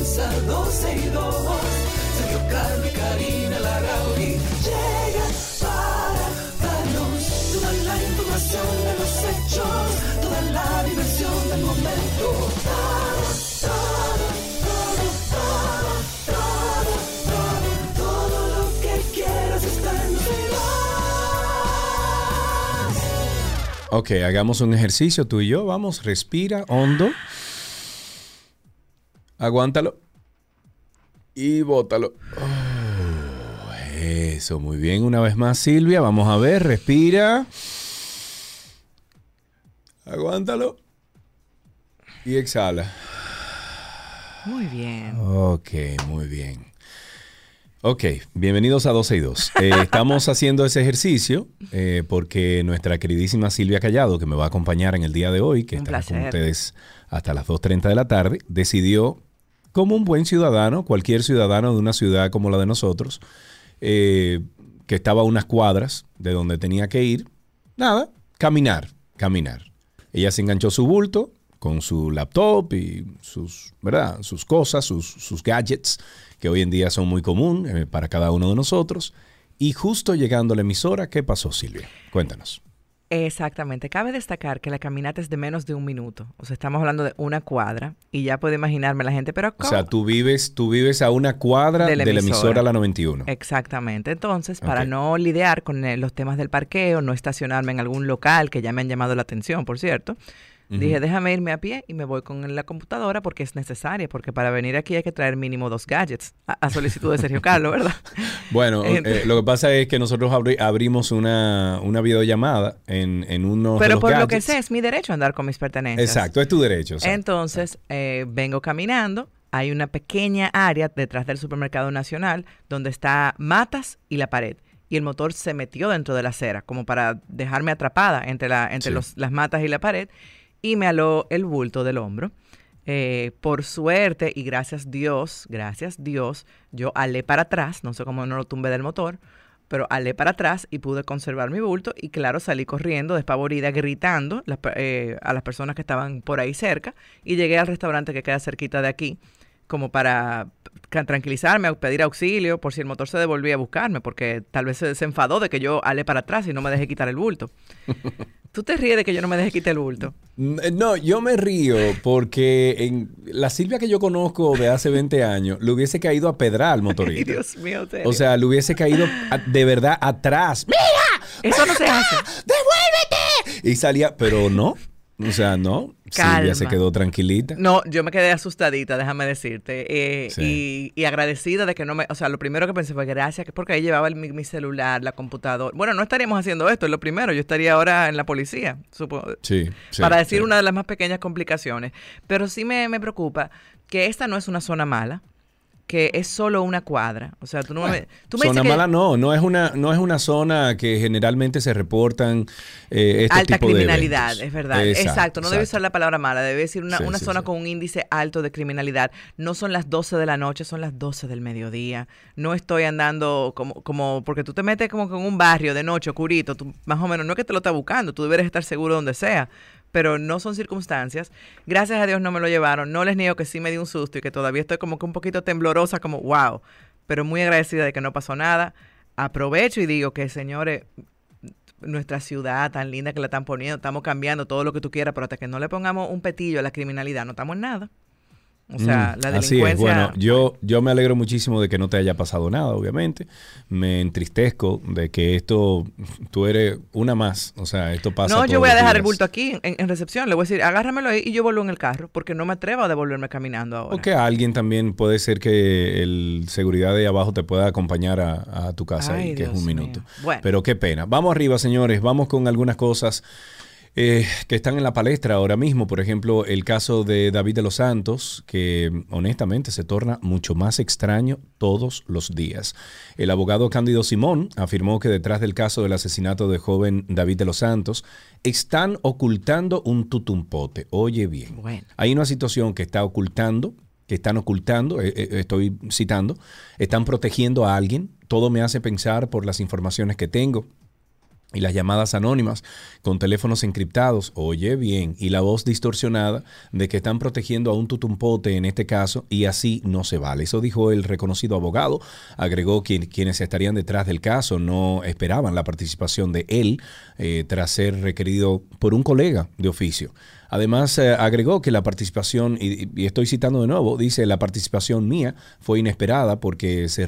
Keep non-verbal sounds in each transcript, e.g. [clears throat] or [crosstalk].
comienza 12 y 2. Sergio Carlos y Karina Larrauri llegan para darnos toda la información de los hechos, toda la diversión del momento. Todo, todo, todo, todo, todo, todo, todo lo que quieras está en 12 y 2. Ok, hagamos un ejercicio tú y yo. Vamos, respira hondo. Aguántalo. Y bótalo. Oh, eso, muy bien. Una vez más, Silvia. Vamos a ver, respira. Aguántalo. Y exhala. Muy bien. Ok, muy bien. Ok, bienvenidos a 12 y 2. Eh, estamos haciendo ese ejercicio eh, porque nuestra queridísima Silvia Callado, que me va a acompañar en el día de hoy, que Un estará con ustedes hasta las 2.30 de la tarde, decidió, como un buen ciudadano, cualquier ciudadano de una ciudad como la de nosotros, eh, que estaba a unas cuadras de donde tenía que ir, nada, caminar, caminar. Ella se enganchó su bulto con su laptop y sus, ¿verdad? sus cosas, sus, gadgets, que hoy en día son muy común eh, para cada uno de nosotros. Y justo llegando a la emisora, ¿qué pasó, Silvia? Cuéntanos. Exactamente. Cabe destacar que la caminata es de menos de un minuto. O sea, estamos hablando de una cuadra y ya puede imaginarme la gente, pero O ¿cómo? sea, tú vives, tú vives a una cuadra de De la la emisora, emisora. La 91. Exactamente. Entonces, para no lidiar con eh, los temas del parqueo, no estacionarme en algún local que ya me han llamado la atención, por cierto, dije, déjame irme a pie y me voy con la computadora porque es necesaria, porque para venir aquí hay que traer mínimo dos gadgets a, a solicitud de Sergio Carlos, [laughs] ¿verdad? Bueno, Eh, eh, lo que pasa es que nosotros abri- abrimos una, una videollamada en, en uno de Pero los por lo que sé, es mi derecho andar con mis pertenencias. Exacto, es tu derecho. exacto. Entonces, eh, vengo caminando. Hay una pequeña área detrás del supermercado nacional donde está matas y la pared. Y el motor se metió dentro de la acera, como para dejarme atrapada entre, la, entre Sí. los- las matas y la pared. Y me aló el bulto del hombro. Eh, por suerte y gracias Dios, gracias Dios, yo alé para atrás, no sé cómo no lo tumbé del motor, pero alé para atrás y pude conservar mi bulto y claro, salí corriendo despavorida, gritando eh, a las personas que estaban por ahí cerca y llegué al restaurante que queda cerquita de aquí como para tranquilizarme, pedir auxilio por si el motor se devolvía a buscarme, porque tal vez se, se enfadó de que yo alé para atrás y no me dejé quitar el bulto. [laughs] Tú te ríes de que yo no me dejé quitar el bulto. N- No, yo me río porque en la Silvia que yo conozco de hace 20 años le hubiese caído a pedrar al Ay, motorista. Dios mío, serio. O sea, le hubiese caído a- de verdad atrás. ¡Mira! eso no se hace. ¡Devuélvete! Y salía, pero no. O sea, no. Silvia Calma. se quedó tranquilita. No, yo me quedé asustadita, déjame decirte. eh, Sí. y, y agradecida de que no me. O sea, lo primero que pensé fue gracias, que porque ahí llevaba el- mi, mi celular, la computadora. Bueno, no estaríamos haciendo esto, es lo primero. Yo estaría ahora en la policía, supongo. Sí, sí, para decir sí. una de las más pequeñas complicaciones. Pero sí me, me preocupa que esta no es una zona mala, que es solo una cuadra. O sea, tú no me, tú me zona dices que mala no, no es una, no es una zona que generalmente se reportan eh, este alta tipo de criminalidad, eventos. es verdad. Exacto, no debe exacto. usar la palabra mala, debe decir una, Sí, una sí, zona sí. con un índice alto de criminalidad. No son las 12 de la noche, son las 12 del mediodía. No estoy andando como, como porque tú te metes como con un barrio de noche, oscurito, tú más o menos, no es que te lo estás buscando, tú deberes estar seguro donde sea. Pero no son circunstancias. Gracias a Dios no me lo llevaron. No les niego que sí me di un susto y que todavía estoy como que un poquito temblorosa, como wow. Pero muy agradecida de que no pasó nada. Aprovecho y digo que, señores, nuestra ciudad tan linda que la están poniendo, estamos cambiando todo lo que tú quieras, pero hasta que no le pongamos un petillo a la criminalidad, no estamos en nada. O sea, Mm, la Así es. delincuencia... Bueno, yo, yo me alegro muchísimo de que no te haya pasado nada, obviamente. Me entristezco de que esto, tú eres una más. O sea, esto pasa. no, yo voy a dejar el días. bulto aquí en, en recepción. Le voy a decir, agárramelo ahí y yo vuelvo en el carro, porque no me atrevo a devolverme caminando ahora. O que alguien también puede ser que el seguridad de abajo te pueda acompañar a, a tu casa Ay, y que es Dios un mío. minuto. Bueno. Pero qué pena. Vamos arriba, señores. Vamos con algunas cosas. Eh, que están en la palestra ahora mismo. Por ejemplo, el caso de David de los Santos, que honestamente se torna mucho más extraño todos los días. El abogado Cándido Simón afirmó que detrás del caso del asesinato del joven David de los Santos están ocultando un tutumpote. Oye bien, hay una situación que está ocultando que están ocultando, eh, eh, estoy citando, están protegiendo a alguien. Todo me hace pensar por las informaciones que tengo y las llamadas anónimas con teléfonos encriptados, oye bien, y la voz distorsionada de que están protegiendo a un tutumpote en este caso y así no se vale. Eso dijo el reconocido abogado. Agregó que quienes estarían detrás del caso no esperaban la participación de él eh, tras ser requerido por un colega de oficio. Además, eh, agregó que la participación, y, estoy citando de nuevo, dice, la participación mía fue inesperada porque se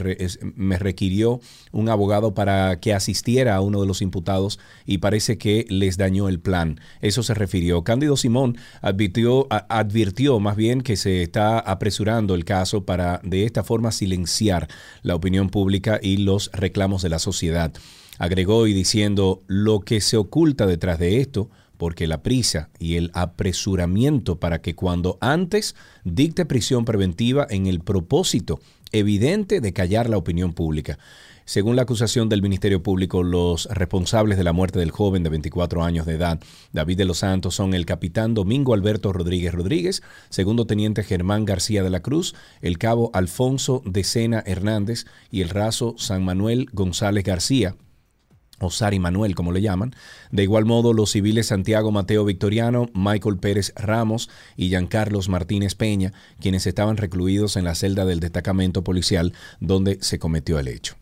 me requirió un abogado para que asistiera a uno de los imputados y parece que les dañó el plan. Eso se refirió. Cándido Simón advirtió, advirtió más bien que se está apresurando el caso para de esta forma silenciar la opinión pública y los reclamos de la sociedad. Agregó y diciendo, lo que se oculta detrás de esto porque la prisa y el apresuramiento para que cuando antes dicte prisión preventiva en el propósito evidente de callar la opinión pública. Según la acusación del Ministerio Público, los responsables de la muerte del joven de 24 años de edad, David de los Santos, son el capitán Domingo Alberto Rodríguez Rodríguez, segundo teniente Germán García de la Cruz, el cabo Alfonso de Sena Hernández y el raso San Manuel González García, o Sari Manuel, como le llaman. De igual modo, los civiles Santiago Mateo Victoriano, Michael Pérez Ramos y Giancarlos Martínez Peña, quienes estaban recluidos en la celda del destacamento policial donde se cometió el hecho.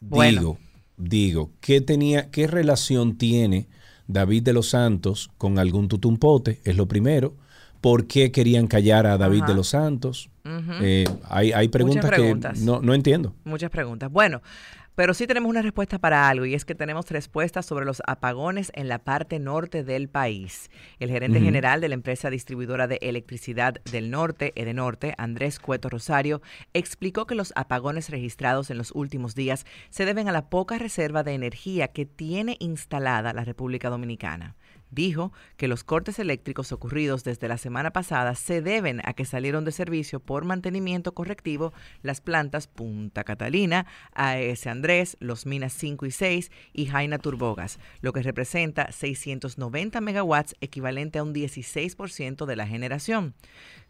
Digo, digo, ¿qué tenía, qué relación tiene David de los Santos con algún tutumpote? Es lo primero. ¿Por qué querían callar a David de los Santos? Eh, hay, hay, preguntas, preguntas, que no, no entiendo. Muchas preguntas. Bueno, pero sí tenemos una respuesta para algo y es que tenemos respuestas sobre los apagones en la parte norte del país. El gerente general de la empresa distribuidora de electricidad del norte, Edenorte, Andrés Cueto Rosario, explicó que los apagones registrados en los últimos días se deben a la poca reserva de energía que tiene instalada la República Dominicana dijo que los cortes eléctricos ocurridos desde la semana pasada se deben a que salieron de servicio por mantenimiento correctivo las plantas Punta Catalina, AES Andrés, Los Minas 5 y 6 y Jaina Turbogas, lo que representa 690 megawatts, equivalente a un 16% de la generación.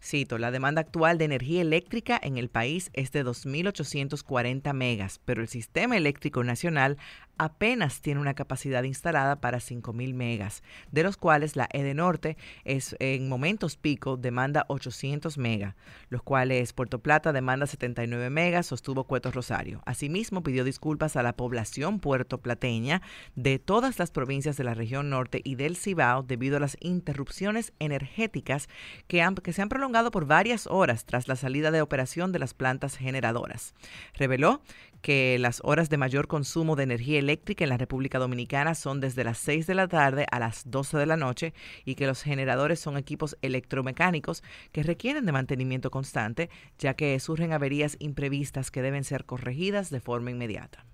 Cito, la demanda actual de energía eléctrica en el país es de 2.840 megas, pero el sistema eléctrico nacional apenas tiene una capacidad instalada para 5.000 megas, de los cuales la Edenorte es en momentos pico demanda 800 megas, los cuales Puerto Plata demanda 79 megas, sostuvo Cueto Rosario. Asimismo, pidió disculpas a la población puertoplateña de todas las provincias de la región norte y del Cibao debido a las interrupciones energéticas que, han, que se han prolongado por varias horas tras la salida de operación de las plantas generadoras. Reveló que las horas de mayor consumo de energía eléctrica en la República Dominicana son desde las 6 de la tarde a las 12 de la noche y que los generadores son equipos electromecánicos que requieren de mantenimiento constante, ya que surgen averías imprevistas que deben ser corregidas de forma inmediata.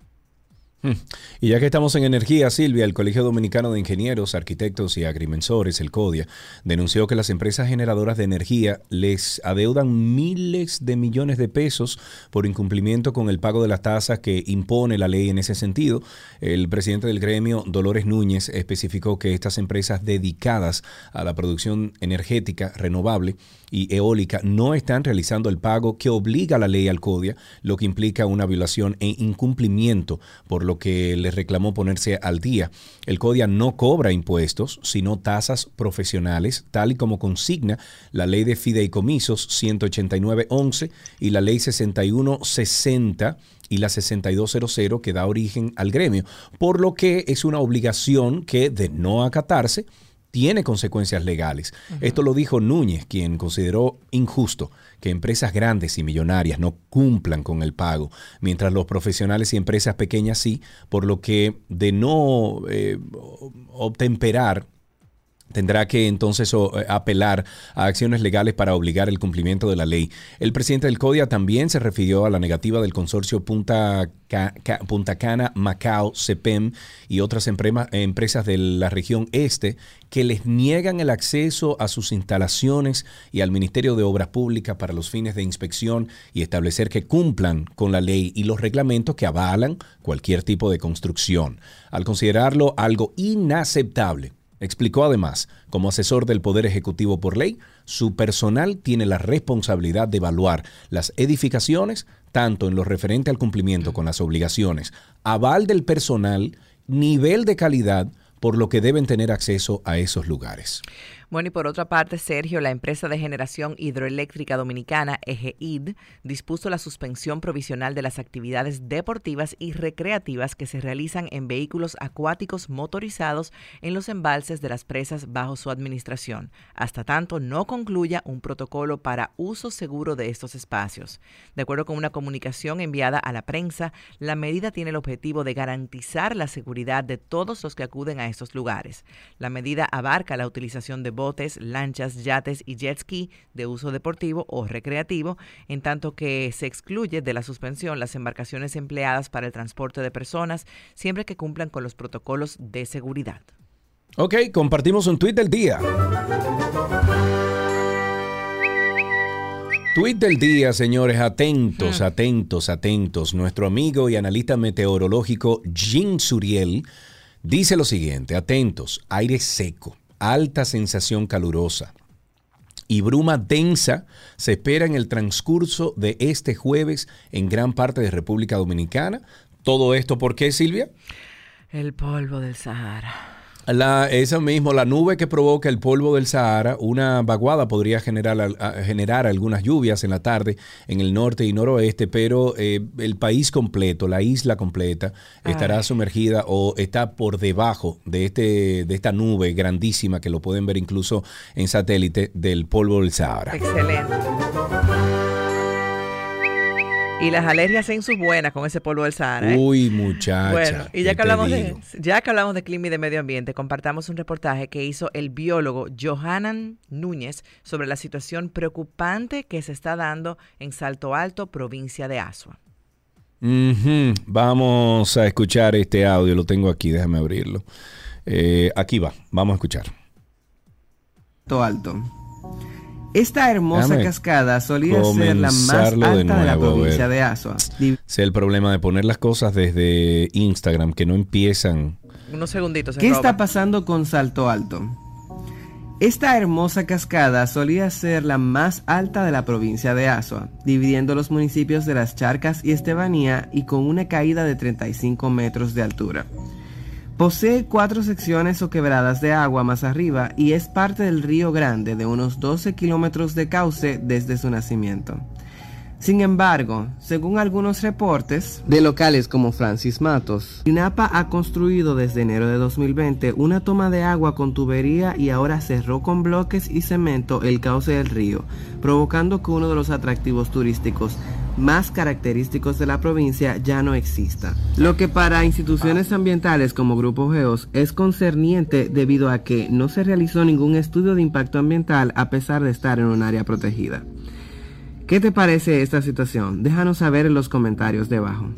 Hmm. Y ya que estamos en energía, Silvia, el Colegio Dominicano de Ingenieros, Arquitectos y Agrimensores, el CODIA, denunció que las empresas generadoras de energía les adeudan miles de millones de pesos por incumplimiento con el pago de las tasas que impone la ley en ese sentido. El presidente del gremio, Dolores Núñez, especificó que estas empresas dedicadas a la producción energética renovable y eólica no están realizando el pago que obliga la ley al CODIA, lo que implica una violación e incumplimiento, por lo que le reclamó ponerse al día. El CODIA no cobra impuestos, sino tasas profesionales, tal y como consigna la ley de fideicomisos 189.11 y la ley 6160 y la 6200 que da origen al gremio, por lo que es una obligación que de no acatarse tiene consecuencias legales. Esto lo dijo Núñez, quien consideró injusto que empresas grandes y millonarias no cumplan con el pago, mientras los profesionales y empresas pequeñas sí, por lo que de no eh, obtemperar tendrá que entonces eh, apelar a acciones legales para obligar el cumplimiento de la ley. El presidente del CODIA también se refirió a la negativa del consorcio Punta, Punta Cana, Macao, CEPEM y otras empresas de la región este que les niegan el acceso a sus instalaciones y al Ministerio de Obras Públicas para los fines de inspección y establecer que cumplan con la ley y los reglamentos que avalan cualquier tipo de construcción. Al considerarlo algo inaceptable, Explicó además, como asesor del Poder Ejecutivo por ley, su personal tiene la responsabilidad de evaluar las edificaciones, tanto en lo referente al cumplimiento con las obligaciones, aval del personal, nivel de calidad, por lo que deben tener acceso a esos lugares. Bueno, y por otra parte, Sergio, la empresa de generación hidroeléctrica dominicana, EGID, dispuso la suspensión provisional de las actividades deportivas y recreativas que se realizan en vehículos acuáticos motorizados en los embalses de las presas bajo su administración, hasta tanto no concluya un protocolo para uso seguro de estos espacios. De acuerdo con una comunicación enviada a la prensa, la medida tiene el objetivo de garantizar la seguridad de todos los que acuden a estos lugares. La medida abarca la utilización de botes, lanchas, yates y jet ski de uso deportivo o recreativo, en tanto que se excluye de la suspensión las embarcaciones empleadas para el transporte de personas, siempre que cumplan con los protocolos de seguridad. Ok, compartimos un tweet del día. Tweet del día, señores, atentos, atentos, atentos. Nuestro amigo y analista meteorológico Jim Suriel dice lo siguiente, atentos, aire seco, alta sensación calurosa y bruma densa se espera en el transcurso de este jueves en gran parte de República Dominicana. Todo esto, ¿por qué, Silvia? El polvo del Sahara. La, esa mismo, la nube que provoca el polvo del Sahara, una vaguada podría generar, a- generar algunas lluvias en la tarde en el norte y noroeste, pero eh, el país completo, la isla completa, estará sumergida o está por debajo de, este, de esta nube grandísima que lo pueden ver incluso en satélite del polvo del Sahara. Excelente. Y las alergias en sus buenas con ese polvo del Sahara. ¿eh? Uy, muchacha. Bueno, y ¿qué ya que hablamos de, ya que hablamos de clima y de medio ambiente, compartamos un reportaje que hizo el biólogo Johanan Núñez sobre la situación preocupante que se está dando en Salto Alto, provincia de Asua. Ujú, Vamos a escuchar este audio, lo tengo aquí, déjame abrirlo. Eh, aquí va, vamos a escuchar. Alto Alto. Esta hermosa Déjame cascada solía ser la más alta de de, la provincia de Asua. Sé el problema de poner las cosas desde Instagram que no empiezan. Unos segunditos. ¿Qué está pasando con Salto Alto? Esta hermosa cascada solía ser la más alta de la provincia de Asua, dividiendo los municipios de Las Charcas y Estebanía y con una caída de 35 metros de altura. Posee cuatro secciones o quebradas de agua más arriba y es parte del río Grande de unos 12 kilómetros de cauce desde su nacimiento. Sin embargo, según algunos reportes de locales como Francis Matos, INAPA ha construido desde enero de 2020 una toma de agua con tubería y ahora cerró con bloques y cemento el cauce del río, provocando que uno de los atractivos turísticos más característicos de la provincia ya no exista. Lo que para instituciones ambientales como Grupo Geos es concerniente debido a que no se realizó ningún estudio de impacto ambiental a pesar de estar en un área protegida. ¿Qué te parece esta situación? Déjanos saber en los comentarios debajo.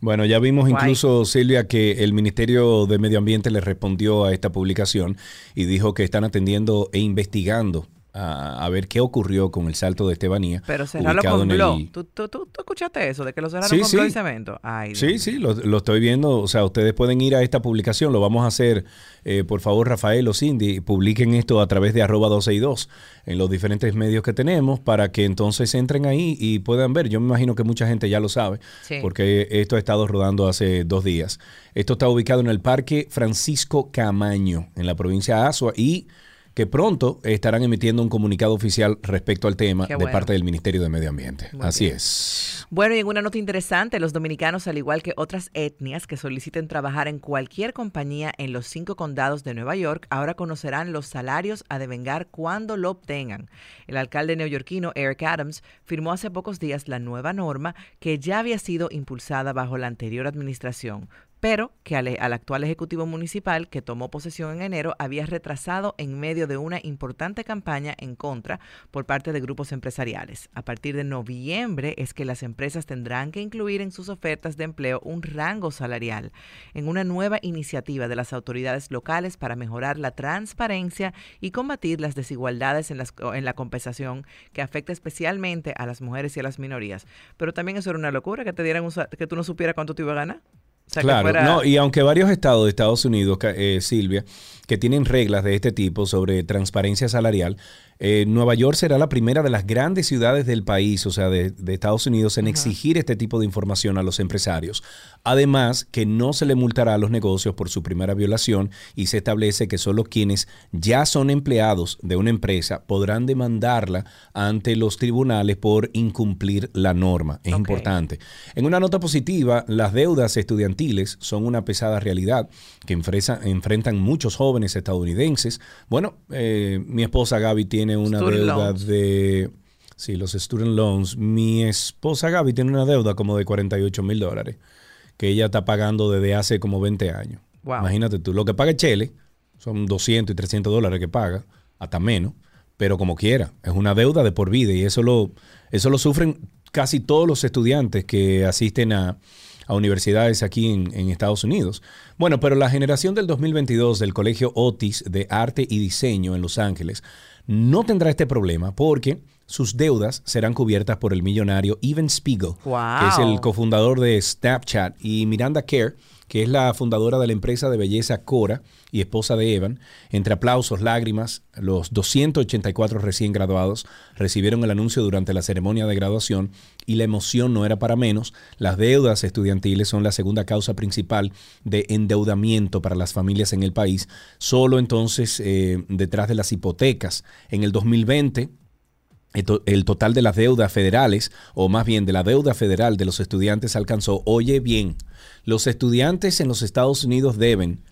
Bueno, ya vimos Guay. incluso, Silvia, que el Ministerio de Medio Ambiente le respondió a esta publicación y dijo que están atendiendo e investigando a, a ver qué ocurrió con el salto de Estebanía. Pero cerrarlo con blog. el- ¿Tú, tú, tú- tú escuchaste eso? De que lo cerraron Sí, con sí. blog y cemento. Ay, Sí, sí, lo, lo estoy viendo. O sea, ustedes pueden ir a esta publicación. Lo vamos a hacer, eh, por favor, Rafael o Cindy, publiquen esto a través de arroba 12 y 2 en los diferentes medios que tenemos para que entonces entren ahí y puedan ver. Yo me imagino que mucha gente ya lo sabe, Sí. porque esto ha estado rodando hace dos días. Esto está ubicado en el Parque Francisco Camaño, en la provincia de Azua, y que pronto estarán emitiendo un comunicado oficial respecto al tema de parte del Ministerio de Medio Ambiente. Muy Así bien. es. Bueno, y en una nota interesante, los dominicanos, al igual que otras etnias que soliciten trabajar en cualquier compañía en los cinco condados de Nueva York, ahora conocerán los salarios a devengar cuando lo obtengan. El alcalde neoyorquino Eric Adams firmó hace pocos días la nueva norma que ya había sido impulsada bajo la anterior administración. Pero que al, al actual Ejecutivo Municipal que tomó posesión en enero había retrasado en medio de una importante campaña en contra por parte de grupos empresariales. A partir de noviembre es que las empresas tendrán que incluir en sus ofertas de empleo un rango salarial en una nueva iniciativa de las autoridades locales para mejorar la transparencia y combatir las desigualdades en, la compensación que afecta especialmente a las mujeres y a las minorías. Pero también eso era una locura, que te dieran un que tú no supieras cuánto te iba a ganar. O sea, que Claro, fuera- no, y aunque varios estados de Estados Unidos, eh, Silvia, que tienen reglas de este tipo sobre transparencia salarial, eh, Nueva York será la primera de las grandes ciudades del país, o sea, de, de Estados Unidos, en exigir este tipo de información a los empresarios. Además, que no se le multará a los negocios por su primera violación y se establece que solo quienes ya son empleados de una empresa podrán demandarla ante los tribunales por incumplir la norma. Es importante. En una nota positiva, las deudas estudiantiles son una pesada realidad que enfresa- enfrentan muchos jóvenes estadounidenses. Bueno, eh, mi esposa Gaby tiene una Student deuda loans. de... Sí, los student loans. Mi esposa Gaby tiene una deuda como de 48 mil dólares que ella está pagando desde hace como 20 años. Wow. Imagínate tú, lo que paga Chele son 200 y 300 dólares que paga, hasta menos, pero como quiera, es una deuda de por vida y eso lo, eso lo sufren casi todos los estudiantes que asisten a, a universidades aquí en, en Estados Unidos. Bueno, pero la generación del 2022 del Colegio Otis de Arte y Diseño en Los Ángeles no tendrá este problema porque sus deudas serán cubiertas por el millonario Evan Spiegel, que es el cofundador de Snapchat, y Miranda Kerr, que es la fundadora de la empresa de belleza Cora y esposa de Evan. Entre aplausos, lágrimas, los 284 recién graduados recibieron el anuncio durante la ceremonia de graduación y la emoción no era para menos. Las deudas estudiantiles son la segunda causa principal de endeudamiento para las familias en el país, solo entonces eh, detrás de las hipotecas. En el 2020, el to- el total de las deudas federales, o más bien de la deuda federal de los estudiantes alcanzó, oye bien, los estudiantes en los Estados Unidos deben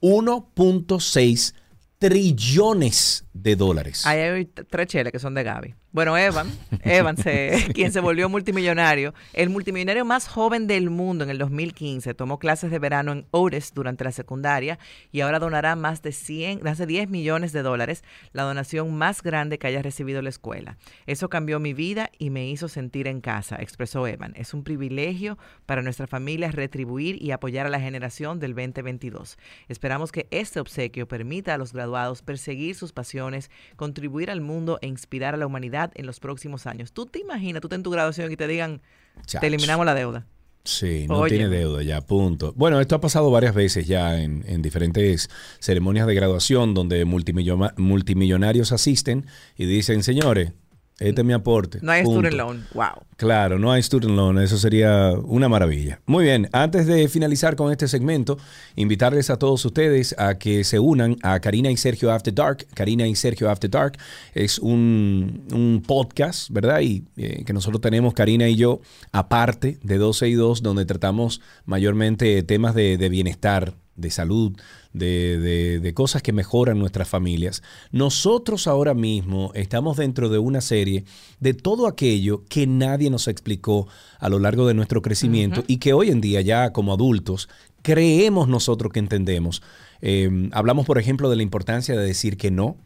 1.6 trillones de dólares. Ahí hay tres cheles que son de Gaby. Bueno, Evan, [laughs] Evan, se- quien se volvió multimillonario, el multimillonario más joven del mundo en el 2015, tomó clases de verano en Otis durante la secundaria y ahora donará más de 100, más de 10 millones de dólares, la donación más grande que haya recibido la escuela. Eso cambió mi vida y me hizo sentir en casa, expresó Evan. Es un privilegio para nuestra familia retribuir y apoyar a la generación del 2022. Esperamos que este obsequio permita a los graduados perseguir sus pasiones, contribuir al mundo e inspirar a la humanidad en los próximos años. ¿Tú te imaginas, tú estás en tu graduación y te digan, te eliminamos la deuda? Sí, no tiene deuda ya, punto. Bueno, esto ha pasado varias veces ya en, en diferentes ceremonias de graduación donde multimillo- multimillonarios asisten y dicen, señores, este es mi aporte. No hay punto". student loan. Wow. Claro, no hay student loan, eso sería una maravilla. Muy bien, antes de finalizar con este segmento, invitarles a todos ustedes a que se unan a Karina y Sergio After Dark. Karina y Sergio After Dark es un, un podcast, ¿verdad? Y eh, que nosotros tenemos, Karina y yo, aparte de 12 y 2, donde tratamos mayormente temas de, de bienestar, de salud, de, de- de cosas que mejoran nuestras familias. Nosotros ahora mismo estamos dentro de una serie de todo aquello que nadie nos explicó a lo largo de nuestro crecimiento y que hoy en día ya como adultos creemos nosotros que entendemos. Eh, hablamos, por ejemplo, de la importancia de decir que no,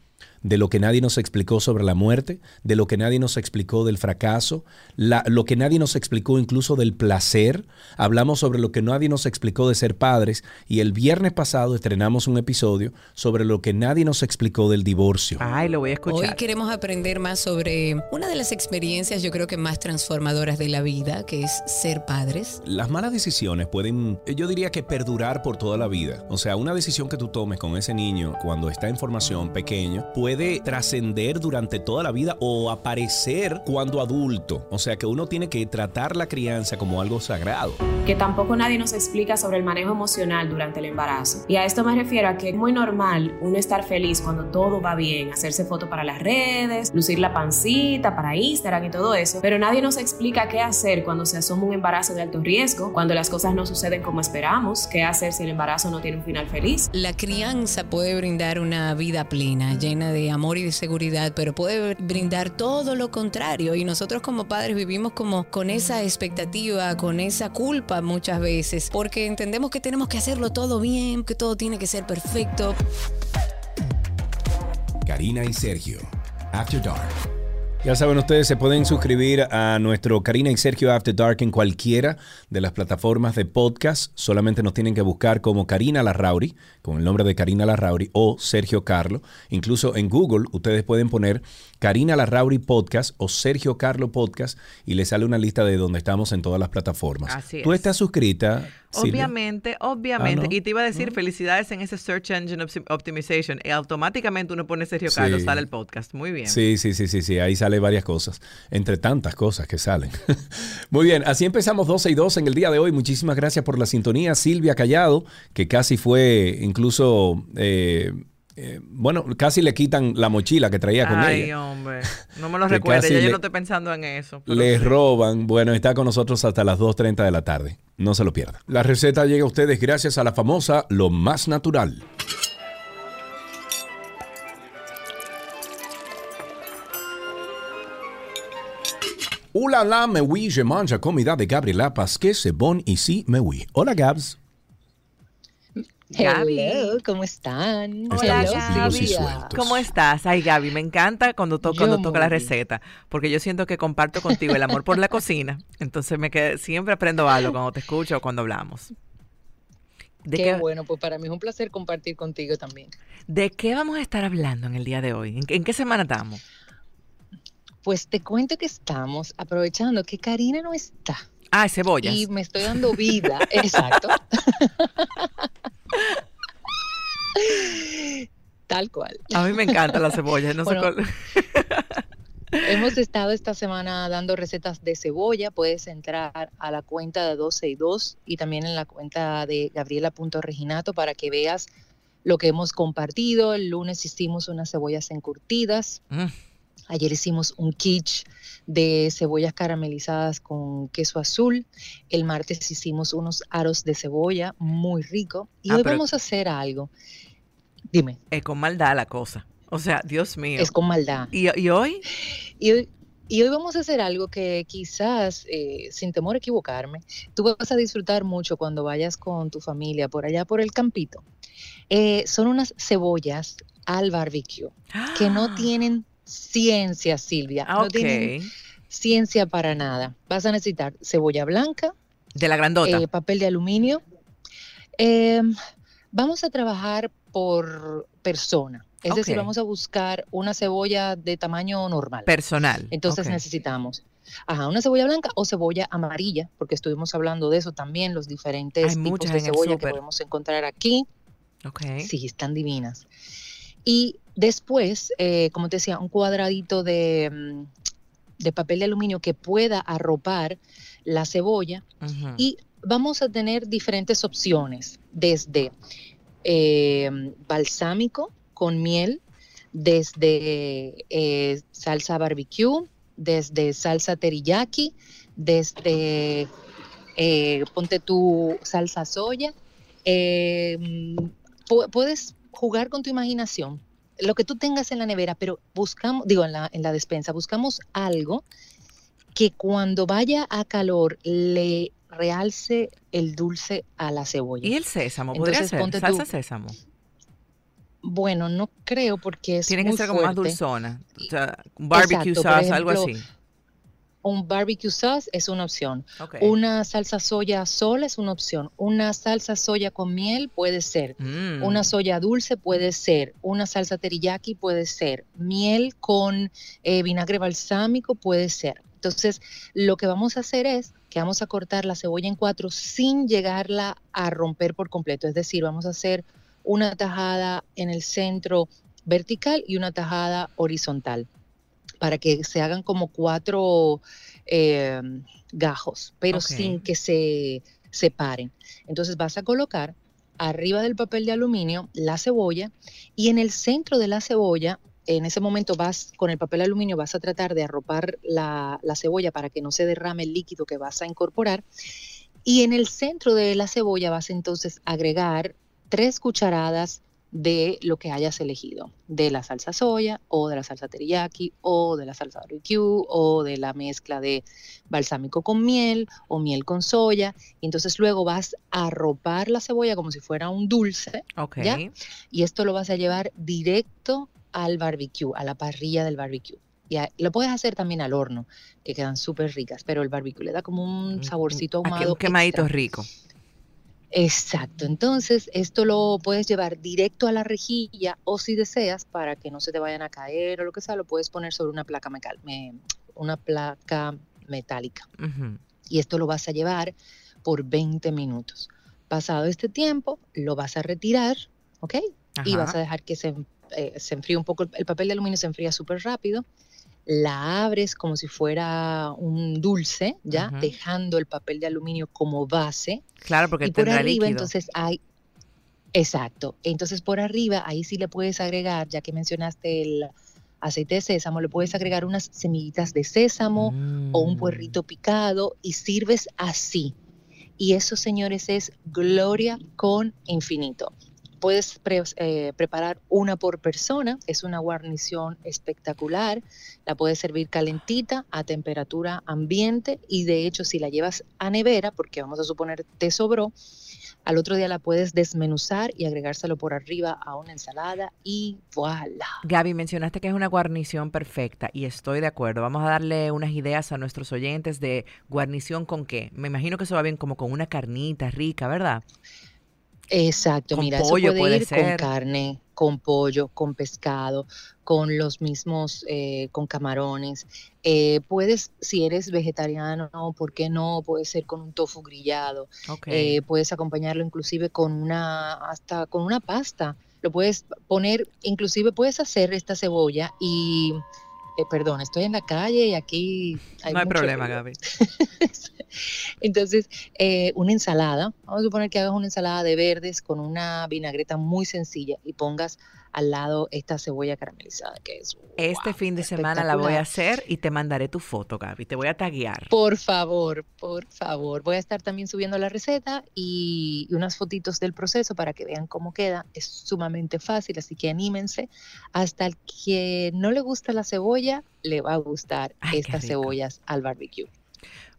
de lo que nadie nos explicó sobre la muerte, de lo que nadie nos explicó del fracaso, la- lo que nadie nos explicó incluso del placer. Hablamos sobre lo que nadie nos explicó de ser padres y el viernes pasado estrenamos un episodio sobre lo que nadie nos explicó del divorcio. Ay, lo voy a Hoy escuchar. queremos aprender más sobre una de las experiencias yo creo que más transformadoras de la vida, que es ser padres. Las malas decisiones pueden, yo diría que perdurar por toda la vida. O sea, una decisión que tú tomes con ese niño cuando está en formación pequeño puede trascender durante toda la vida o aparecer cuando adulto. O sea, que uno tiene que tratar la crianza como algo sagrado. que tampoco nadie nos explica sobre el manejo emocional durante el embarazo. Y a esto me refiero a que es muy normal uno estar feliz cuando todo va bien, hacerse fotos para las redes, lucir la pancita para Instagram y todo eso, pero nadie nos explica qué hacer cuando se asoma un embarazo de alto riesgo, cuando las cosas no suceden como esperamos, qué hacer si el embarazo no tiene un final feliz. La crianza puede brindar una vida plena, llena de amor y de seguridad, pero puede brindar todo lo contrario. Y nosotros como padres vivimos como con esa expectativa, con esa culpa muchas veces, porque entendemos que tenemos que hacerlo todo bien, que todo tiene que ser perfecto. Karina y Sergio, After Dark. Ya saben ustedes, se pueden suscribir a nuestro Karina y Sergio After Dark en cualquiera de las plataformas de podcast. Solamente nos tienen que buscar como Karina Larrauri, con el nombre de Karina Larrauri o Sergio Carlo. Incluso en Google ustedes pueden poner Karina Larrauri Podcast o Sergio Carlo Podcast y les sale una lista de donde estamos en todas las plataformas. Así ¿Tú es. estás suscrita? Silvia? Obviamente, obviamente. Ah, ¿no? Y te iba a decir, felicidades en ese Search Engine Opti- Optimization. Y automáticamente uno pone Sergio Sí. Carlos, sale el podcast. Muy bien. Sí, sí, sí, sí, sí, ahí sale varias cosas, entre tantas cosas que salen. [laughs] Muy bien, así empezamos 12 y 2 en el día de hoy. Muchísimas gracias por la sintonía. Silvia Callado, que casi fue incluso, eh, eh, bueno, casi le quitan la mochila que traía con Ay, ella. hombre. [laughs] No me lo recuerde. Ya yo no estoy pensando en eso. Le sí. roban. Bueno, está con nosotros hasta las 2.30 de la tarde. No se lo pierda. La receta llega a ustedes gracias a la famosa Lo Más Natural. Hola, la, me oui, je mange comida de Gabriela bon ici, me oui. Hola, Gabs. Gaby. Hello, ¿cómo están? Hola, Hello. ¿Cómo estás? Ay, Gaby, me encanta cuando, to- Yo cuando toca la receta, porque yo siento que comparto contigo el amor por la cocina. Entonces me qued- siempre aprendo algo cuando te escucho o cuando hablamos. ¿De Qué qué, bueno, pues para mí es un placer compartir contigo también. ¿De qué vamos a estar hablando en el día de hoy? ¿En, qué- en qué semana estamos? Pues te cuento que estamos aprovechando que Karina no está Ah, cebollas. y me estoy dando vida. [laughs] Exacto. [laughs] Tal cual. A mí me encantan las cebollas. No sé cuál- [laughs] Hemos estado esta semana dando recetas de cebolla. Puedes entrar a la cuenta de 12 y 2 y también en la cuenta de Gabriela.reginato para que veas lo que hemos compartido. El lunes hicimos unas cebollas encurtidas. Mm, Ayer hicimos un quiche de cebollas caramelizadas con queso azul. El martes hicimos unos aros de cebolla muy rico. Y Ah, hoy vamos a hacer algo. Dime, es con maldad la cosa. O sea, Dios mío. es con maldad. ¿Y, y hoy? Y hoy, y hoy vamos a hacer algo que quizás, eh, sin temor a equivocarme, tú vas a disfrutar mucho cuando vayas con tu familia por allá por el campito. Eh, son unas cebollas al barbecue que no tienen ciencia, Silvia. Ah, No ok. tienen ciencia para nada. Vas a necesitar cebolla blanca, De la grandota. eh, papel de aluminio. Eh, vamos a trabajar por persona. Es decir, vamos a buscar una cebolla de tamaño normal. Personal. Entonces necesitamos ajá, una cebolla blanca o cebolla amarilla, porque estuvimos hablando de eso también, los diferentes Hay tipos de cebolla que podemos encontrar aquí. Ok. Sí, están divinas. Y después, eh, como te decía, un cuadradito de, mm, de papel de aluminio que pueda arropar la cebolla y vamos a tener diferentes opciones, desde eh, balsámico con miel, desde eh, salsa barbecue, desde salsa teriyaki, desde, eh, ponte tu salsa soya. mm, pu- puedes jugar con tu imaginación, lo que tú tengas en la nevera, pero buscamos, digo, en la, en la despensa, buscamos algo que cuando vaya a calor le realce el dulce a la cebolla. ¿Y el sésamo? ¿Podría Entonces, ser? ponte Salsa tú- sésamo. Bueno, no creo porque es Tiene que muy ser como más dulzona. O sea, barbecue Exacto, sauce, algo así. Un barbecue sauce es una opción. Una salsa soya sola es una opción. Una salsa soya con miel puede ser. Mm. Una soya dulce puede ser. Una salsa teriyaki puede ser. Miel con eh, vinagre balsámico puede ser. Entonces, lo que vamos a hacer es que vamos a cortar la cebolla en cuatro sin llegarla a romper por completo. Es decir, vamos a hacer una tajada en el centro vertical y una tajada horizontal para que se hagan como cuatro eh, gajos, pero sin que se separen. Entonces vas a colocar arriba del papel de aluminio la cebolla y en el centro de la cebolla, en ese momento vas con el papel de aluminio, vas a tratar de arropar la, la cebolla para que no se derrame el líquido que vas a incorporar. Y en el centro de la cebolla vas entonces a agregar tres cucharadas de lo que hayas elegido, de la salsa soya o de la salsa teriyaki o de la salsa barbecue o de la mezcla de balsámico con miel o miel con soya. Y entonces luego vas a arropar la cebolla como si fuera un dulce, Ok. ¿ya? Y esto lo vas a llevar directo al barbecue, a la parrilla del barbecue. Y a- lo puedes hacer también al horno, que quedan súper ricas, pero el barbecue le da como un saborcito Aquí ahumado. un quemadito extra. rico. Exacto, entonces esto lo puedes llevar directo a la rejilla o si deseas, para que no se te vayan a caer o lo que sea, lo puedes poner sobre una placa, mecal- me- una placa metálica. Y esto lo vas a llevar por 20 minutos. Pasado este tiempo, lo vas a retirar, ¿ok? Y vas a dejar que se, eh, se enfríe un poco. El- El papel de aluminio se enfría súper rápido. La abres como si fuera un dulce, ¿ya? Dejando el papel de aluminio como base Claro, porque y por arriba líquido. entonces hay exacto entonces por arriba ahí sí le puedes agregar ya que mencionaste el aceite de sésamo le puedes agregar unas semillitas de sésamo o un Mm. puerrito picado y sirves así y eso señores es gloria con infinito Puedes eh, preparar una por persona, es una guarnición espectacular, la puedes servir calentita a temperatura ambiente y de hecho si la llevas a nevera, porque vamos a suponer te sobró, al otro día la puedes desmenuzar y agregárselo por arriba a una ensalada y voilà. Gaby, mencionaste que es una guarnición perfecta y estoy de acuerdo. Vamos a darle unas ideas a nuestros oyentes de guarnición con qué. Me imagino que eso va bien como con una carnita rica, ¿verdad? Exacto, Con mira, pollo eso puede, puede ir ser. con carne, con pollo, con pescado, con los mismos, eh, con camarones. Eh, puedes, si eres vegetariano, ¿por qué no? Puede ser con un tofu grillado. Ok. Eh, puedes acompañarlo inclusive con una, hasta con una pasta. Lo puedes poner, inclusive puedes hacer esta cebolla y, eh, perdón, estoy en la calle y aquí hay no hay mucho problema, ruido. Gaby. [laughs] Entonces, eh, una ensalada, vamos a suponer que hagas una ensalada de verdes con una vinagreta muy sencilla y pongas al lado esta cebolla caramelizada, que es... Este fin de semana la voy a hacer y te mandaré tu foto, Gaby. Te voy a taguear. Por favor, por favor. Voy a estar también subiendo la receta y, y unas fotitos del proceso para que vean cómo queda. Es sumamente fácil, así que anímense. Hasta el que no le gusta la cebolla, le va a gustar Ay, estas cebollas al barbecue.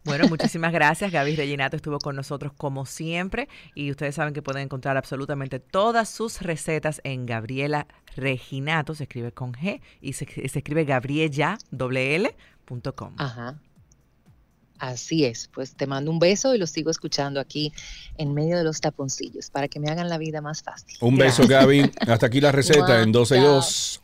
Bueno, muchísimas gracias. Gaby Reginato estuvo con nosotros como siempre y ustedes saben que pueden encontrar absolutamente todas sus recetas en Gabriela Reginato, se escribe con G y se, se escribe gabriella, doble L, punto com. Ajá. Así es, pues te mando un beso y los sigo escuchando aquí en medio de los taponcillos para que me hagan la vida más fácil. Un beso, Gaby. Hasta aquí la receta en 12 y 2.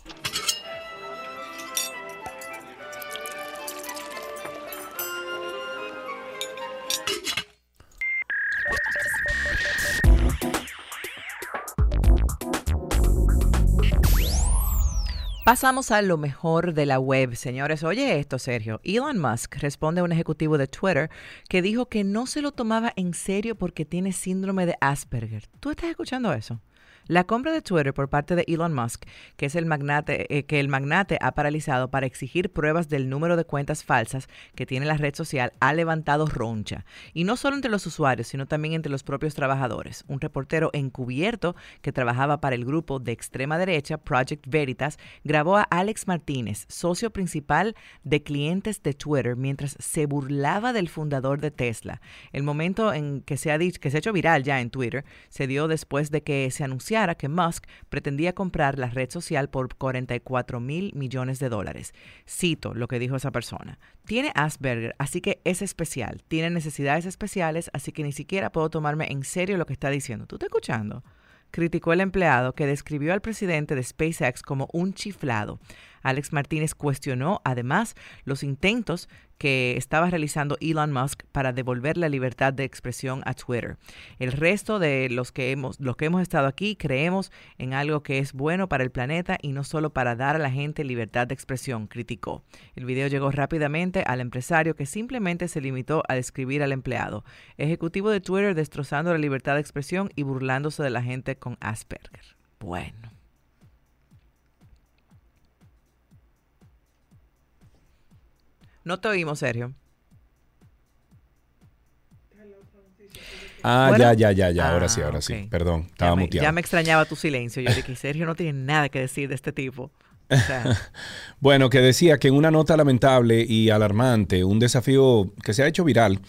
Pasamos a lo mejor de la web, señores. Oye esto, Sergio. Elon Musk responde a un ejecutivo de Twitter que dijo que no se lo tomaba en serio porque tiene síndrome de Asperger. ¿Tú estás escuchando eso? La compra de Twitter por parte de Elon Musk, que es el magnate, eh, que el magnate ha paralizado para exigir pruebas del número de cuentas falsas que tiene la red social, ha levantado roncha. Y no solo entre los usuarios, sino también entre los propios trabajadores. Un reportero encubierto que trabajaba para el grupo de extrema derecha Project Veritas grabó a Alex Martínez, socio principal de clientes de Twitter, mientras se burlaba del fundador de Tesla. El momento en que se ha dicho, que se ha hecho viral ya en Twitter, se dio después de que se anunciara que Musk pretendía comprar la red social por 44 mil millones de dólares. Cito lo que dijo esa persona. Tiene Asperger, así que es especial. Tiene necesidades especiales, así que ni siquiera puedo tomarme en serio lo que está diciendo. ¿Tú estás escuchando? criticó el empleado que describió al presidente de SpaceX como un chiflado. Alex Martínez cuestionó además los intentos que estaba realizando Elon Musk para devolver la libertad de expresión a Twitter. El resto de los que hemos los que hemos estado aquí creemos en algo que es bueno para el planeta y no solo para dar a la gente libertad de expresión, criticó. El video llegó rápidamente al empresario que simplemente se limitó a describir al empleado, ejecutivo de Twitter destrozando la libertad de expresión y burlándose de la gente con Asperger. Bueno. No te oímos, Sergio. Ah, Bueno. ya, ya, ya, ya. Ahora Ah, sí, ahora sí. Perdón, Ya estaba me, muteado. ya me extrañaba tu silencio. Yo dije, Sergio no tiene nada que decir de este tipo. O sea, [laughs] Bueno, que decía que en una nota lamentable y alarmante, un desafío que se ha hecho viral,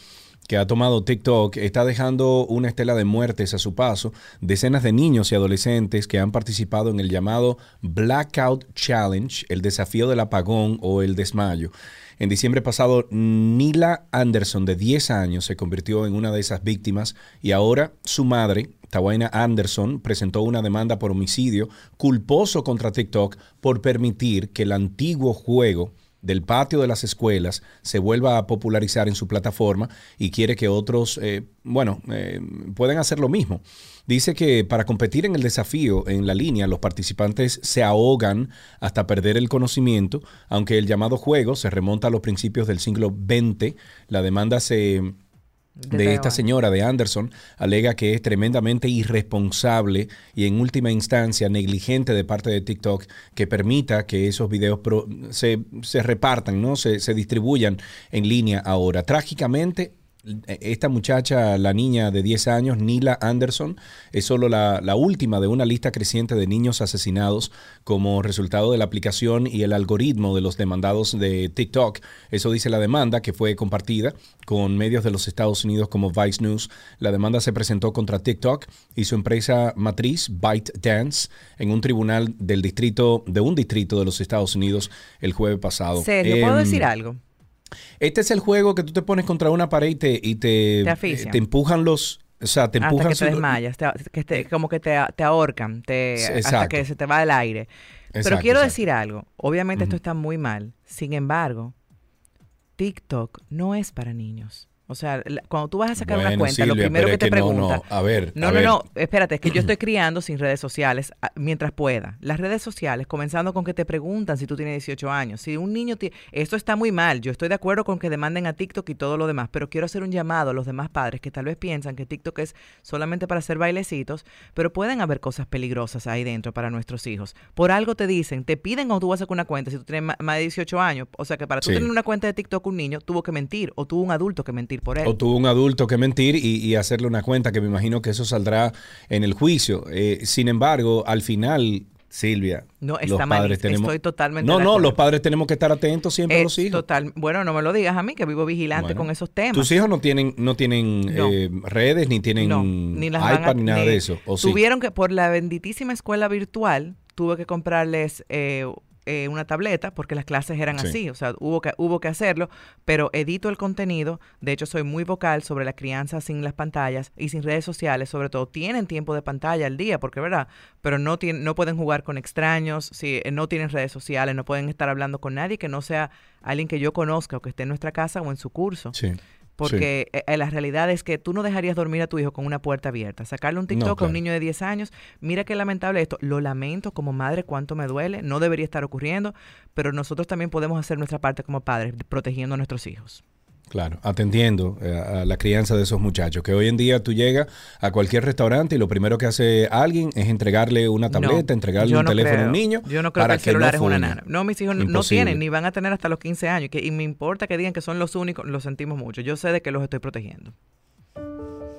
que ha tomado TikTok, está dejando una estela de muertes a su paso. Decenas de niños y adolescentes que han participado en el llamado Blackout Challenge, el desafío del apagón o el desmayo. En diciembre pasado, Nila Anderson, de 10 años, se convirtió en una de esas víctimas y ahora su madre, Tawaina Anderson, presentó una demanda por homicidio culposo contra TikTok por permitir que el antiguo juego del patio de las escuelas se vuelva a popularizar en su plataforma y quiere que otros, eh, bueno, eh, puedan hacer lo mismo. Dice que para competir en el desafío en la línea, los participantes se ahogan hasta perder el conocimiento, aunque el llamado juego se remonta a los principios del siglo XX. La demanda se de esta señora de Anderson alega que es tremendamente irresponsable y en última instancia negligente de parte de TikTok que permita que esos videos pro- se, se repartan, ¿no? Se, se distribuyan en línea ahora. Trágicamente, esta muchacha, la niña de 10 años, Nila Anderson, es solo la, la última de una lista creciente de niños asesinados como resultado de la aplicación y el algoritmo de los demandados de TikTok. Eso dice la demanda que fue compartida con medios de los Estados Unidos como Vice News. La demanda se presentó contra TikTok y su empresa matriz, ByteDance, en un tribunal del distrito, de un distrito de los Estados Unidos el jueves pasado. Sergio, ¿puedo Em, decir algo? Este es el juego que tú te pones contra una pared y te, y te, Te eh, te empujan los. O sea, te Hasta empujan. que te su- desmayas, te- que te- como que te, te ahorcan, te, hasta que se te va el aire. Pero quiero exacto. decir algo. Obviamente esto está muy mal. Sin embargo, TikTok no es para niños. O sea, la- cuando tú vas a sacar una cuenta, lo primero que te que no, preguntan. no, a ver, No, a no, ver. no. Espérate, es que yo estoy criando sin redes sociales ah, mientras pueda. Las redes sociales, comenzando con que te preguntan si tú tienes 18 años. Si un niño tiene. Esto está muy mal. Yo estoy de acuerdo con que demanden a TikTok y todo lo demás. Pero quiero hacer un llamado a los demás padres que tal vez piensan que TikTok es solamente para hacer bailecitos. Pero pueden haber cosas peligrosas ahí dentro para nuestros hijos. Por algo te dicen, te piden cuando tú vas a sacar una cuenta si tú tienes más de 18 años. O sea que para tú Sí. tener una cuenta de TikTok, un niño tuvo que mentir o tuvo un adulto que mentir por él. O tuvo un adulto que mentir y, y hacerle una cuenta, que me imagino que eso saldrá en el juicio. Eh, sin embargo, al final, Silvia, No, los está padres malísimo. tenemos. Estoy totalmente No, no, los padres tenemos que estar atentos siempre a los hijos. total, bueno, no me lo digas a mí, que vivo vigilante Bueno, con esos temas. Tus hijos no tienen, no tienen No. eh, redes, ni tienen no, ni las iPad, a- ni nada ni- de eso. ¿o sí? Tuvieron que, por la benditísima escuela virtual, tuve que comprarles eh, eh, una tableta porque las clases eran Sí. así, o sea, hubo que, hubo que hacerlo, pero edito el contenido, de hecho soy muy vocal sobre la crianza sin las pantallas y sin redes sociales, sobre todo tienen tiempo de pantalla al día, porque verdad, pero no, tienen, no pueden jugar con extraños, si, eh, no tienen redes sociales, no pueden estar hablando con nadie que no sea alguien que yo conozca o que esté en nuestra casa o en su curso. Sí. Porque eh, eh, la realidad es que tú no dejarías dormir a tu hijo con una puerta abierta. Sacarle un TikTok a claro. un niño de 10 años, mira qué lamentable esto. Lo lamento como madre, cuánto me duele. No debería estar ocurriendo, pero nosotros también podemos hacer nuestra parte como padres, protegiendo a nuestros hijos. Claro, atendiendo eh, a la crianza de esos muchachos. Que hoy en día tú llegas a cualquier restaurante y lo primero que hace alguien es entregarle una tableta, No, entregarle un no teléfono a un niño. Yo no creo para que el celular no es una nana. No, mis hijos no- tienen, ni van a tener hasta los 15 años. Que, y me importa que digan que son los únicos, lo sentimos mucho. Yo sé de que los estoy protegiendo.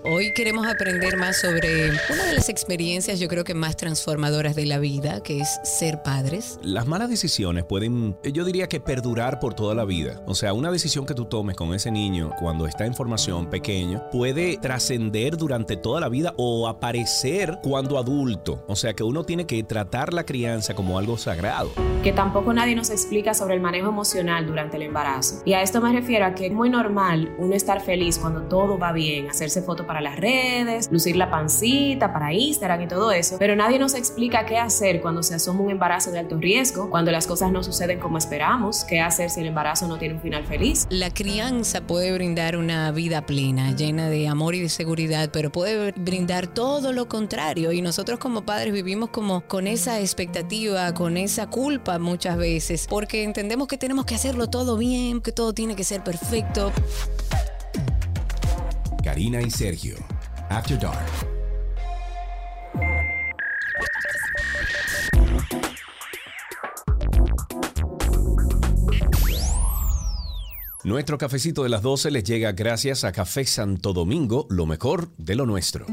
Hoy queremos aprender más sobre una de las experiencias yo creo que más transformadoras de la vida, que es ser padres. Las malas decisiones pueden, yo diría que perdurar por toda la vida. O sea, una decisión que tú tomes con ese niño cuando está en formación pequeño puede trascender durante toda la vida o aparecer cuando adulto. O sea, que uno tiene que tratar la crianza como algo sagrado. que tampoco nadie nos explica sobre el manejo emocional durante el embarazo. Y a esto me refiero a que es muy normal uno estar feliz cuando todo va bien, hacerse fotos para las redes, lucir la pancita para Instagram y todo eso, pero nadie nos explica qué hacer cuando se asoma un embarazo de alto riesgo, cuando las cosas no suceden como esperamos, qué hacer si el embarazo no tiene un final feliz. La crianza puede brindar una vida plena, llena de amor y de seguridad, pero puede brindar todo lo contrario. Y nosotros como padres vivimos como con esa expectativa, con esa culpa muchas veces, porque entendemos que tenemos que hacerlo todo bien, que todo tiene que ser perfecto. Karina y Sergio. After Dark. Nuestro cafecito de las 12 les llega gracias a Café Santo Domingo, lo mejor de lo nuestro.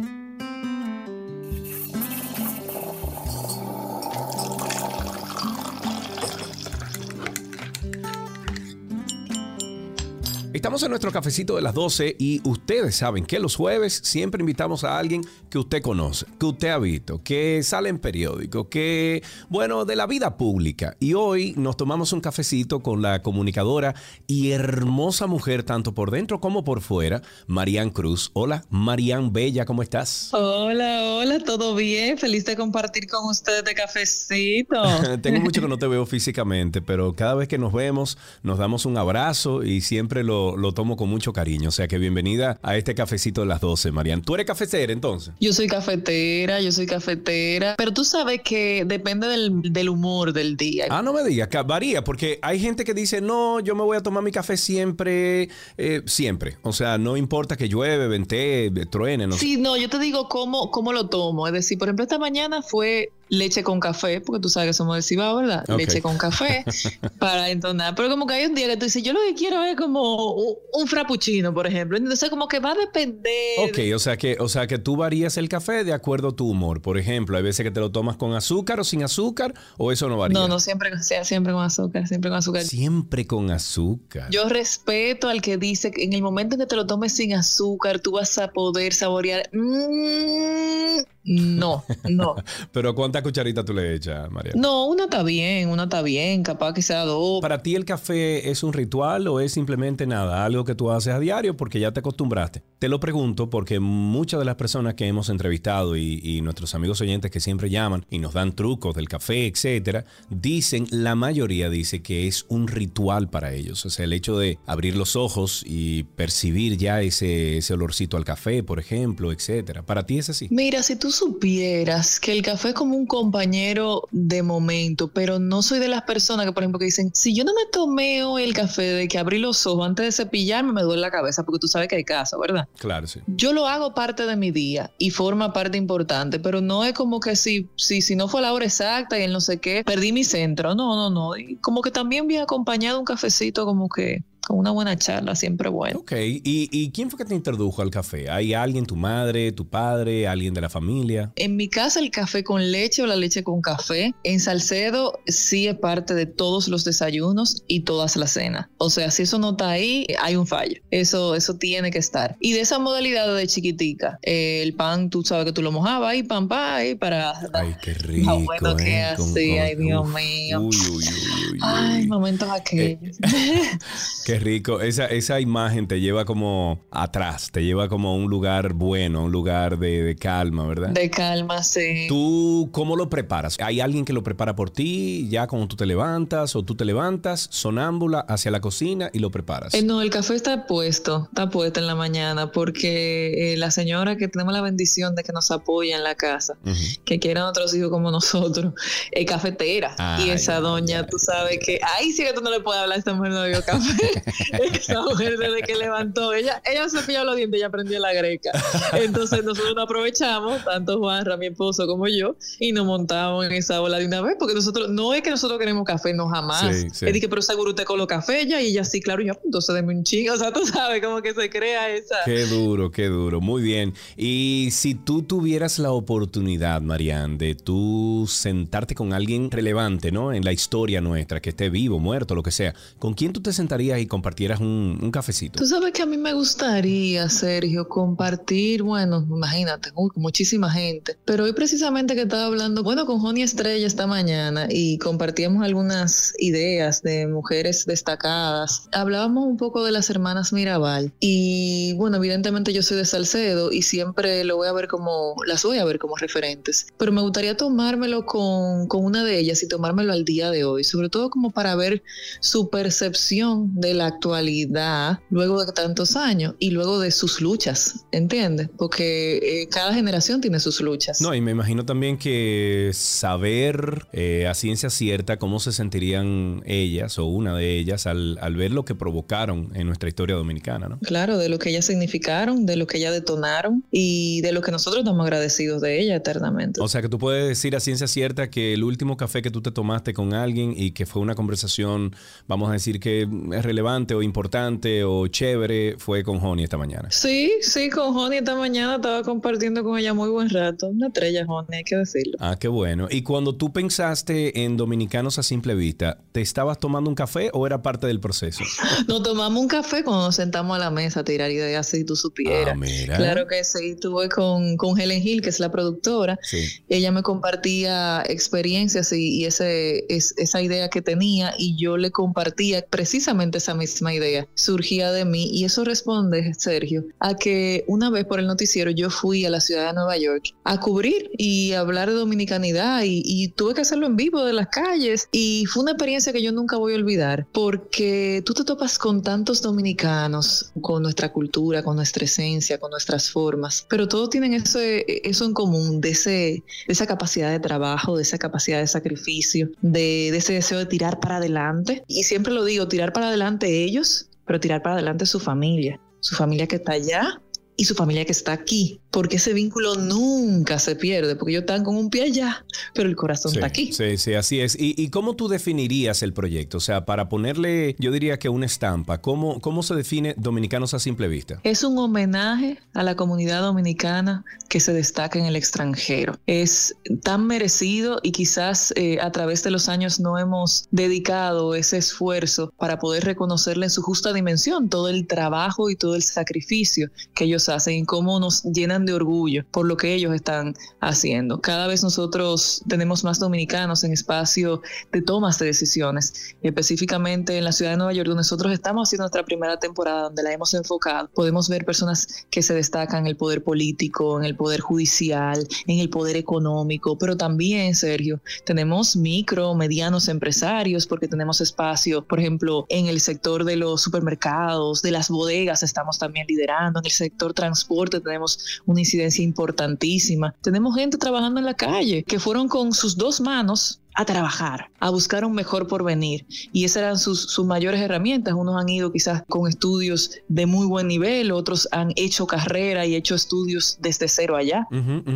Estamos en nuestro cafecito de las 12 y ustedes saben que los jueves siempre invitamos a alguien que usted conoce, que usted ha visto, que sale en periódico, que, bueno, de la vida pública. Y hoy nos tomamos un cafecito con la comunicadora y hermosa mujer, tanto por dentro como por fuera, Marian Cruz. Hola, Marian Bella, ¿cómo estás? Hola, hola, ¿todo bien? Feliz de compartir con ustedes de cafecito. [laughs] Tengo mucho que no te [laughs] veo físicamente, pero cada vez que nos vemos nos damos un abrazo y siempre lo, lo tomo con mucho cariño. O sea que bienvenida a este cafecito de las 12, Marian. ¿Tú eres cafetera entonces? Yo soy cafetera, yo soy cafetera, pero tú sabes que depende del, del humor del día. Ah, no me digas, varía, porque hay gente que dice, no, yo me voy a tomar mi café siempre, eh, siempre. O sea, no importa que llueve, vente, truene, no Sí, no, yo te digo cómo, cómo lo tomo. Es decir, por ejemplo, esta mañana fue leche con café, porque tú sabes que somos del Cibao, ¿verdad? Leche con café [laughs] para entonar. Pero como que hay un día que tú dices, yo lo que quiero es como un, frappuccino, por ejemplo. Entonces, como que va a depender. Ok, o sea que, o sea que tú varías el café de acuerdo a tu humor. Por ejemplo, hay veces que te lo tomas con azúcar o sin azúcar, o eso no varía. No, no, siempre, sea, siempre con azúcar, siempre con azúcar. Siempre con azúcar. Yo respeto al que dice que en el momento en que te lo tomes sin azúcar, tú vas a poder saborear. Mm, no, no. [laughs] Pero ¿cuántas cucharitas tú le echas, María? No, una está bien, una está bien, capaz que sea dos. ¿Para ti el café es un ritual o es simplemente nada, algo que tú haces a diario porque ya te acostumbraste? Te lo pregunto porque muchas de las personas que hemos entrevistado y, y nuestros amigos oyentes que siempre llaman y nos dan trucos del café, etcétera, dicen, la mayoría dice que es un ritual para ellos. O sea, el hecho de abrir los ojos y percibir ya ese, ese olorcito al café, por ejemplo, etcétera. ¿Para ti es así? Mira, si tú supieras que el café es como un compañero de momento, pero no soy de las personas que, por ejemplo, que dicen, si yo no me tomé hoy el café de que abrí los ojos antes de cepillarme, me duele la cabeza, porque tú sabes que hay casos, ¿verdad? Claro, sí. Yo lo hago parte de mi día y forma parte importante, pero no es como que si, si, si no fue la hora exacta y el no sé qué, perdí mi centro. No, no, no. Y como que también bien acompañado un cafecito, como que una buena charla, siempre bueno. Ok, ¿Y, y quién fue que te introdujo al café? ¿Hay alguien, tu madre, tu padre, alguien de la familia? En mi casa el café con leche o la leche con café. En Salcedo sí es parte de todos los desayunos y todas las cenas. O sea, si eso no está ahí, hay un fallo. Eso, eso tiene que estar. Y de esa modalidad de chiquitica, eh, el pan, tú sabes que tú lo mojabas ahí, pan, pan, ahí para... [laughs] Ay, qué [laughs] rico. Ah, bueno que ¿eh? Con- así, con- ay, Dios uf, mío. Uy, uy, uy. Ay, momentos aquellos. [laughs] Qué rico. Esa, esa imagen te lleva como atrás, te lleva como a un lugar bueno, a un lugar de, de calma, ¿verdad? de calma, sí. ¿Tú cómo lo preparas? ¿Hay alguien que lo prepara por ti ya cuando tú te levantas o tú te levantas sonámbula hacia la cocina y lo preparas? Eh, no, el café está puesto, está puesto en la mañana porque eh, la señora que tenemos la bendición de que nos apoya en la casa, que quieran otros hijos como nosotros, es cafetera. Ay, y esa ay, doña, ay. tú sabes que, ahí sí que tú no le puedes hablar a esta mujer no café. [laughs] [laughs] esa mujer desde que levantó, ella, ella se pilló los dientes y aprendió la greca. Entonces nosotros nos aprovechamos, tanto Juan, mi esposo como yo, y nos montamos en esa ola de una vez, porque nosotros, no es que nosotros queremos café, no jamás. Sí, sí. Es que, pero seguro usted con los café ya, y ella sí, claro, y yo, entonces deme un chingo. O sea, tú sabes, como que se crea esa. Qué duro, qué duro. Muy bien. Y si tú tuvieras la oportunidad, Marianne, de tú sentarte con alguien relevante, ¿no? En la historia nuestra, que esté vivo, muerto, lo que sea, ¿con quién tú te sentarías y compartieras un, un cafecito? Tú sabes que a mí me gustaría, Sergio, compartir, bueno, imagínate, muchísima gente. Pero hoy precisamente que estaba hablando, bueno, con Joni Estrella esta mañana y compartíamos algunas ideas de mujeres destacadas. Hablábamos un poco de las hermanas Mirabal. Y bueno, evidentemente yo soy de Salcedo y siempre lo voy a ver como, las voy a ver como referentes. Pero me gustaría tomármelo con, con una de ellas y tomármelo al día de hoy, sobre todo como para ver su percepción de la actualidad luego de tantos años y luego de sus luchas, ¿entiendes? Porque eh, cada generación tiene sus luchas. No, y me imagino también que saber eh, a ciencia cierta cómo se sentirían ellas o una de ellas al, al ver lo que provocaron en nuestra historia dominicana, ¿no? Claro, de lo que ellas significaron, de lo que ellas detonaron y de lo que nosotros estamos agradecidos de ella eternamente. O sea que tú puedes decir a ciencia cierta que el último café que tú te tomaste con alguien y que fue una conversación, vamos a decir que es relevante o importante o chévere, fue con Honey esta mañana. Sí, sí, con Honey esta mañana estaba compartiendo con ella muy buen rato. Una estrella, Honey, hay que decirlo. Ah, qué bueno. Y cuando tú pensaste en Dominicanos a simple vista, ¿te estabas tomando un café o era parte del proceso? [laughs] Nos tomamos un café cuando nos sentamos a la mesa a tirar ideas si tú supieras. Ah, mira. Claro que sí, estuve con, con Helen Hill, que es la productora. Sí. Ella me compartía experiencias y, y ese, es, esa idea que tenía y yo le compartía precisamente esa misma idea. Surgía de mí y eso responde, Sergio, a que una vez por el noticiero yo fui a la ciudad de Nueva York a cubrir y hablar de dominicanidad y, tuve que hacerlo en vivo de las calles y fue una experiencia que yo nunca voy a olvidar porque tú te topas con tantos dominicanos, con nuestra cultura, con nuestra esencia, con nuestras formas, pero todos tienen eso, eso en común, de, ese, esa capacidad de trabajo, de esa capacidad de sacrificio, de, de ese deseo de tirar para adelante. Y siempre lo digo, tirar para adelante ellos, pero tirar para adelante su familia, su familia que está allá y su familia que está aquí, porque ese vínculo nunca se pierde, porque ellos están con un pie allá, pero el corazón Sí, está aquí. Sí, sí, así es. ¿Y, y cómo tú definirías el proyecto? O sea, para ponerle, yo diría que una estampa, ¿cómo, cómo se define Dominicanos a simple vista? Es un homenaje a la comunidad dominicana que se destaca en el extranjero. Es tan merecido y quizás eh, a través de los años no hemos dedicado ese esfuerzo para poder reconocerle en su justa dimensión todo el trabajo y todo el sacrificio que ellos hacen y cómo nos llenan de orgullo por lo que ellos están haciendo. Cada vez nosotros tenemos más dominicanos en espacio de tomas de decisiones, específicamente en la ciudad de Nueva York, donde nosotros estamos haciendo nuestra primera temporada, donde la hemos enfocado. Podemos ver personas que se destacan en el poder político, en el poder judicial, en el poder económico, pero también, Sergio, tenemos micro, medianos empresarios, porque tenemos espacio, por ejemplo, en el sector de los supermercados, de las bodegas, estamos también liderando, en el sector transporte tenemos una incidencia importantísima. Tenemos gente trabajando en la calle que fueron con sus dos manos a trabajar, a buscar un mejor porvenir. Y esas eran sus, sus mayores herramientas. Unos han ido quizás con estudios de muy buen nivel, otros han hecho carrera y hecho estudios desde cero allá.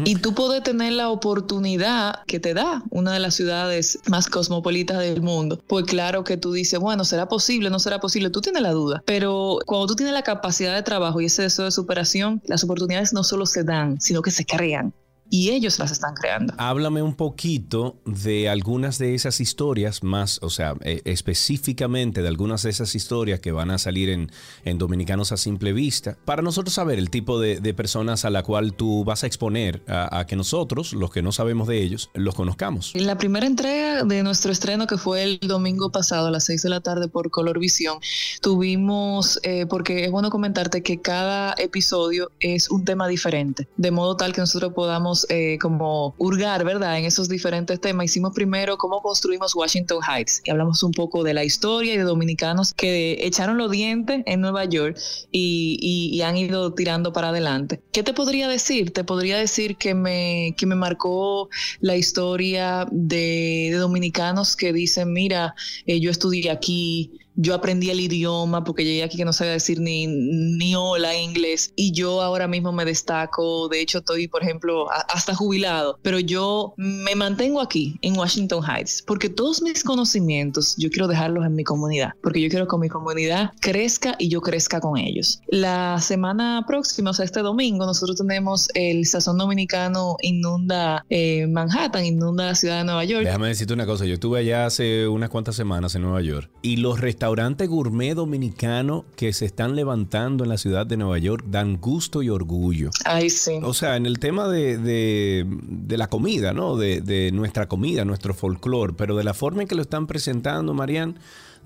Y tú puedes tener la oportunidad que te da una de las ciudades más cosmopolitas del mundo. Pues claro que tú dices, bueno, ¿será posible? ¿No será posible? Tú tienes la duda. Pero cuando tú tienes la capacidad de trabajo y ese deseo de superación, las oportunidades no solo se dan, sino que se crean. Y ellos las están creando. Háblame un poquito de algunas de esas historias más, o sea, eh, específicamente de algunas de esas historias que van a salir en, en Dominicanos a simple vista, para nosotros saber el tipo de, de personas a la cual tú vas a exponer a, a que nosotros, los que no sabemos de ellos, los conozcamos. En la primera entrega de nuestro estreno, que fue el domingo pasado a las 6 de la tarde por Color Visión, tuvimos, eh, porque es bueno comentarte que cada episodio es un tema diferente, de modo tal que nosotros podamos eh, como hurgar, ¿verdad? En esos diferentes temas. Hicimos primero cómo construimos Washington Heights y hablamos un poco de la historia y de dominicanos que echaron los dientes en Nueva York y, y- han ido tirando para adelante. ¿Qué te podría decir? Te podría decir que me, que me marcó la historia de, de dominicanos que dicen, mira, eh, yo estudié aquí, yo aprendí el idioma porque llegué aquí que no sabía decir ni, ni hola en inglés y yo ahora mismo me destaco, de hecho estoy, por ejemplo, a- hasta jubilado, pero yo me mantengo aquí en Washington Heights porque todos mis conocimientos yo quiero dejarlos en mi comunidad, porque yo quiero que mi comunidad crezca y yo crezca con ellos. La semana próxima, o sea, este domingo, nosotros tenemos el Sazón Dominicano Inunda eh, Manhattan, Inunda la ciudad de Nueva York. Déjame decirte una cosa, yo estuve allá hace unas cuantas semanas en Nueva York y los restaurantes gourmet dominicanos que se están levantando en la ciudad de Nueva York dan gusto y orgullo. Ay, sí. O sea, en el tema de, de- de la comida, ¿no? De, de nuestra comida, nuestro folclore, pero de la forma en que lo están presentando, Marian,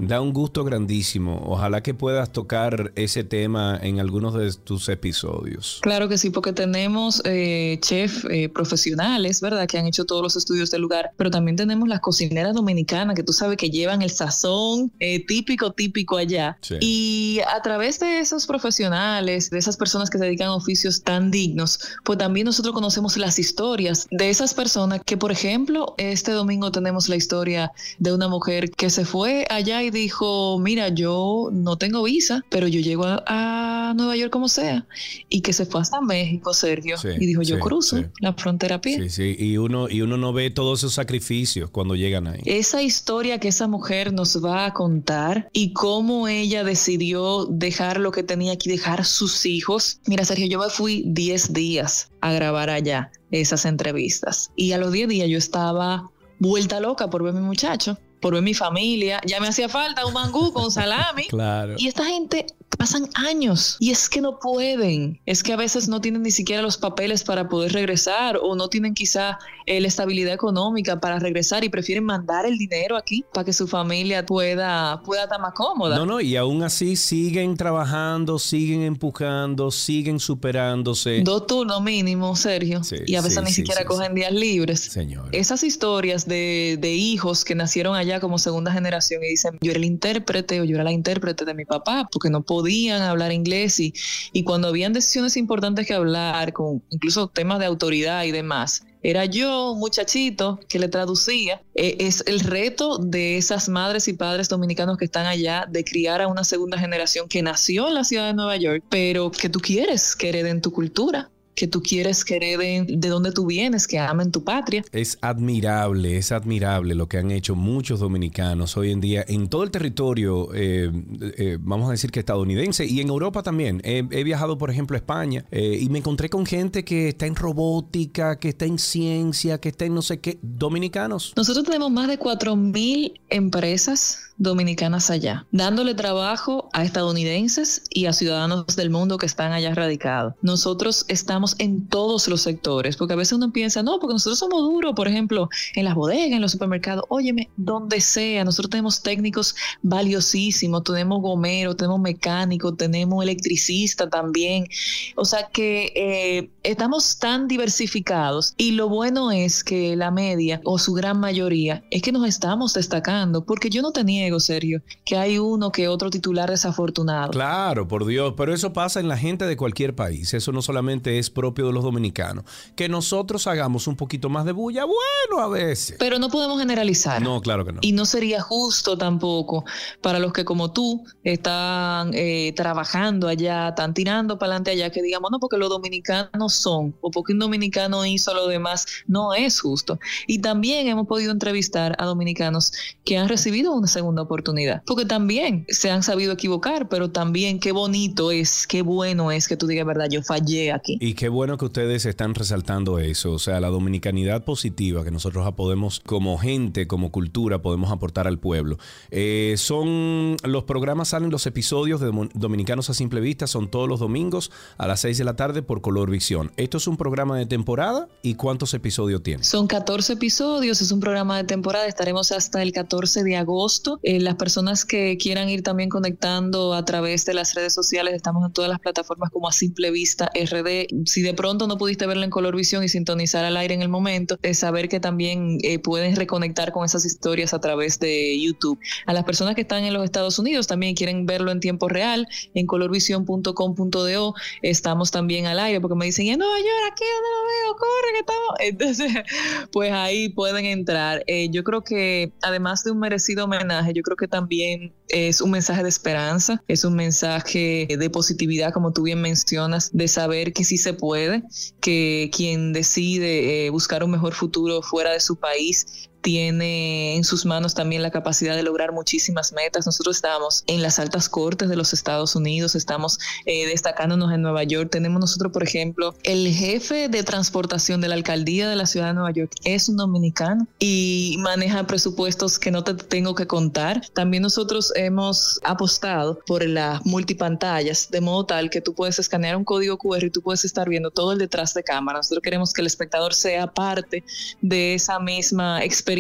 da un gusto grandísimo. Ojalá que puedas tocar ese tema en algunos de tus episodios. Claro que sí, porque tenemos eh, chefs eh, profesionales, ¿verdad? Que han hecho todos los estudios del lugar, pero también tenemos las cocineras dominicanas que tú sabes que llevan el sazón eh, típico, típico allá. Sí. Y a través de esos profesionales, de esas personas que se dedican a oficios tan dignos, pues también nosotros conocemos las historias de esas personas que, por ejemplo, este domingo tenemos la historia de una mujer que se fue allá y y dijo, mira, yo no tengo visa, pero yo llego a, a Nueva York como sea. Y que se fue hasta México, Sergio. Sí, y dijo, yo sí, cruzo sí. la frontera a pie. Sí, sí, y uno, y uno no ve todos esos sacrificios cuando llegan ahí. Esa historia que esa mujer nos va a contar y cómo ella decidió dejar lo que tenía aquí, dejar sus hijos. Mira, Sergio, yo me fui 10 días a grabar allá esas entrevistas y a los 10 días yo estaba vuelta loca por ver a mi muchacho, por ver mi familia. Ya me hacía falta un mangú con salami. Claro. Y esta gente pasan años y es que no pueden, es que a veces no tienen ni siquiera los papeles para poder regresar o no tienen quizá eh, la estabilidad económica para regresar y prefieren mandar el dinero aquí para que su familia pueda, pueda estar más cómoda. No, no, y aún así siguen trabajando, siguen empujando, siguen superándose. Dos turnos mínimo, Sergio, Sí, y a veces sí, ni sí, siquiera cogen días libres. Señor. Esas historias de, de hijos que nacieron allá como segunda generación y dicen, yo era el intérprete o yo era la intérprete de mi papá porque no podían hablar inglés y, y cuando habían decisiones importantes que hablar, con incluso temas de autoridad y demás, era yo, un muchachito, que le traducía. Eh, es el reto de esas madres y padres dominicanos que están allá de criar a una segunda generación que nació en la ciudad de Nueva York, pero que tú quieres que hereden tu cultura, que tú quieres que hereden de donde tú vienes, que amen tu patria. Es admirable, es admirable lo que han hecho muchos dominicanos hoy en día en todo el territorio, eh, eh, vamos a decir que estadounidense y en Europa también. He, he viajado, por ejemplo, a España eh, y me encontré con gente que está en robótica, que está en ciencia, que está en no sé qué, dominicanos. Nosotros tenemos más de 4.000 empresas dominicanas allá, dándole trabajo a estadounidenses y a ciudadanos del mundo que están allá radicados. Nosotros estamos en todos los sectores, porque a veces uno piensa, no, porque nosotros somos duros, por ejemplo, en las bodegas, en los supermercados, óyeme, donde sea, nosotros tenemos técnicos valiosísimos, tenemos gomeros, tenemos mecánicos, tenemos electricista también, o sea que eh, estamos tan diversificados y lo bueno es que la media o su gran mayoría es que nos estamos destacando, porque yo no te niego, Sergio, que hay uno que otro titular desafortunado. Claro, por Dios, pero eso pasa en la gente de cualquier país. Eso no solamente es propio de los dominicanos. Que nosotros hagamos un poquito más de bulla, bueno, a veces. Pero no podemos generalizar. No, claro que no. Y no sería justo tampoco para los que como tú están eh, trabajando allá, están tirando para adelante allá, que digamos, no, porque los dominicanos son, o porque un dominicano hizo lo demás, no es justo. Y también hemos podido entrevistar a dominicanos que han recibido una segunda oportunidad, porque también se han sabido equivocar, pero también qué bonito es, qué bueno es que tú digas, verdad, yo fallé aquí. Y qué bueno que ustedes están resaltando eso, o sea, la dominicanidad positiva que nosotros podemos, como gente, como cultura, podemos aportar al pueblo. Eh, son los programas, salen los episodios de Dominicanos a Simple Vista, son todos los domingos a las 6 de la tarde por Color Visión. Esto es un programa de temporada y ¿cuántos episodios tiene? Son 14 episodios, es un programa de temporada, estaremos hasta el 14 de agosto. Eh, las personas que quieran ir también conectando a través de las redes sociales, estamos en todas las plataformas como a Simple Vista RD. Si de pronto no pudiste verla en Color Visión y sintonizar al aire en el momento, es saber que también eh, reconectar con esas historias a través de YouTube. A las personas que están en los Estados Unidos también quieren verlo en tiempo real, en colorvision.com.do estamos también al aire porque me dicen, en Nueva York, aquí donde lo veo, corre que estamos. [laughs] Entonces, pues ahí pueden entrar. Eh, yo creo que además de un merecido homenaje, yo creo que también es un mensaje de esperanza, es un mensaje de positividad, como tú bien mencionas, de saber que sí se puede, que quien decide eh, buscar un mejor futuro fuera de su país tiene en sus manos también la capacidad de lograr muchísimas metas. Nosotros estamos en las altas cortes de los Estados Unidos, estamos eh, destacándonos en Nueva York. Tenemos nosotros, por ejemplo, el jefe de transportación de la alcaldía de la ciudad de Nueva York es un dominicano y maneja presupuestos que no te tengo que contar. También nosotros hemos apostado por las multipantallas, de modo tal que tú puedes escanear un código QR y tú puedes estar viendo todo el detrás de cámara. Nosotros queremos que el espectador sea parte de esa misma experiencia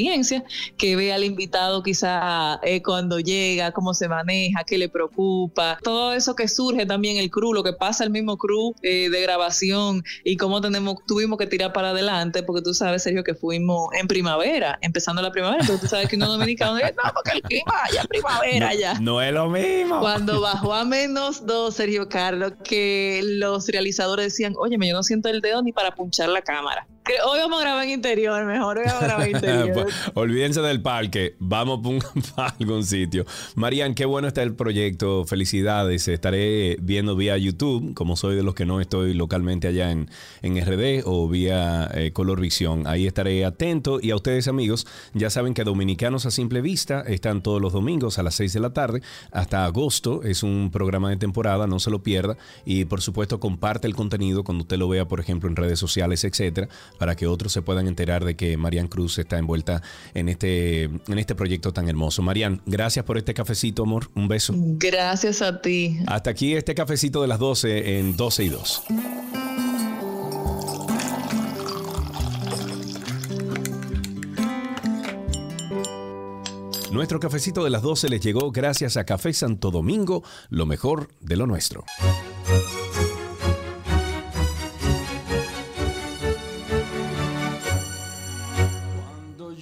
que vea al invitado quizá eh, cuando llega, cómo se maneja, qué le preocupa, todo eso que surge también el crew, lo que pasa el mismo crew eh, de grabación y cómo tenemos, tuvimos que tirar para adelante, porque tú sabes, Sergio, que fuimos en primavera, empezando la primavera, pero tú sabes que uno dominicano dice, no, porque el clima ya primavera ya. No es lo mismo. Cuando [laughs] bajó a menos dos, Sergio Carlos, que los realizadores decían, oye, yo no siento el dedo ni para punchar la cámara. Hoy vamos a grabar en interior, mejor hoy vamos a grabar interior. [laughs] Olvídense del parque, vamos para [laughs] algún sitio. Marian, qué bueno está el proyecto, felicidades. Estaré viendo vía YouTube, como soy de los que no estoy localmente allá en, en RD o vía eh, Color Visión. Ahí estaré atento y a ustedes amigos, ya saben que Dominicanos a Simple Vista están todos los domingos a las 6 de la tarde hasta agosto. Es un programa de temporada, no se lo pierda y por supuesto comparte el contenido cuando usted lo vea, por ejemplo, en redes sociales, etcétera, para que otros se puedan enterar de que Marian Cruz está envuelta en este, en este proyecto tan hermoso. Marian, gracias por este cafecito, amor. Un beso. Gracias a ti. Hasta aquí este cafecito de las 12 en 12 y 2. Nuestro cafecito de las 12 les llegó gracias a Café Santo Domingo, lo mejor de lo nuestro.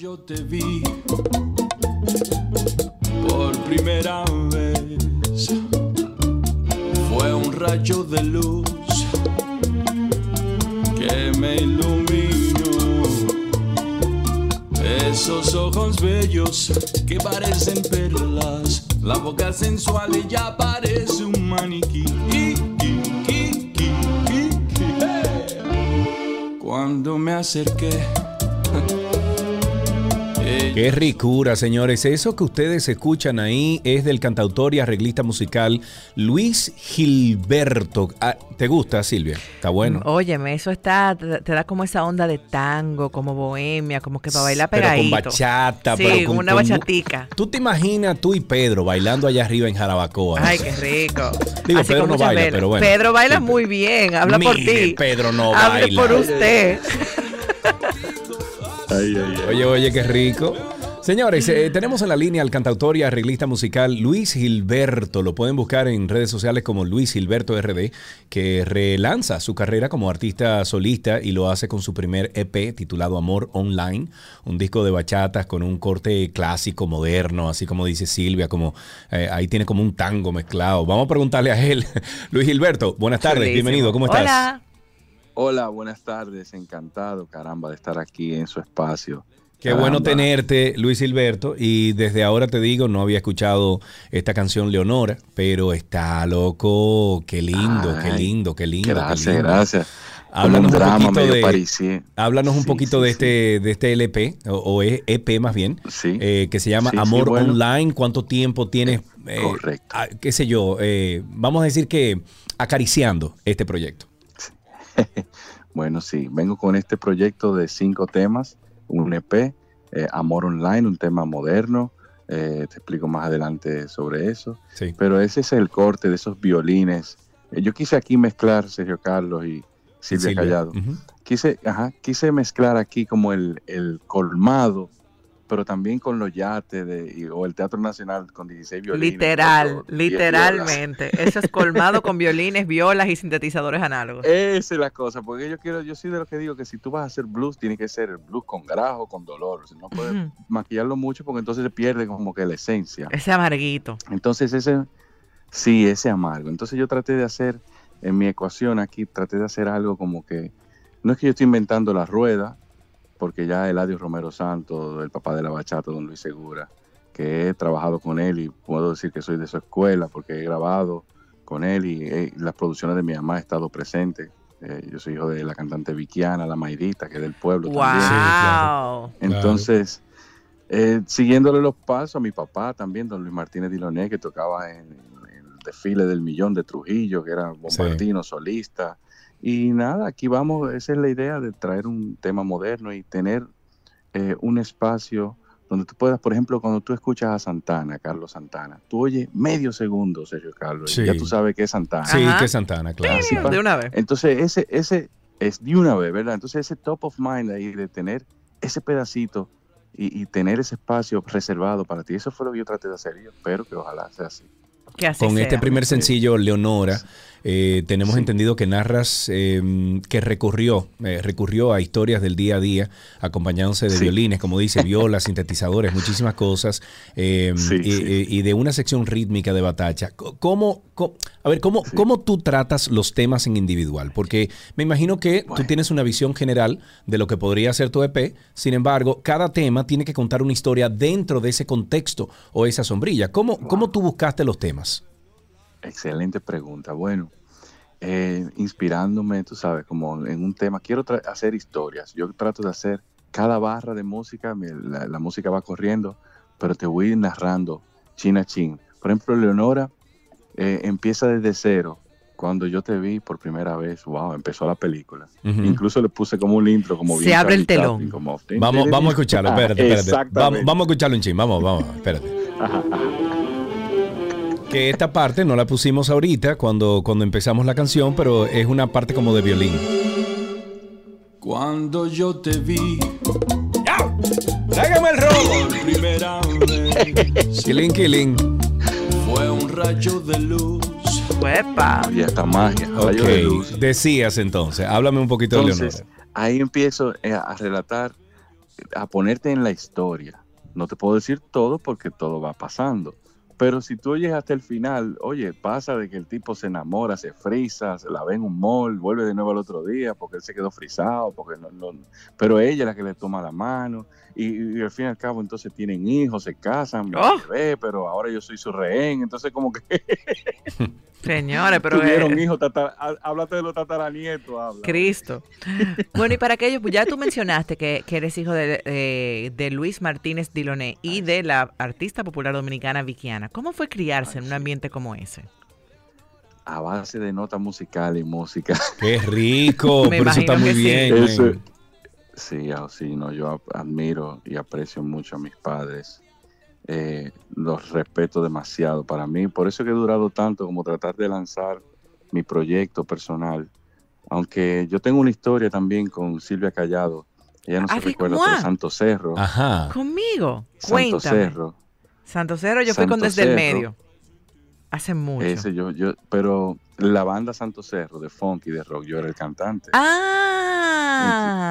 Yo te vi por primera vez, fue un rayo de luz que me iluminó. Esos ojos bellos que parecen perlas, la boca sensual y ya parece un maniquí. Cuando me acerqué. Qué ricura, señores. Eso que ustedes escuchan ahí es del cantautor y arreglista musical Luis Gilberto. Ah, ¿Te gusta, Silvia? Está bueno. Óyeme, eso está, te, da como esa onda de tango, como bohemia, como que para bailar Pero con pegadito. bachata, sí, pero con una con- bachatica. ¿Tú te imaginas tú y Pedro bailando allá arriba en Jarabacoa? Ay, qué rico. Digo, Así Pedro no baila, velas. pero bueno. Pedro baila muy bien, habla por ti. Pedro no Hable baila. por usted. [laughs] Oye, oye, qué rico. Señores, eh, tenemos en la línea al cantautor y arreglista musical Luis Gilberto. Lo pueden buscar en redes sociales como Luis Gilberto RD, que relanza su carrera como artista solista y lo hace con su primer EP titulado Amor Online, un disco de bachatas con un corte clásico, moderno, así como dice Silvia, como eh, ahí tiene como un tango mezclado. Vamos a preguntarle a él. [laughs] Luis Gilberto, buenas tardes, Chulísimo. bienvenido, ¿cómo estás? Hola. Hola, buenas tardes, encantado, caramba, de estar aquí en su espacio. Qué bueno tenerte, Luis Gilberto. Y desde ahora te digo, no había escuchado esta canción Leonora, pero está loco. Qué lindo, qué lindo, qué lindo. qué Gracias, lindo. gracias. Háblanos un poquito de, parisien. háblanos un poquito sí, de sí. este, de este LP, o, o E- EP más bien, eh, que se llama Amor bueno. Online. ¿Cuánto tiempo tienes? eh, Correcto. ah, qué sé yo, eh, vamos a decir que acariciando este proyecto. [laughs] Bueno, sí, vengo con este proyecto de cinco temas, un EP, eh, Amor Online, un tema moderno. eh, te explico más adelante sobre eso. Sí. Pero ese es el corte de esos violines. Eh, yo quise aquí mezclar Sergio Carlos y Silvia, Silvia. Callado. Quise, ajá, quise mezclar aquí como el, el colmado, pero también con los yates de, y- o el Teatro Nacional con 16 violines. Literal, ocho, 10 violas. literalmente. Eso es colmado con violines, violas y sintetizadores análogos. Esa es la cosa, porque yo quiero, yo soy de los que digo que si tú vas a hacer blues, tiene que ser el blues con grajo, con dolor. Sea, no puedes maquillarlo mucho porque entonces se pierde como que la esencia. Ese amarguito. Entonces ese, sí, ese amargo. Entonces yo traté de hacer, en mi ecuación aquí, traté de hacer algo como que, no es que yo estoy inventando la rueda, porque ya Eladio Romero Santos, el papá de la bachata, don Luis Segura, que he trabajado con él y puedo decir que soy de su escuela porque he grabado con él y eh, las producciones de mi mamá he estado presente. Eh, yo soy hijo de la cantante Vikiana, la Maidita, que es del pueblo Wow. también. claro. Entonces, eh, siguiéndole los pasos a mi papá también, don Luis Martínez Diloné, que tocaba en, en el desfile del millón de Trujillo, que era bombardino, solista. Y nada, aquí vamos, esa es la idea de traer un tema moderno y tener eh, un espacio donde tú puedas, por ejemplo, cuando tú escuchas a Santana, Carlos Santana, tú oyes medio segundo, Sergio Carlos, Sí. y ya tú sabes que es Santana. Sí, Ajá. que Santana, claro. De una vez. entonces, ese, ese es de una vez, ¿verdad? Entonces, ese top of mind ahí de tener ese pedacito y, y tener ese espacio reservado para ti, eso fue lo que yo traté de hacer y yo espero que ojalá sea así. Que así con sea. este primer sencillo, Leonora. Eh, tenemos entendido que narras eh, que recurrió, eh, recurrió a historias del día a día, acompañándose de Sí. violines, como dice, [laughs] violas, sintetizadores, muchísimas cosas, Sí, y, de una sección rítmica de batacha. ¿Cómo, cómo- a ver, ¿cómo, ¿cómo tú tratas los temas en individual? Porque me imagino que tú tienes una visión general de lo que podría ser tu EP, sin embargo, cada tema tiene que contar una historia dentro de ese contexto o esa sombrilla. ¿Cómo, cómo tú buscaste los temas? Excelente pregunta. Bueno, eh, inspirándome, tú sabes, como en un tema, quiero hacer historias. Yo trato de hacer cada barra de música, la, la música va corriendo, pero te voy narrando chin a chin. Por ejemplo, Leonora eh, empieza desde cero. Cuando yo te vi por primera vez, wow, empezó la película. Incluso le puse como un intro, como Se bien abre el telón. Como- Vamos, vamos a escucharlo, [laughs] espérate, espérate. Vamos, Exactamente. vamos a escucharlo un ching, vamos, vamos, espérate. Que esta parte no la pusimos ahorita cuando, cuando empezamos la canción, pero es una parte como de violín. Cuando yo te vi ¡Tráigame el robo! primera vez, Killing, killing. fue un rayo de luz. ¡Uepa! Y esta magia, rayo de luz. Ok, decías entonces, háblame un poquito de Entonces, Leonora. ahí empiezo eh, a relatar, a ponerte en la historia. No te puedo decir todo porque todo va pasando. Pero si tú oyes hasta el final, oye, pasa de que el tipo se enamora, se frisa, la ve en un mall, vuelve de nuevo al otro día porque él se quedó frisado, porque no, no- pero ella es la que le toma la mano y, y al fin y al cabo entonces tienen hijos, se casan, Oh. bebé, pero ahora yo soy su rehén, entonces como que [laughs] Señores, pero tuvieron eh, hijos, tata- há- háblate de los tataranietos, habla. Cristo. [laughs] Bueno, y para aquellos, pues ya tú mencionaste que, que eres hijo de, de Luis Martínez Diloné y de la artista popular dominicana Vickiana. ¿Cómo fue criarse en un ambiente como ese? a base de notas musicales y música. ¡Qué rico! [laughs] Me Pero eso está muy que sí. bien. Eso-. Sí, ah, sí, no, yo admiro y aprecio mucho a mis padres. Eh, los respeto demasiado para mí. Por eso que he durado tanto como tratar de lanzar mi proyecto personal. Aunque yo tengo una historia también con Silvia Callado. Ella no se Avec recuerda, pero Santo Cerro. Ajá. Conmigo. Santo Cuéntame. Cerro. Santo Cero, yo fui con Desde el Cerro. Medio. Hace mucho. Ese yo, yo, pero la banda Santo Cerro de funk y de rock, yo era el cantante. Ah,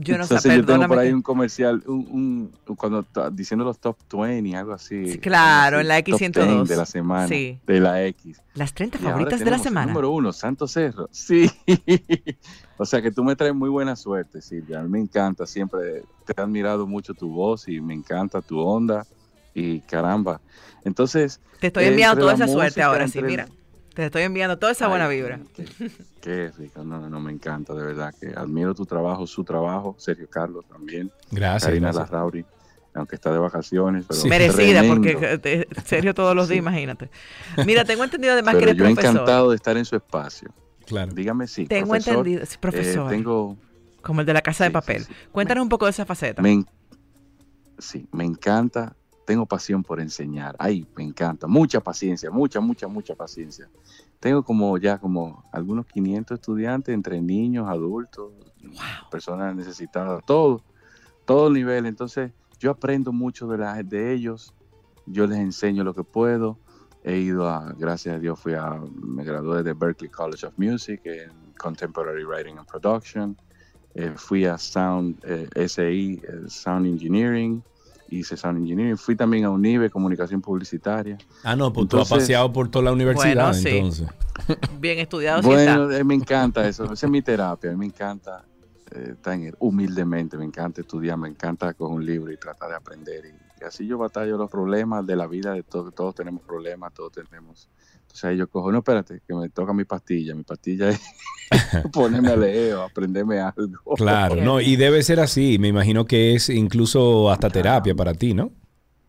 yo no sé, Entonces yo tengo por ahí un comercial, un, un- cuando diciendo los top 20, algo así. Sí, claro, algo en la así, top X102. 10 de la semana, Sí. de la X. Las 30 Y favoritas de la el semana. Número uno, Santo Cerro. Sí. [laughs] o sea que tú me traes muy buena suerte, Silvia. A mí me encanta, siempre te he admirado mucho tu voz y me encanta tu onda. Y caramba. Entonces. Te estoy enviando toda esa suerte ahora, sí, mira. Te estoy enviando toda esa Ay, buena vibra. Qué, qué rico, no, no, me encanta, de verdad, que admiro tu trabajo, su trabajo, Sergio Carlos también. Gracias, Karina gracias. Larrauri, aunque está de vacaciones. Pero Merecida, porque eh, Sergio todos los días, imagínate. Mira, tengo entendido además Pero que eres yo profesor. encantado de estar en su espacio. Claro. Dígame si. Tengo profesor, entendido, sí, profesor. eh, tengo, Como el de la casa de Sí, papel. sí. Cuéntanos un poco de esa faceta. me, sí, me encanta, tengo pasión por enseñar. Ay, me encanta, mucha paciencia, mucha, mucha, mucha paciencia. Tengo como ya como algunos 500 estudiantes entre niños, adultos, personas necesitadas, todo, todo nivel. Entonces, yo aprendo mucho de, la, de ellos, yo les enseño lo que puedo. He ido a, gracias a Dios, fui a, me gradué de Berklee College of Music en Contemporary Writing and Production. Eh, fui a Sound eh, SI, eh, Sound Engineering, hice Sound Engineering. Fui también a UNIBE, Comunicación Publicitaria. Ah, no, pues tú has Entonces- paseado por toda la universidad, Bueno, sí. entonces. [laughs] Bien estudiado sí está. Bueno, eh, me encanta eso, esa es mi terapia, a mí me encanta, eh, tan humildemente, me encanta estudiar, me encanta coger un libro y tratar de aprender. Y, y así yo batallo los problemas de la vida, de todo, todos tenemos problemas, todos tenemos. Entonces yo cojo, no, espérate, que me toca mi pastilla, mi pastilla es [laughs] [laughs] ponerme a leer o aprenderme algo. Claro, no, y debe ser así. Me imagino que es incluso hasta terapia para ti, ¿no?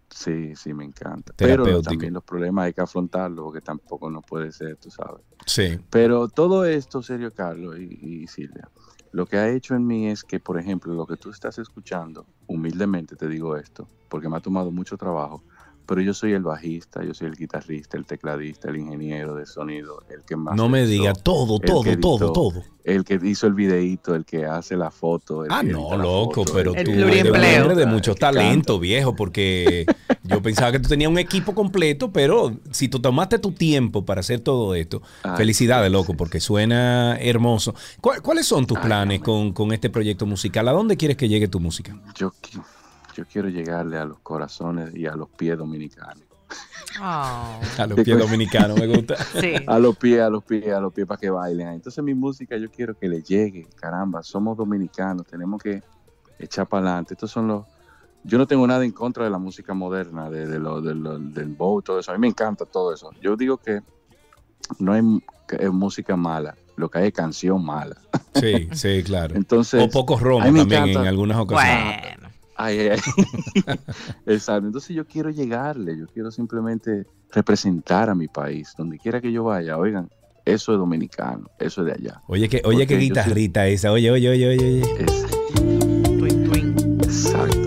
Sí, sí, me encanta. Pero también los problemas hay que afrontarlos porque tampoco no puede ser, tú sabes. Sí. Pero todo esto, serio, Carlos y, y Silvia, lo que ha hecho en mí es que, por ejemplo, lo que tú estás escuchando, humildemente te digo esto, porque me ha tomado mucho trabajo, pero yo soy el bajista, yo soy el guitarrista, el tecladista, el ingeniero de sonido, el que más... No me diga todo, todo, todo, todo. El que hizo el videíto, el que hace la foto. el Ah, que no, loco, foto, pero el- tú eres un hombre de mucho talento, viejo, porque yo pensaba que tú tenías un equipo completo, pero si tú tomaste tu tiempo para hacer todo esto, Ay, felicidades, loco, sí, porque suena hermoso. ¿Cuál- ¿Cuáles son tus Ay, planes con, con este proyecto musical? ¿A dónde quieres que llegue tu música? Yo, qui- yo quiero llegarle a los corazones y a los pies dominicanos. Oh, A los pies dominicanos, me gusta. [laughs] sí. A los pies, a los pies, a los pies para que bailen. Entonces mi música yo quiero que le llegue. Caramba, somos dominicanos, tenemos que echar para adelante. Estos son los... Yo no tengo nada en contra de la música moderna, de, de lo, de lo- del bow, todo eso. A mí me encanta todo eso. Yo digo que no hay música mala, lo que hay es canción mala. Sí, sí, claro. Entonces, o pocos romos también encanta. en algunas ocasiones. Bueno. Ay, ay, ay. [laughs] Exacto. Entonces yo quiero llegarle, yo quiero simplemente representar a mi país, donde quiera que yo vaya. Oigan, eso es dominicano, eso es de allá. Oye, que, oye, qué yo soy- guitarrita esa. Oye, oye, oye, oye, oye. Es- Twin, twin. exacto.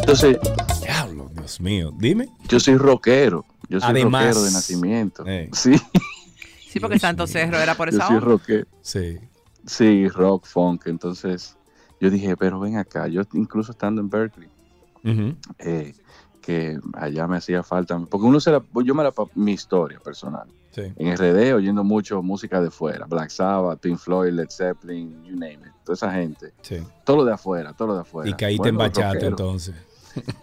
Entonces, Diablo, Dios mío. Dime. yo soy rockero. Yo soy Además, rockero de nacimiento. eh. Sí, Sí, porque Santo Cerro era por yo esa soy onda. rockero. Sí. Sí, rock, funk. Entonces, yo dije, pero ven acá. Yo incluso estando en Berkeley, eh, que allá me hacía falta, porque uno se la, yo me la, mi historia personal. Sí. En RD oyendo mucho música de fuera, Black Sabbath, Pink Floyd, Led Zeppelin, you name it, toda esa gente, Sí. todo lo de afuera, todo lo de afuera. Y caíste en Bueno, bachata rockero. entonces.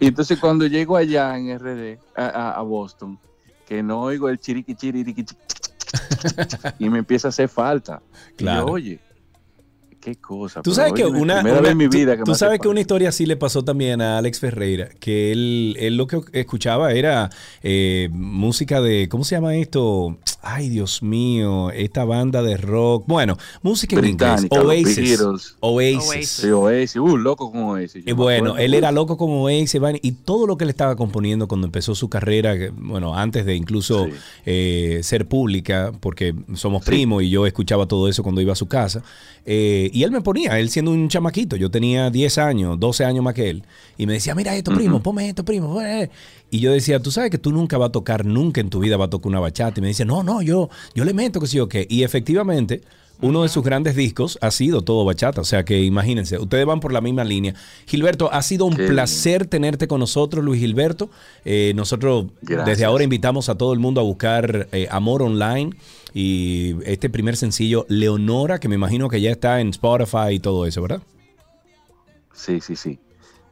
Y entonces cuando llego allá en RD, a, a- a Boston, que no oigo el chiriqui chiriqui [laughs] y me empieza a hacer falta. Y yo, Claro. oye, qué cosa. Tú sabes que óyeme, una, una- vez en mi tú- vida que tú sabes que una historia así le pasó también a Alex Ferreira, que él, él lo que escuchaba era eh, música de, ¿cómo se llama esto? Ay, Dios mío, esta banda de rock. Bueno, música en inglés. Británica, Oasis. Oasis. Oasis. Sí, Oasis, uh, loco con Oasis. yo bueno, él era loco como Oasis y todo lo que él estaba componiendo cuando empezó su carrera, bueno, antes de incluso Sí. eh, ser pública, porque somos Sí. primos y yo escuchaba todo eso cuando iba a su casa, eh, y él me ponía, él siendo un chamaquito, yo tenía 10 años, 12 años más que él, y me decía, mira esto, primo, Ujú. ponme esto, primo. ponme". Y yo decía, tú sabes que tú nunca vas a tocar, nunca en tu vida vas a tocar una bachata. Y me dice, no, no, yo, yo le meto que sí o qué. Y efectivamente, uno de sus grandes discos ha sido todo bachata. O sea que imagínense, ustedes van por la misma línea. Gilberto, ha sido un Qué placer tenerte con nosotros, Luis Gilberto. Eh, nosotros Gracias. desde ahora invitamos a todo el mundo a buscar eh, Amor Online y este primer sencillo, Leonora, que me imagino que ya está en Spotify y todo eso, ¿verdad? Sí, sí, sí.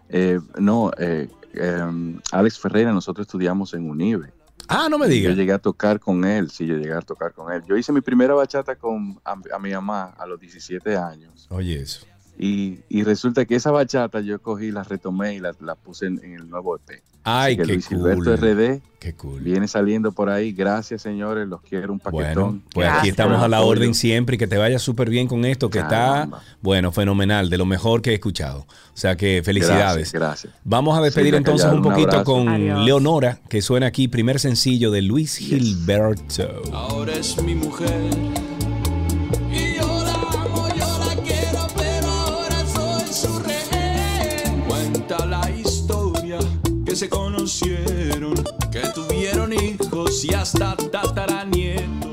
Eh, no, eh, em, Alex Ferreira, nosotros estudiamos en Unive. Ah, no me Yo digas. llegué a tocar con él, sí, yo llegué a tocar con él. Yo hice mi primera bachata con a, a mi mamá a los 17 años. Oye, eso. Y, y resulta que esa bachata yo cogí, la retomé y la, la puse en, en el nuevo EP. Ay, que qué Luis cool. Gilberto RD Qué cool. viene saliendo por ahí. Gracias, señores, los quiero un paquetón. Bueno, pues Gracias. aquí estamos a la orden siempre y que te vaya súper bien con esto, que Caramba. está, bueno, fenomenal, de lo mejor que he escuchado. O sea que felicidades. Gracias, gracias. Vamos a despedir entonces un poquito con Adiós. Leonora, que suena aquí, primer sencillo de Luis Gilberto. Ahora es mi mujer. Se conocieron, que tuvieron hijos y hasta tataranietos.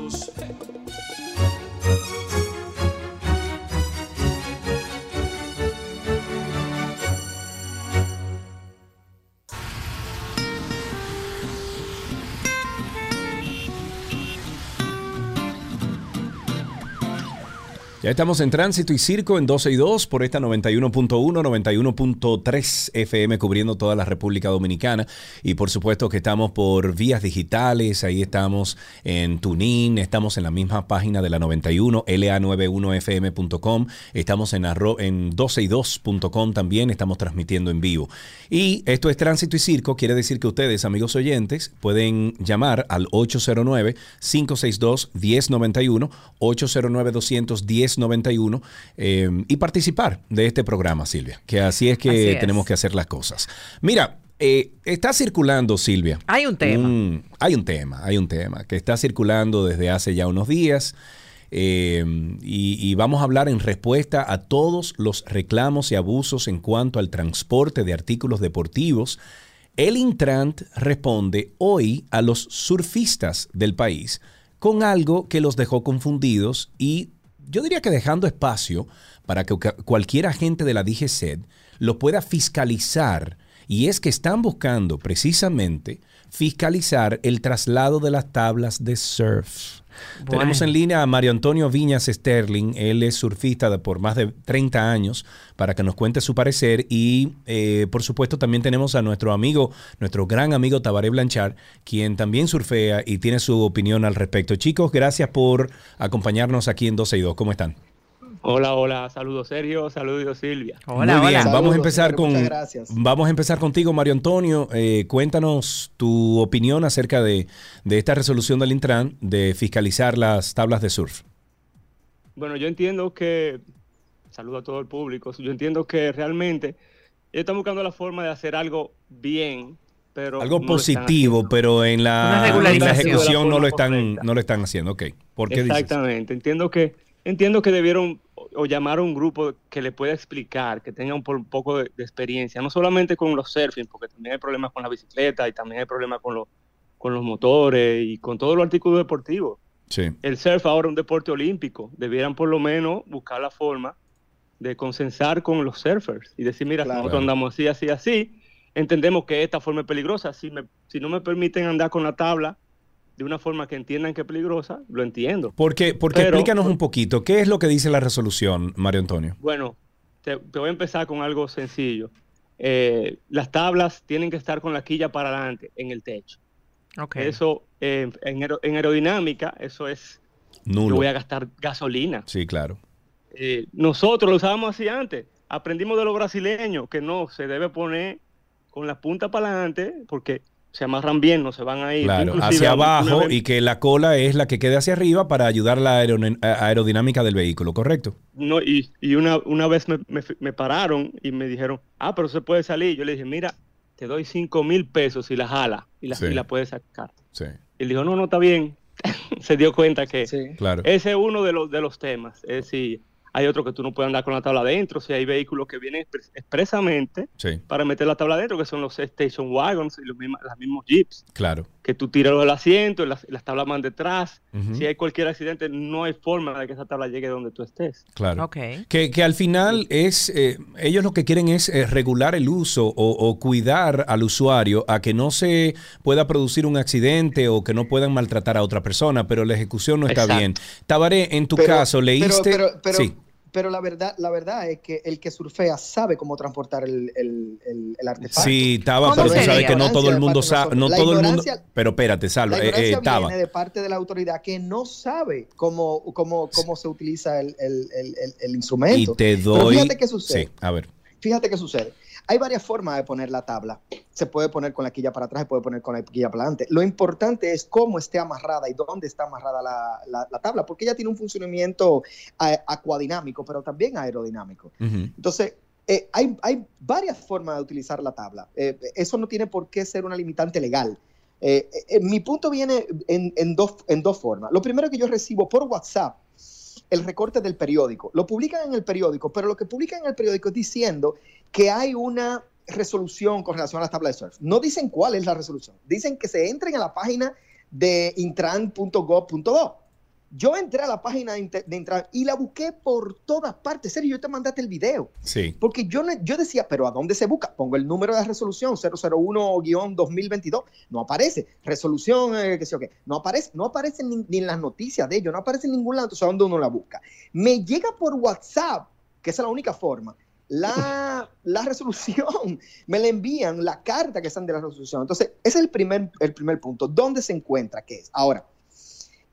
Ya estamos en Tránsito y Circo en 12 y 2 por esta 91.1, 91.3 FM cubriendo toda la República Dominicana. Y por supuesto que estamos por vías digitales, ahí estamos en TuneIn, estamos en la misma página de la 91, la91fm.com, estamos en, arro, en 12y2.com también, estamos transmitiendo en vivo. Y esto es Tránsito y Circo, quiere decir que ustedes, amigos oyentes, pueden llamar al 809-562-1091, 809-210-91 eh, y participar de este programa, Silvia, que así es que Así es. tenemos que hacer las cosas. Mira, eh, está circulando, Silvia. Hay un tema. un- hay un tema, hay un tema que está circulando desde hace ya unos días. eh, y, y vamos a hablar en respuesta a todos los reclamos y abusos en cuanto al transporte de artículos deportivos. El Intrant responde hoy a los surfistas del país con algo que los dejó confundidos y yo diría que dejando espacio para que cualquier agente de la DGCED lo pueda fiscalizar. Y es que están buscando precisamente fiscalizar el traslado de las tablas de surf. Tenemos en línea a Mario Antonio Viñas Sterling. Él es surfista de por más de 30 años para que nos cuente su parecer. Y eh, por supuesto también tenemos a nuestro amigo, nuestro gran amigo Tabaré Blanchard, quien también surfea y tiene su opinión al respecto. Chicos, gracias por acompañarnos aquí en 12 y 2. ¿Cómo están? Hola, hola, saludos Sergio, saludos Silvia. Muy bien, vamos a empezar Saludos, con muchas gracias. vamos a empezar contigo, Mario Antonio. Eh, cuéntanos tu opinión acerca de, de esta resolución del Intran de fiscalizar las tablas de surf. Bueno, yo entiendo que, saludo a todo el público, yo entiendo que realmente ellos están buscando la forma de hacer algo bien, pero... Algo no positivo, pero en la, en la ejecución no lo están no lo están haciendo. Ok. ¿Por qué dices? Exactamente. Entiendo que entiendo que debieron o, llamar a un grupo que le pueda explicar, que tenga un, po- un poco de, de experiencia, no solamente con los surfing, porque también hay problemas con la bicicleta y también hay problemas con, los con los motores y con todos los artículos deportivos. Sí. El surf ahora es un deporte olímpico. Debieran por lo menos buscar la forma de consensar con los surfers y decir, mira, Claro. nosotros andamos así, así, así. Entendemos que esta forma es peligrosa. Si, me, si no me permiten andar con la tabla de una forma que entiendan que es peligrosa, lo entiendo. Porque, porque Pero- explícanos un poquito, ¿qué es lo que dice la resolución, Mario Antonio? Bueno, te, te voy a empezar con algo sencillo. Eh, las tablas tienen que estar con la quilla para adelante en el techo. Ok. Eso, eh, en, aero- en aerodinámica, eso es, Nulo. yo voy a gastar gasolina. Sí, claro. Eh, nosotros lo usábamos así antes. Aprendimos de los brasileños que no se debe poner con la punta para adelante porque se amarran bien, no se van a ir. Claro, [laughs] Inclusive, hacia abajo vez- y que la cola es la que quede hacia arriba para ayudar la aerodinámica del vehículo, ¿correcto? No, y, y una, una vez me, me- me pararon y me dijeron, ah, pero se puede salir. Yo le dije, mira, te doy 5 mil pesos y la jala y la, Sí. y la puedes sacar. Sí. Y él dijo, no, no, está bien. [laughs] se dio cuenta que Claro. ese es uno de los, de los temas. Es decir, hay otro que tú no puedes andar con la tabla adentro, si hay vehículos que vienen expres- expresamente Sí, para meter la tabla adentro, que son los station wagons y los mismos, los mismos jeeps, claro. que tú tiras del asiento y las, las tablas van detrás. Si hay cualquier accidente, no hay forma de que esa tabla llegue donde tú estés. Claro. Ok. Que, que al final es, eh, ellos lo que quieren es eh, regular el uso o, o cuidar al usuario a que no se pueda producir un accidente o que no puedan maltratar a otra persona, pero la ejecución no está Exacto. bien. Tabaré, en tu Pero- caso, leíste... Pero, pero, pero, sí, pero la verdad, la verdad es que el que surfea sabe cómo transportar el, el, el, el artefacto. sí, Taba, ¿Cómo pero tú sabes que no todo el mundo sabe, no todo el mundo... Pero espérate, salva, La eh, eh, Taba. viene de parte de la autoridad que no sabe cómo, cómo, cómo se utiliza el, el, el, el- el Y instrumento. te Pero doy... fíjate qué sucede. Sí, a ver. Fíjate qué sucede. Hay varias formas de poner la tabla. Se puede poner con la quilla para atrás, se puede poner con la quilla para adelante. Lo importante es cómo esté amarrada y dónde está amarrada la, la- la tabla, porque ella tiene un funcionamiento eh, acuadinámico, pero también aerodinámico. Entonces, eh, hay, hay varias formas de utilizar la tabla. Eh, eso no tiene por qué ser una limitante legal. Eh, mi punto viene en, en dos, en dos formas. Lo primero que yo recibo por WhatsApp, el recorte del periódico. Lo publican en el periódico, pero lo que publican en el periódico es diciendo que hay una resolución con relación a las tablas de surf. No dicen cuál es la resolución. Dicen que se entren a la página de intran.gov.do. Yo entré a la página de Intran y la busqué por todas partes. Serio, yo te mandaste el video. Sí. Porque yo, yo decía, pero ¿a dónde se busca? Pongo el número de resolución 001-2022. No aparece. Resolución, eh, qué sé yo qué. No aparece, no aparece ni, ni en las noticias de ellos, no aparece en ningún lado. Entonces, ¿a dónde uno la busca? Me llega por WhatsApp, que esa es la única forma. La, la resolución, [laughs] me la envían, la carta que están de la resolución. Entonces, ese es el primer, el primer punto. ¿Dónde se encuentra? ¿Qué es? Ahora,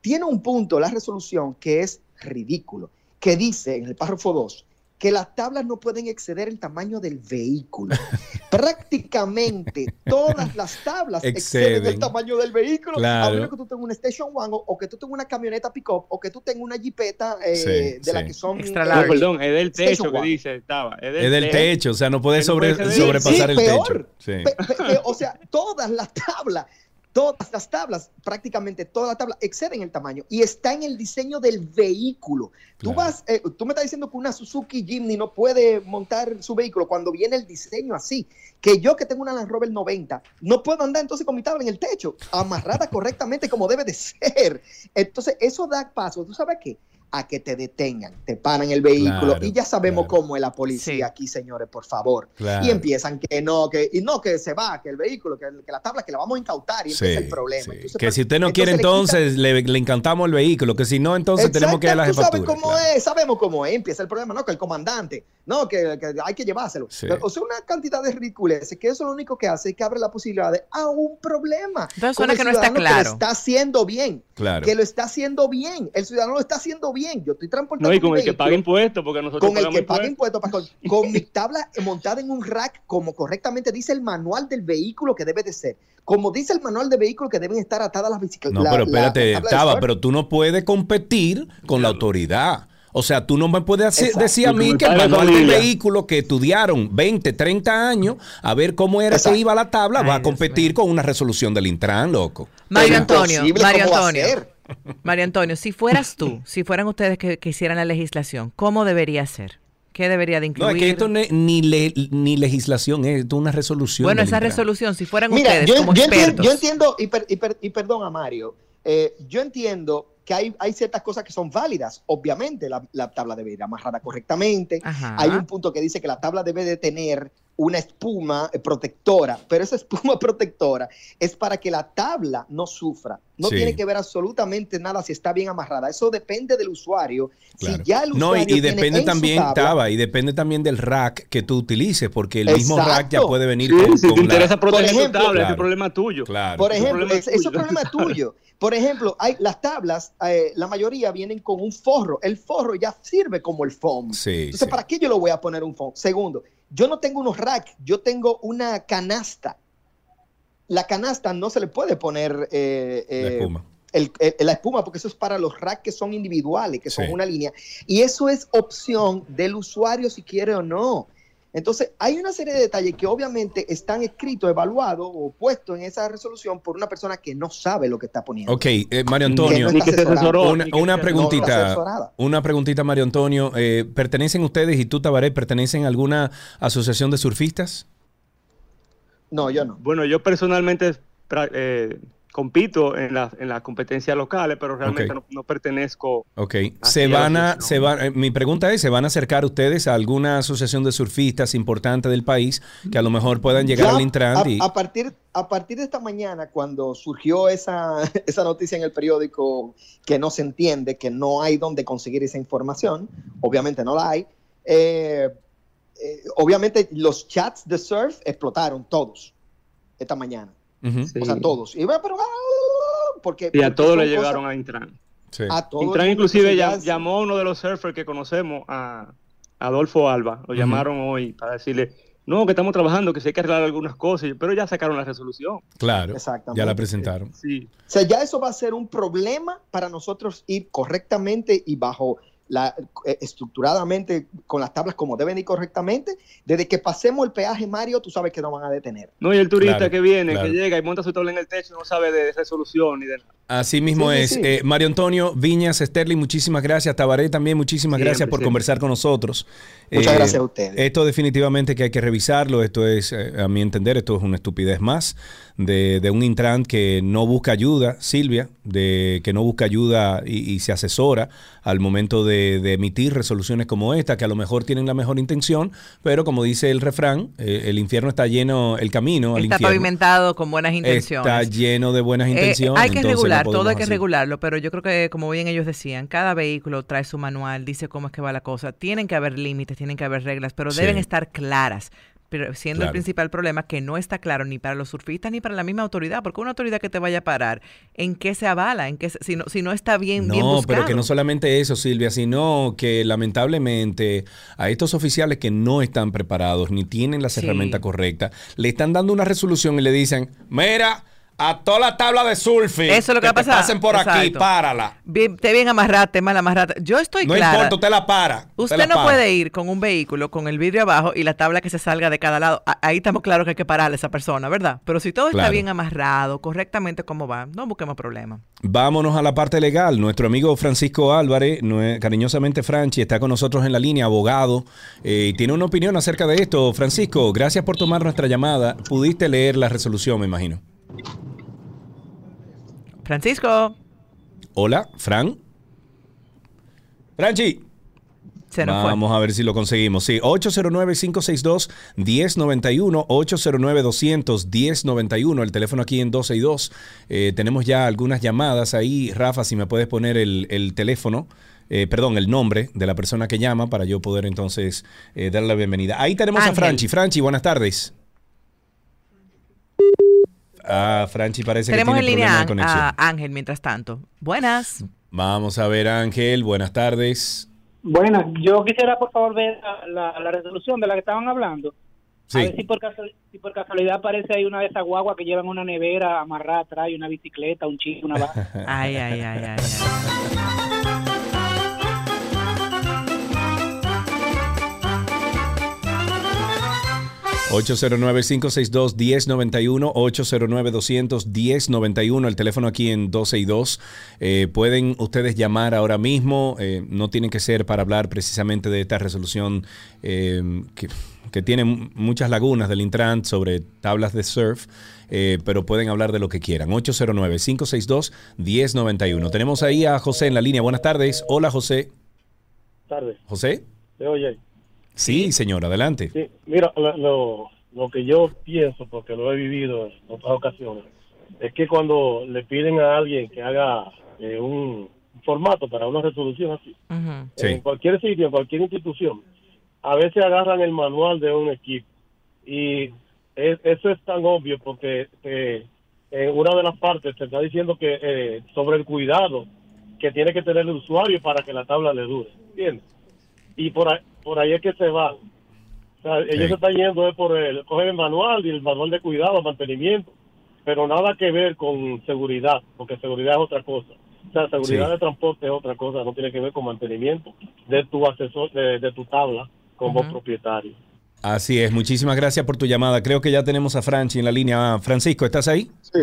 tiene un punto la resolución que es ridículo, que dice en el párrafo 2 que las tablas no pueden exceder el tamaño del vehículo. [laughs] Prácticamente todas las tablas exceden, Exceden. el tamaño del vehículo, Claro. a menos que tú tengas una station wagon o que tú tengas una camioneta pick-up o que tú tengas una jeepeta eh, Sí, de sí. las que son... Extra eh, No, perdón, es del Station techo que dice, estaba. Es Es del techo, o sea, no puede Que no sobre, puede exceder. sobrepasar Sí, el peor. techo. Sí. Pe- pe- pe- o sea, todas las tablas Todas las tablas, prácticamente todas las tablas exceden el tamaño y está en el diseño del vehículo. Tú vas, eh, tú me estás diciendo que una Suzuki Jimny no puede montar su vehículo cuando viene el diseño así. Que yo que tengo una Land Rover 90 no puedo andar entonces con mi tabla en el techo, amarrada [laughs] correctamente como debe de ser. Entonces eso da paso. ¿Tú sabes qué? A que te detengan, te paran el vehículo Claro, y ya sabemos cómo es la policía aquí, señores, por favor. Claro. Y empiezan que no, que y no que se va, que el vehículo, que, que la tabla que la vamos a incautar y Sí, empieza el problema. Entonces, Que si usted no quiere le quita- entonces, le, le encantamos el vehículo, que si no, entonces tenemos que dar la Exacto, tú jefatura. sabes cómo es, sabemos cómo es, empieza el problema, no, que el comandante, no, que, que hay que llevárselo. Sí. Pero, o sea, una cantidad de ridiculeces que eso lo único que hace es que abre la posibilidad de a un problema. Entonces suena que no está que claro. lo está haciendo bien. Claro. Que lo está haciendo bien. El ciudadano lo está haciendo bien. Yo estoy transportando No, y con el que paga impuestos, porque nosotros con el que paga impuestos. Pastor, [laughs] con mi tabla montada en un rack, como correctamente dice el manual del vehículo que debe de ser. Como dice el manual de vehículo que deben estar atadas las bicicletas. No, pero espérate, Taba, pero pero tú no puedes competir con la autoridad. O sea, tú no me puedes hacer- decir a mí que el manual del vehículo que estudiaron 20, 30 años a ver cómo era Exacto. que iba la tabla va a competir con una resolución del Intran, loco. Mario Antonio, Mario ¿cómo va a Antonio. Mario Antonio, si fueras tú, [laughs] si fueran ustedes que, que hicieran la legislación, ¿cómo debería ser? ¿Qué debería de No, incluir? es que esto ne- ni, le- ni legislación es, una resolución. bueno, esa resolución, si fueran Mira, ustedes yo, como yo entiendo, expertos. yo entiendo, y, per- y per- y perdón a Mario, eh, yo entiendo que hay, hay ciertas cosas que son válidas. Obviamente, la, la tabla debe ir amarrada correctamente. Ajá. Hay un punto que dice que la tabla debe de tener una espuma protectora, pero esa espuma [laughs] protectora es para que la tabla no sufra. No Sí. tiene que ver absolutamente nada si está bien amarrada. Eso depende del usuario. Claro. Si ya el No, y, usuario y tiene depende en su también, tabla- Taba, y depende también del rack que tú utilices, porque el mismo rack ya puede venir Sí, con, si con te la- interesa proteger Por tu ejemplo, tabla, ese Claro. problema tuyo. Claro. Por Ese ejemplo, problema es- es eso es tuyo. problema [laughs] tuyo. Por ejemplo, hay las tablas, eh, la mayoría vienen con un forro. El forro ya sirve como el foam. Sí, Entonces, sí. ¿para qué yo lo voy a poner un foam? Segundo, yo no tengo unos racks, yo tengo una canasta. La canasta no se le puede poner eh, La eh, espuma. el- el- la espuma, porque eso es para los racks que son individuales, que son Sí. una línea. Y eso es opción del usuario si quiere o no. Entonces, hay una serie de detalles que obviamente están escritos, evaluados o puestos en esa resolución por una persona que no sabe lo que está poniendo. Ok, eh, Mario Antonio, no está asesorado. una, preguntita, no una preguntita, Mario Antonio. eh, ¿Pertenecen ustedes y tú, Tabaré, pertenecen a alguna asociación de surfistas? No, yo no. Bueno, yo personalmente eh, compito en, la- en las competencias locales, pero realmente no, no pertenezco. Ok, se van a, se van, eh, mi pregunta es, ¿se van a acercar ustedes a alguna asociación de surfistas importante del país que a lo mejor puedan llegar Ya al Intran? a, y- a partir, a partir de esta mañana, cuando surgió esa, [laughs] esa noticia en el periódico que no se entiende, que no hay donde conseguir esa información, obviamente no la hay, eh, eh, obviamente los chats de surf explotaron todos esta mañana. Sí. O sea, todos. Y, pero, porque, Y a todos le cosas- llegaron a Intran. sí. a todo el Intran inclusive ya- llamó a uno de los surfers que conocemos, a Adolfo Alba. Lo llamaron hoy para decirle, no, que estamos trabajando, que sí hay que arreglar algunas cosas, pero ya sacaron la resolución. Claro, Exactamente. ya la presentaron. Sí. O sea, ya eso va a ser un problema para nosotros ir correctamente y bajo la eh, estructuradamente con las tablas como deben ir correctamente. Desde que pasemos el peaje Mario, tú sabes que no van a detener. No, y el turista Claro, que viene, claro. que llega y monta su tabla en el techo, no sabe de resolución ni de nada. Así mismo Sí, sí, es. sí. Eh, Mario Antonio Viñas, Sterling, muchísimas gracias. Tabaré también, muchísimas Siempre, gracias por siempre. conversar con nosotros. Muchas Eh, gracias a ustedes. Esto definitivamente que hay que revisarlo. Esto es, eh, a mi entender, esto es una estupidez más de, de un Intran que no busca ayuda, Silvia, de que no busca ayuda y, y se asesora al momento de, de emitir resoluciones como esta, que a lo mejor tienen la mejor intención, pero como dice el refrán, eh, el infierno está lleno, el camino al Está infierno pavimentado con buenas intenciones. está lleno de buenas Eh, intenciones. hay que no regular, todo hay que regularlo, pero yo creo que, como bien ellos decían, cada vehículo trae su manual, dice cómo es que va la cosa. Tienen que haber límites, tienen que haber reglas, pero Sí. deben estar claras. Pero siendo Claro. el principal problema que no está claro ni para los surfistas ni para la misma autoridad, porque una autoridad que te vaya a parar, ¿en qué se avala? ¿En qué se- si, no, si no está bien, bien No, buscado? pero que no solamente eso, Silvia, sino que lamentablemente a estos oficiales que no están preparados ni tienen las Sí. herramientas correctas, le están dando una resolución y le dicen, mira, A toda la tabla de surfing. Eso es lo que va a pasar. pasen por aquí, párala. Bien, te bien amarrate, mal amarrate. Yo estoy No clara. importa, usted la para. Usted la no para. puede ir con un vehículo con el vidrio abajo y la tabla que se salga de cada lado. Ahí estamos claros que hay que pararle a esa persona, ¿verdad? Pero si todo está bien amarrado, correctamente como va, no busquemos problemas. Vámonos a la parte legal. Nuestro amigo Francisco Álvarez, cariñosamente Franchi, está con nosotros en la línea, abogado, eh, y tiene una opinión acerca de esto. Francisco, gracias por tomar nuestra llamada. Pudiste leer la resolución, me imagino. Francisco, Hola, Fran. Franchi. se nos fue. Vamos a ver si lo conseguimos. Sí, 809-562-1091, 809-200-1091, el teléfono aquí en 12 y 2. Eh, tenemos ya algunas llamadas ahí. Rafa, si me puedes poner el, el teléfono, eh, perdón, el nombre de la persona que llama para yo poder entonces eh, darle la bienvenida. Ahí tenemos a. Franchi. Franchi, buenas tardes. Ah, Franchi parece Tenemos que en tiene línea problema de a, conexión. a Ángel mientras tanto. Buenas. Vamos a ver, Ángel, buenas tardes. Buenas, yo quisiera por favor ver la, la- la resolución de la que estaban hablando. Sí. A ver si por, casual- si por casualidad aparece ahí una de esas guaguas que llevan una nevera amarrada atrás y una bicicleta, un chico, una [laughs] vaca. Ay, ay, ay, ay. ay. 809-562-1091, 809-200-1091, el teléfono aquí en 12 y 2. Eh, pueden ustedes llamar ahora mismo, eh, no tienen que ser para hablar precisamente de esta resolución eh, que, que tiene muchas lagunas del Intran sobre tablas de surf, pero pueden hablar de lo que quieran. 809-562-1091. Tenemos ahí a José en la línea. Buenas tardes. Hola, José. tardes. José. ¿Se oye? Sí, señor, adelante. Sí, mira, lo, lo, que yo pienso, porque lo he vivido en otras ocasiones, es que cuando le piden a alguien que haga eh, un formato para una resolución así, en cualquier sitio, en cualquier institución, a veces agarran el manual de un equipo y es- eso es tan obvio porque eh, en una de las partes se está diciendo que eh, sobre el cuidado que tiene que tener el usuario para que la tabla le dure, ¿entiendes? Y por ahí, por ahí es que se va. O sea, ellos se están yendo es por el, coger el manual y el manual de cuidado, mantenimiento, pero nada que ver con seguridad, porque seguridad es otra cosa. O sea, seguridad Sí. de transporte es otra cosa, no tiene que ver con mantenimiento de tu asesor, de, de tu tabla como propietario. Así es, muchísimas gracias por tu llamada. Creo que ya tenemos a Franchi en la línea. Francisco, ¿estás ahí? Sí,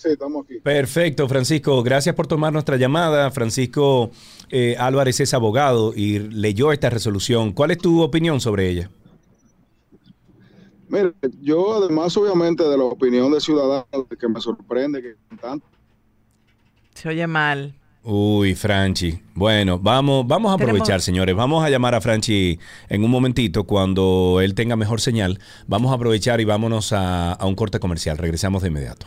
sí, estamos aquí. Perfecto, Francisco. Gracias por tomar nuestra llamada. Francisco eh, Álvarez es abogado y leyó esta resolución. ¿Cuál es tu opinión sobre ella? Mire, yo además obviamente de la opinión de ciudadanos que me sorprende que tanto Se oye mal. Uy, Franchi. Bueno, vamos, vamos a aprovechar, Tenemos- señores. Vamos a llamar a Franchi en un momentito cuando él tenga mejor señal. Vamos a aprovechar y vámonos a, a un corte comercial. Regresamos de inmediato.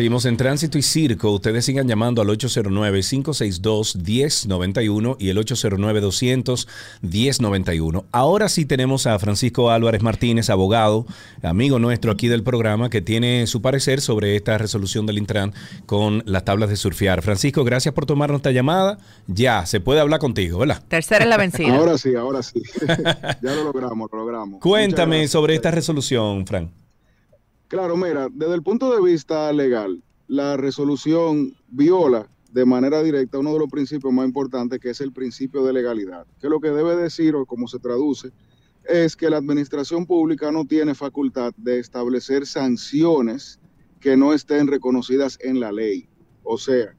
Seguimos en Tránsito y Circo. Ustedes sigan llamando al 809-562-1091 y el 809-200-1091. Ahora sí tenemos a Francisco Álvarez Martínez, abogado, amigo nuestro aquí del programa, que tiene su parecer sobre esta resolución del Intran con las tablas de surfear. Francisco, gracias por tomar nuestra llamada. Ya, se puede hablar contigo, ¿verdad? Tercera es la vencida. Ahora sí, ahora sí. [laughs] ya lo logramos, lo logramos. Cuéntame sobre esta resolución, Fran. Claro, mira, desde el punto de vista legal, la resolución viola de manera directa uno de los principios más importantes, que es el principio de legalidad, que lo que debe decir, o como se traduce, es que la administración pública no tiene facultad de establecer sanciones que no estén reconocidas en la ley. O sea,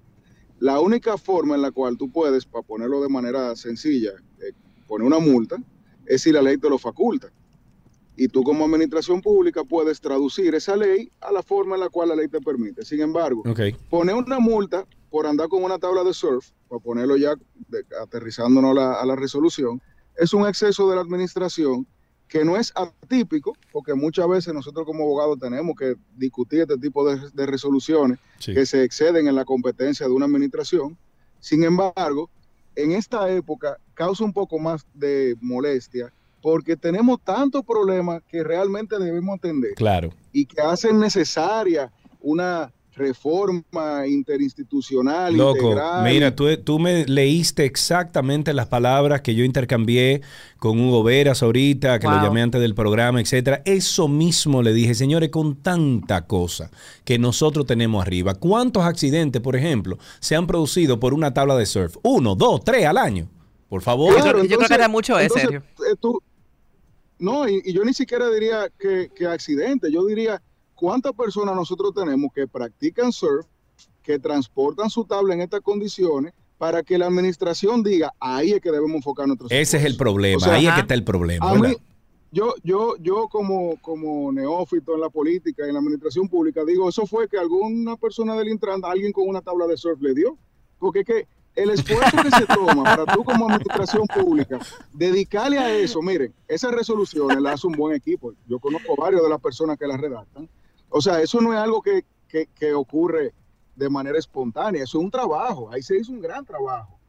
la única forma en la cual tú puedes, para ponerlo de manera sencilla, eh, poner una multa, es si la ley te lo faculta y tú como administración pública puedes traducir esa ley a la forma en la cual la ley te permite. Sin embargo, poner una multa por andar con una tabla de surf, para ponerlo ya de- aterrizándonos a la, a la resolución, es un exceso de la administración que no es atípico, porque muchas veces nosotros como abogados tenemos que discutir este tipo de, de resoluciones Sí. que se exceden en la competencia de una administración. Sin embargo, en esta época causa un poco más de molestia porque tenemos tantos problemas que realmente debemos atender Claro. y que hacen necesaria una reforma interinstitucional, Loco, integral. mira, tú, tú me leíste exactamente las palabras que yo intercambié con Hugo Veras ahorita, que lo llamé antes del programa, etcétera. Eso mismo le dije, señores, con tanta cosa que nosotros tenemos arriba. ¿Cuántos accidentes, por ejemplo, se han producido por una tabla de surf? Uno, dos, tres al año. Por favor. Yo creo- yo creo que era mucho ese, entonces, Sergio. eh, tú- no, y, y yo ni siquiera diría que, que accidente, yo diría cuántas personas nosotros tenemos que practican surf, que transportan su tabla en estas condiciones, para que la administración diga, ahí es que debemos enfocar nuestros Ese es el problema. O sea, Ahí es que está el problema. Yo, yo, yo como, como neófito en la política y en la administración pública, digo, eso fue que alguna persona del Intran, alguien con una tabla de surf le dio. Porque es que el esfuerzo que se toma para tú como administración pública, dedicarle a eso, miren, esas resoluciones las hace un buen equipo. Yo conozco varios de las personas que las redactan. O sea, eso no es algo que, que, que ocurre de manera espontánea, eso es un trabajo, ahí se hizo un gran trabajo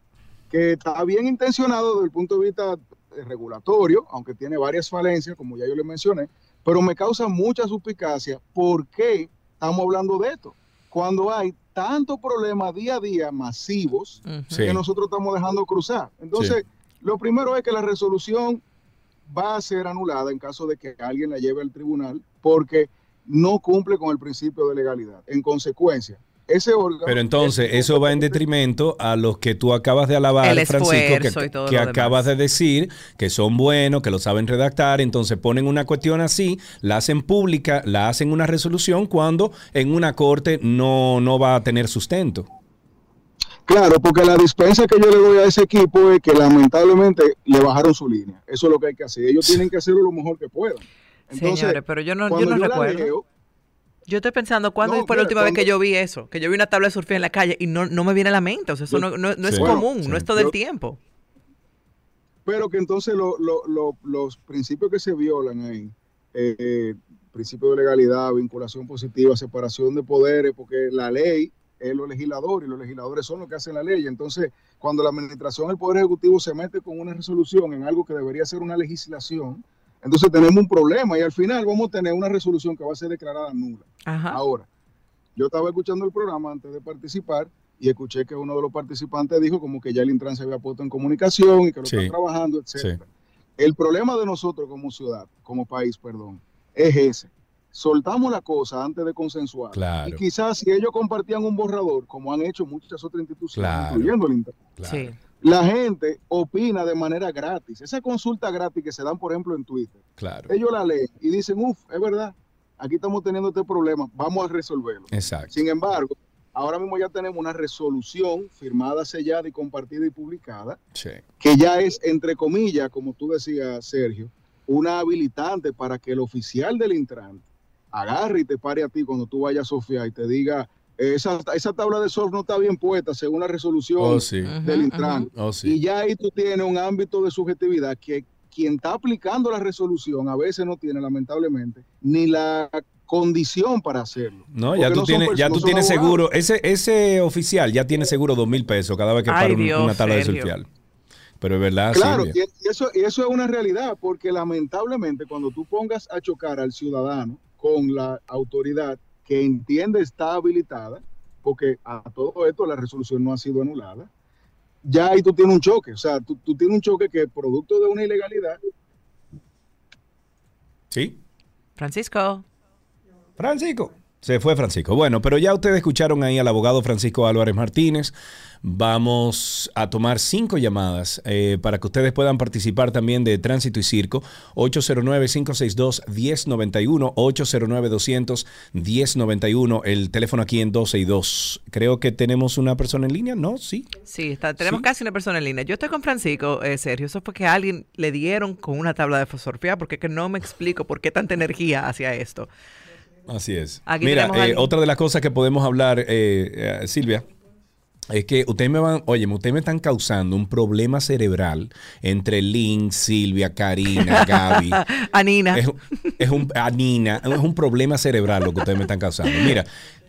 que está bien intencionado desde el punto de vista eh, regulatorio, aunque tiene varias falencias, como ya yo le mencioné, pero me causa mucha suspicacia por qué estamos hablando de esto. Cuando hay tantos problemas día a día masivos Sí. que nosotros estamos dejando cruzar. Entonces, lo primero es que la resolución va a ser anulada en caso de que alguien la lleve al tribunal porque no cumple con el principio de legalidad. En consecuencia, ese órgano... Pero entonces, eso va en detrimento a los que tú acabas de alabar, El Francisco, que, acabas de decir, que son buenos, que lo saben redactar, entonces ponen una cuestión así, la hacen pública, la hacen una resolución cuando en una corte no, no va a tener sustento. Claro, porque la dispensa que yo le doy a ese equipo es que lamentablemente le bajaron su línea. Eso es lo que hay que hacer. Ellos tienen que hacerlo lo mejor que puedan. Entonces, Señores, pero yo no, yo no recuerdo. leo, Yo estoy pensando, ¿cuándo No, fue la última vez que yo vi eso? Que yo vi una tabla de surf en la calle y no, no me viene a la mente. O sea, eso Yo- no, no- no es. Bueno, común, sí. no es todo el tiempo. pero que entonces lo- lo- lo- los principios que se violan ahí, eh, eh, principio de legalidad, vinculación positiva, separación de poderes, porque la ley es los legisladores y los legisladores son los que hacen la ley. Entonces, cuando la administración del Poder Ejecutivo se mete con una resolución en algo que debería ser una legislación, entonces tenemos un problema y al final vamos a tener una resolución que va a ser declarada nula. Ajá. Ahora, yo estaba escuchando el programa antes de participar y escuché que uno de los participantes dijo como que ya el Intran se había puesto en comunicación y que lo Sí. está trabajando, etcétera. El problema de nosotros como ciudad, como país, perdón, es ese. Soltamos la cosa antes de consensuar. Claro. Y quizás si ellos compartían un borrador, como han hecho muchas otras instituciones, Claro. incluyendo el Intran, Sí. La gente opina de manera gratis. Esa consulta gratis que se dan, por ejemplo, en Twitter, Claro. ellos la leen y dicen, uff, es verdad, aquí estamos teniendo este problema, vamos a resolverlo. Exacto. Sin embargo, ahora mismo ya tenemos una resolución firmada, sellada y compartida y publicada, Sí. que ya es, entre comillas, como tú decías, Sergio, una habilitante para que el oficial del Intran agarre y te pare a ti cuando tú vayas a Sofía y te diga, esa, esa tabla de surf no está bien puesta según la resolución Oh, sí. del Intran. Oh, sí. Y ya ahí tú tienes un ámbito de subjetividad que quien está aplicando la resolución a veces no tiene, lamentablemente, ni la condición para hacerlo. No, ya tú son tienes, ya tú tienes abogados. seguro, ese, ese oficial ya tiene seguro dos mil pesos cada vez que Ay, para un- Dios, una tabla de surfear. Pero es verdad, Claro, y eso, y eso es una realidad, porque lamentablemente cuando tú pongas a chocar al ciudadano con la autoridad que entiende está habilitada, porque a todo esto la resolución no ha sido anulada, ya ahí tú tienes un choque, o sea, tú, tú tienes un choque que es producto de una ilegalidad. Sí. Francisco. Francisco. Se fue Francisco. Bueno, pero ya ustedes escucharon ahí al abogado Francisco Álvarez Martínez. Vamos a tomar cinco llamadas eh, para que ustedes puedan participar también de Tránsito y Circo. 809-562-1091, 809-200-1091, el teléfono aquí en 12 y 2. Creo que tenemos una persona en línea, ¿no? Sí. Sí, está, tenemos casi una persona en línea. Yo estoy con Francisco, eh, Sergio. Eso fue que a alguien le dieron con una tabla de surfear porque es que no me explico por qué tanta energía hacia esto. Así es. Aquí Mira, eh, otra de las cosas que podemos hablar, Silvia, es que ustedes me van, oye, ustedes me están causando un problema cerebral entre Lynn, Silvia, Karina, [laughs] Gaby. Anina. Es, es un, Anina, es un problema cerebral lo que ustedes me están causando. Mira,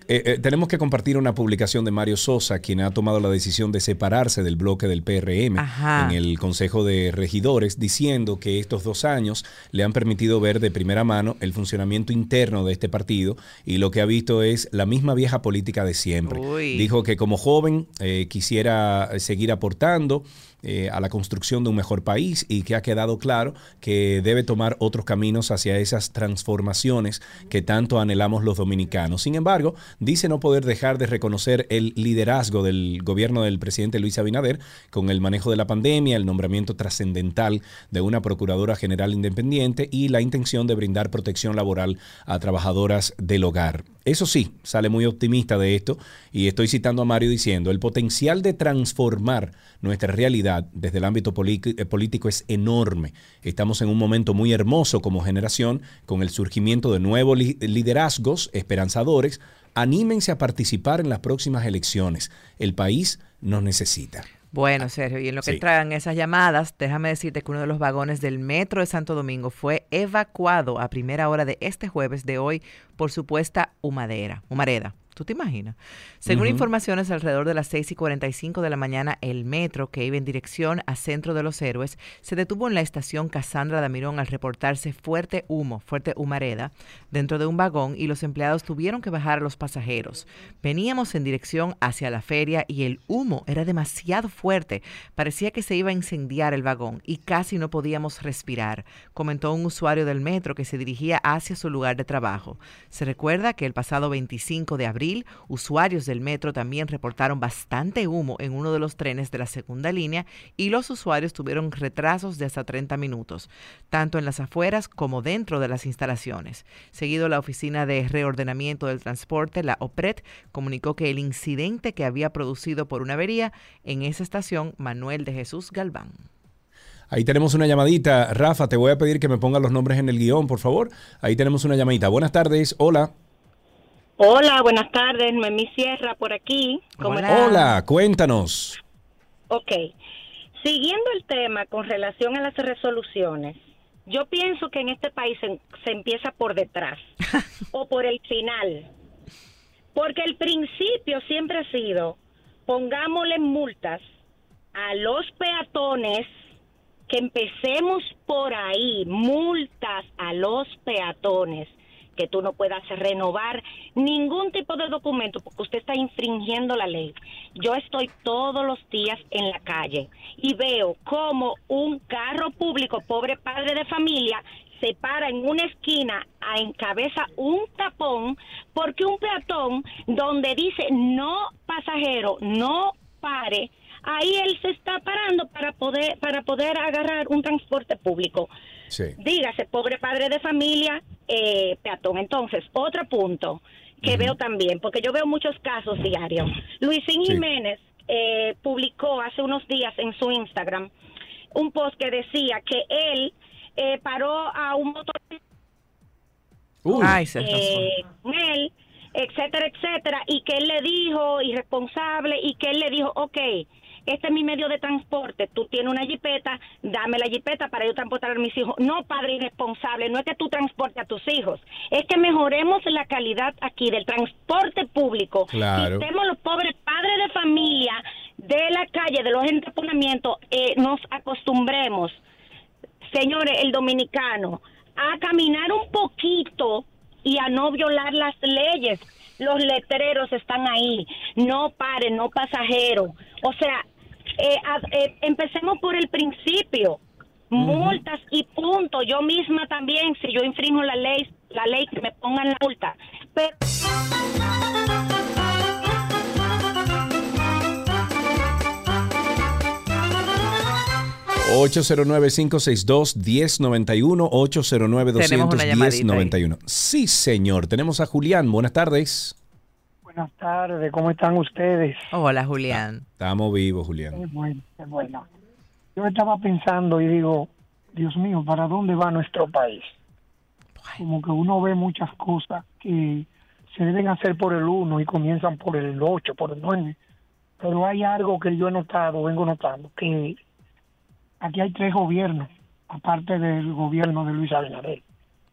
eh, eh, tenemos que compartir una publicación de Mario Sosa, quien ha tomado la decisión de separarse del bloque del PRM Ajá. en el Consejo de Regidores, diciendo que estos dos años le han permitido ver de primera mano el funcionamiento interno de este partido y lo que ha visto es la misma vieja política de siempre. Uy. Dijo que como joven eh, quisiera seguir aportando eh, a la construcción de un mejor país y que ha quedado claro que debe tomar otros caminos hacia esas transformaciones que tanto anhelamos los dominicanos. Sin embargo, dice no poder dejar de reconocer el liderazgo del gobierno del presidente Luis Abinader con el manejo de la pandemia, el nombramiento trascendental de una Procuradora General Independiente y la intención de brindar protección laboral a trabajadoras del hogar. Eso sí, sale muy optimista de esto y estoy citando a Mario diciendo, el potencial de transformar nuestra realidad desde el ámbito eh, político es enorme. Estamos en un momento muy hermoso como generación con el surgimiento de nuevos li- liderazgos esperanzadores. Anímense a participar en las próximas elecciones. El país nos necesita. Bueno, Sergio, y en lo que Sí. esas llamadas, déjame decirte que uno de los vagones del metro de Santo Domingo fue evacuado a primera hora de este jueves de hoy por supuesta humadera, humareda. ¿Tú te imaginas? Según informaciones, alrededor de las 6 y 45 de la mañana, el metro que iba en dirección a Centro de los Héroes se detuvo en la estación Casandra Damirón al reportarse fuerte humo, fuerte humareda, dentro de un vagón y los empleados tuvieron que bajar a los pasajeros. Veníamos en dirección hacia la feria y el humo era demasiado fuerte. Parecía que se iba a incendiar el vagón y casi no podíamos respirar, comentó un usuario del metro que se dirigía hacia su lugar de trabajo. Se recuerda que el pasado 25 de abril, usuarios del metro también reportaron bastante humo en uno de los trenes de la segunda línea y los usuarios tuvieron retrasos de hasta 30 minutos, tanto en las afueras como dentro de las instalaciones. Seguido, la Oficina de Reordenamiento del Transporte, la OPRED, comunicó que el incidente que había producido por una avería en esa estación, Manuel de Jesús Galván. Ahí tenemos una llamadita. Rafa, te voy a pedir que me pongas los nombres en el guion, por favor. Ahí tenemos una llamadita. Buenas tardes. Hola. Hola, buenas tardes. Noemí Sierra por aquí. ¿Cómo Hola, cuéntanos. Ok. Siguiendo el tema con relación a las resoluciones, yo pienso que en este país se, se empieza por detrás [laughs] o por el final. Porque el principio siempre ha sido, pongámosle multas a los peatones, que empecemos por ahí, multas a los peatones, que tú no puedas renovar ningún tipo de documento porque usted está infringiendo la ley. Yo estoy todos los días en la calle y veo como un carro público, pobre padre de familia, se para en una esquina a encabeza un tapón porque un peatón donde dice no pasajero, no pare, ahí él se está parando para poder para poder agarrar un transporte público. Sí. Dígase, pobre padre de familia, eh, peatón. Entonces, otro punto que veo también, porque yo veo muchos casos diarios. Luisín Jiménez eh, publicó hace unos días en su Instagram un post que decía que él eh, paró a un motor Ay, se eh, con él, etcétera, etcétera, y que él le dijo, irresponsable, y que él le dijo, ok, este es mi medio de transporte, tú tienes una jipeta, dame la jipeta para yo transportar a mis hijos. No, padre irresponsable, no es que tú transportes a tus hijos, es que mejoremos la calidad aquí del transporte público. Claro. Quitemos los pobres padres de familia de la calle, de los entaponamientos, eh, nos acostumbremos, señores, el dominicano, a caminar un poquito y a no violar las leyes. Los letreros están ahí, no pare, no pasajero. O sea, eh, a- eh, empecemos por el principio. Multas y punto. Yo misma también, si yo infringo la ley, la ley que me pongan la multa. Pero 809-562-1091, 809-210-91. Tenemos una Sí, señor. Tenemos a Julián. Buenas tardes. Buenas tardes, ¿cómo están ustedes? Hola, Julián. Estamos vivos, Julián. Qué bueno, qué bueno. Yo estaba pensando y digo, Dios mío, ¿para dónde va nuestro país? Como que uno ve muchas cosas que se deben hacer por el 1 y comienzan por el 8, por el 9. Pero hay algo que yo he notado, vengo notando, que aquí hay tres gobiernos, aparte del gobierno de Luis Abinader.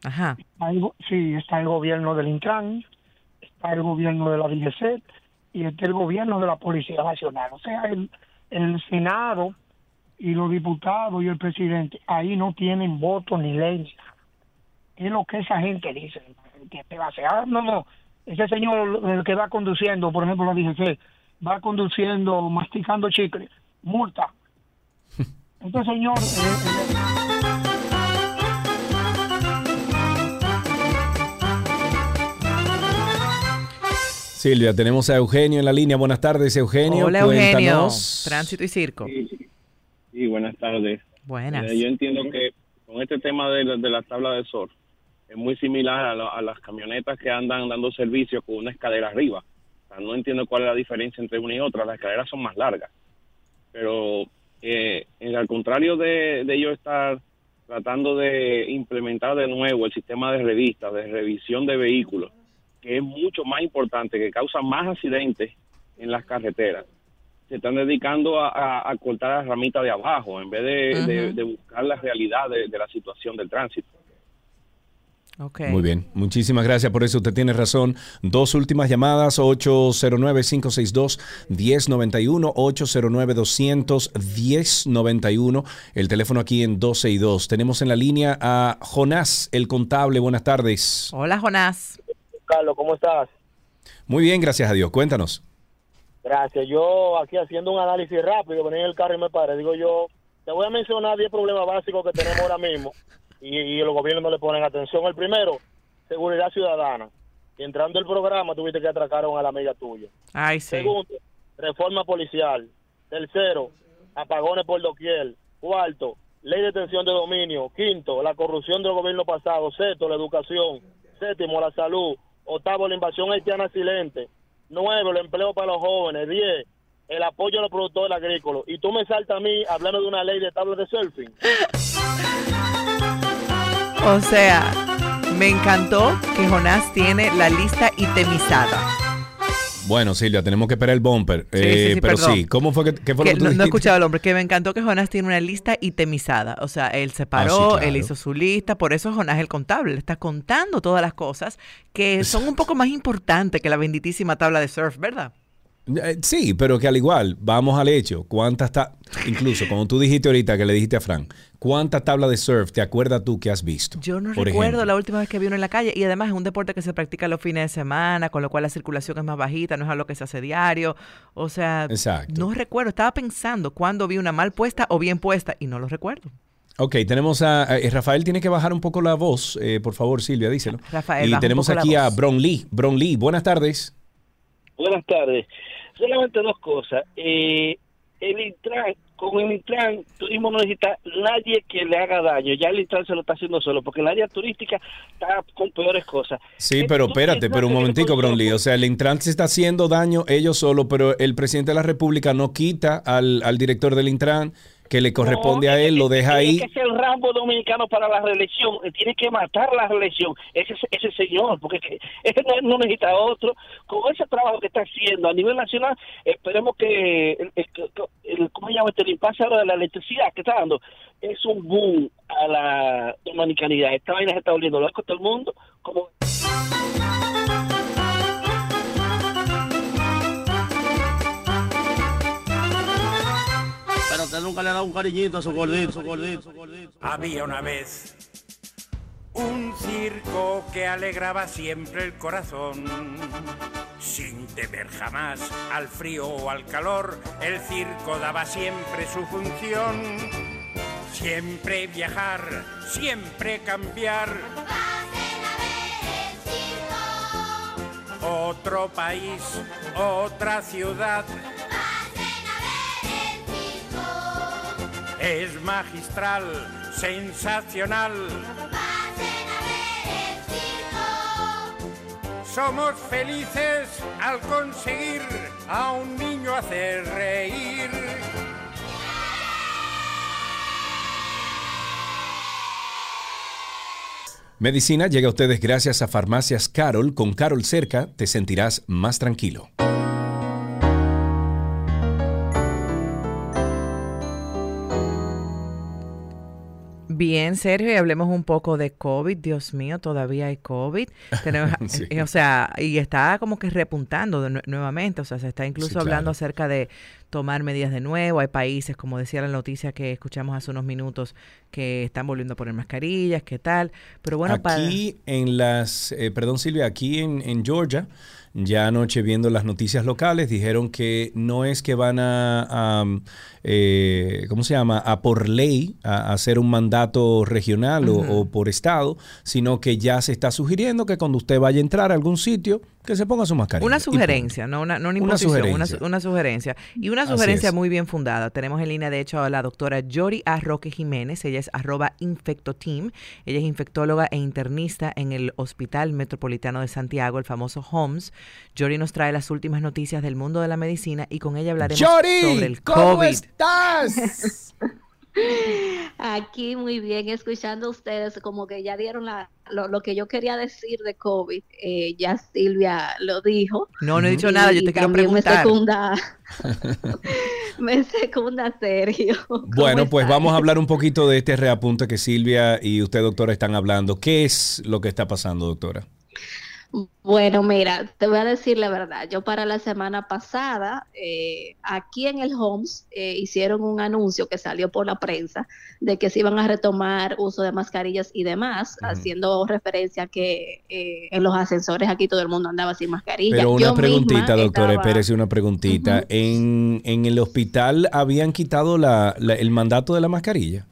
Ajá. Hay sí, está el gobierno del Intran, está el gobierno de la DGC y está el gobierno de la Policía Nacional. O sea, el, el Senado y los diputados y el presidente ahí no tienen voto ni ley. Es lo que esa gente dice. Que te va a hacer. Ah, no, no. Ese señor el que va conduciendo, por ejemplo, la DGC, va conduciendo, masticando chicle, multa. [laughs] Este señor... eh, eh, Silvia, tenemos a Eugenio en la línea. Buenas tardes, Eugenio. Hola, Eugenio. Tránsito y circo. Sí, buenas tardes. Buenas. Eh, yo entiendo que con este tema de la, de la tabla de surf es muy similar a, la- a las camionetas que andan dando servicio con una escalera arriba. O sea, no entiendo cuál es la diferencia entre una y otra. Las escaleras son más largas. Pero eh, en- al contrario de, de ellos estar tratando de implementar de nuevo el sistema de revistas, de revisión de vehículos, que es mucho más importante, que causa más accidentes en las carreteras se están dedicando a, a- a cortar las ramitas de abajo en vez de, buscar la realidad de, de la situación del tránsito. Muy bien, muchísimas gracias por eso. Usted tiene razón. Dos últimas llamadas, 809-562-1091, 809-200-1091, el teléfono aquí en 12 y 2. Tenemos en la línea a Jonás, el contable. Buenas tardes. Hola, Jonás. Carlos, ¿cómo estás? Muy bien, gracias a Dios. Cuéntanos. Gracias. Yo aquí haciendo un análisis rápido, venía en el carro y me paré. Digo yo, te voy a mencionar 10 problemas básicos que tenemos ahora mismo y, y los gobiernos no le ponen atención. El primero, seguridad ciudadana. Entrando el programa tuviste que atracaron a la amiga tuya. Ay, sí. Segundo, reforma policial. Tercero, apagones por doquier. Cuarto, ley de detención de dominio. Quinto, la corrupción del gobierno pasado. Sexto, la educación. Séptimo, la salud. Octavo, la invasión haitiana silente. Nueve, el empleo para los jóvenes. Diez, el apoyo a los productores agrícolas. Y tú me saltas a mí hablando de una ley de tablas de surfing. O sea, me encantó que Jonás tiene la lista itemizada. Bueno, Silvia, tenemos que esperar el bumper. Sí, Eh, sí, pero perdón. sí, ¿cómo fue que, qué fue Que lo que tú no, no he escuchado al hombre, que me encantó que Jonás tiene una lista itemizada. O sea, él se paró, Ah, claro. él hizo su lista, por eso Jonás es el contable, le está contando todas las cosas que son un poco más importantes que la benditísima tabla de surf, ¿verdad? Eh, Sí, pero que al igual, vamos al hecho. ¿Cuántas ta incluso como tú dijiste ahorita que le dijiste a Frank, ¿cuántas tablas de surf te acuerdas tú que has visto? Yo no Por recuerdo ejemplo. la última vez que vi uno en la calle y además es un deporte que se practica los fines de semana, con lo cual la circulación es más bajita, no es algo que se hace diario. O sea, Exacto. no recuerdo, estaba pensando cuándo vi una mal puesta o bien puesta y no lo recuerdo. Ok, tenemos a, a- eh, Rafael, tiene que bajar un poco la voz, eh, por favor, Silvia, díselo. Rafael, y baja un tenemos aquí a. Bron Lee. Bron Lee, buenas tardes. Buenas tardes. Solamente dos cosas. Eh, el Intran, con el Intran, turismo no necesita nadie que le haga daño. Ya el Intran se lo está haciendo solo, porque el área turística está con peores cosas. Sí, pero espérate, pero un momentico, Brownlee. O sea, el Intran se está haciendo daño ellos solo, pero el presidente de la República no quita al, al director del Intran que le corresponde a él, lo deja ahí. Tiene que ser el Rambo dominicano para la reelección. Eh, Tiene que matar la reelección. Ese, ese señor, porque [laughs] que- ese no, no necesita otro. Con ese trabajo que está haciendo a nivel nacional, esperemos que el, el- el- ¿cómo se llama este? El impasse ahora de la electricidad que está dando es un boom a la dominicanidad. Esta vaina se está volviendo loco todo el mundo. Como Nunca le ha un cariñito a su gordito. Había una vez un circo que alegraba siempre el corazón. Sin temer jamás al frío o al calor, el circo daba siempre su función. Siempre viajar, siempre cambiar. Otro país, otra ciudad. Es magistral, sensacional. Somos felices al conseguir a un niño hacer reír. Medicina llega a ustedes gracias a Farmacias Carol. Con Carol cerca te sentirás más tranquilo. Bien, Sergio, y hablemos un poco de COVID. Dios mío, todavía hay COVID. Tenemos, [laughs] Sí. eh, O sea, y está como que repuntando de nue- nuevamente. O sea, se está incluso Sí, hablando claro. acerca de tomar medidas de nuevo. Hay países, como decía la noticia que escuchamos hace unos minutos, que están volviendo a poner mascarillas, qué tal. Pero bueno, para... aquí en las, eh, perdón Silvia, aquí en, en Georgia, ya anoche viendo las noticias locales, dijeron que no es que van a, a, eh, ¿cómo se llama? A por ley, a, a hacer un mandato regional o- o, por estado, sino que ya se está sugiriendo que cuando usted vaya a entrar a algún sitio, que se ponga su mascarilla. Una sugerencia, no una, no una Una imposición, una, sugerencia. su- una sugerencia. Y una sugerencia muy bien fundada. Tenemos en línea, de hecho, a la doctora Yori A. Roque Jiménez. Ella es arroba infectoteam. Ella es infectóloga e internista en el Hospital Metropolitano de Santiago, el famoso HOMS. Yori nos trae las últimas noticias del mundo de la medicina y con ella hablaremos sobre el ¿cómo COVID. estás? [laughs] Aquí muy bien, escuchando a ustedes, como que ya dieron la, lo, lo que yo quería decir de COVID, eh, ya Silvia lo dijo. No, no he dicho Y- nada, yo te quiero preguntar. Me secunda, [laughs] me secunda Sergio. ¿Cómo Bueno, pues están? vamos a hablar un poquito de este reapunte que Silvia y usted, doctora, están hablando. ¿Qué es lo que está pasando, doctora? Bueno, mira, te voy a decir la verdad. Yo para la semana pasada, eh, aquí en el Homes, eh, hicieron un anuncio que salió por la prensa de que se iban a retomar uso de mascarillas y demás, haciendo referencia a que eh, en los ascensores aquí todo el mundo andaba sin mascarilla. Pero una Yo preguntita, doctora, estaba- espérese una preguntita. en, en el hospital habían quitado la- la- el mandato de la mascarilla?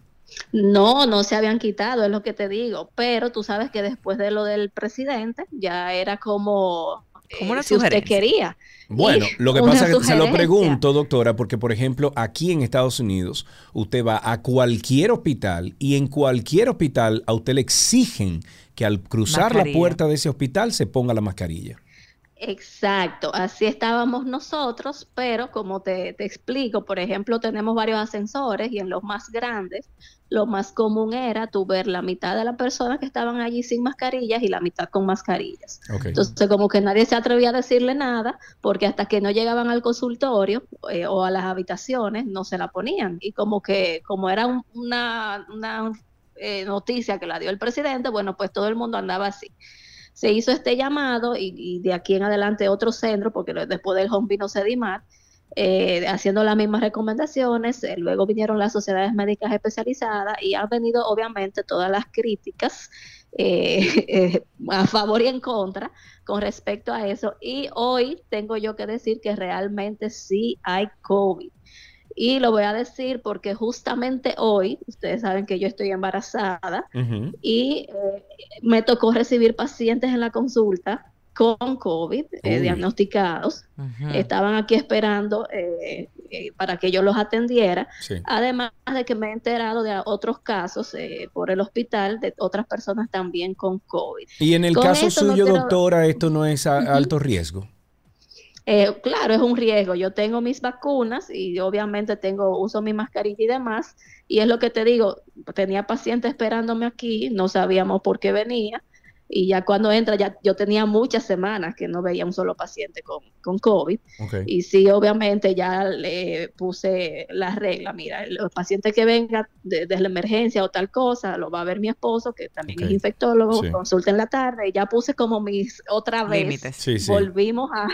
No, no se habían quitado, es lo que te digo, pero tú sabes que después de lo del presidente ya era como, Como eh, si usted quería. Bueno, Y [laughs] lo que pasa es que se lo pregunto, doctora, porque por ejemplo, aquí en Estados Unidos, usted va a cualquier hospital y en cualquier hospital a usted le exigen que al cruzar la puerta de ese hospital se ponga la mascarilla. Exacto, así estábamos nosotros, pero como te, te explico, por ejemplo, tenemos varios ascensores y en los más grandes, lo más común era tú ver la mitad de las personas que estaban allí sin mascarillas y la mitad con mascarillas. Entonces, como que nadie se atrevía a decirle nada, porque hasta que no llegaban al consultorio eh, o a las habitaciones, no se la ponían. Y como que, como era un- una, una eh, noticia que la dio el presidente, bueno, pues todo el mundo andaba así. Se hizo este llamado y, y de aquí en adelante otro centro, porque después del home vino Sedimat, eh, haciendo las mismas recomendaciones. eh, luego vinieron las sociedades médicas especializadas y han venido obviamente todas las críticas eh, [laughs] eh, a favor y en contra con respecto a eso. Y hoy tengo yo que decir que realmente sí hay COVID. Y lo voy a decir porque justamente hoy, ustedes saben que yo estoy embarazada y eh, me tocó recibir pacientes en la consulta con COVID eh, diagnosticados. Estaban aquí esperando eh, eh, para que yo los atendiera. Sí. Además de que me he enterado de otros casos eh, por el hospital de otras personas también con COVID. Y en el Con caso no suyo, quiero- doctora, esto no es a- alto riesgo. Eh, claro, es un riesgo. Yo tengo mis vacunas y obviamente tengo uso mi mascarilla y demás. Y es lo que te digo, tenía pacientes esperándome aquí, no sabíamos por qué venía. Y ya cuando entra, ya yo tenía muchas semanas que no veía un solo paciente con, con COVID. Y sí, obviamente ya le puse la regla. Mira, los pacientes que vengan de, de la emergencia o tal cosa, lo va a ver mi esposo, que también es infectólogo, Sí. consulta en la tarde. Y ya puse como mis, otra vez, Límites. Sí, sí. volvimos a,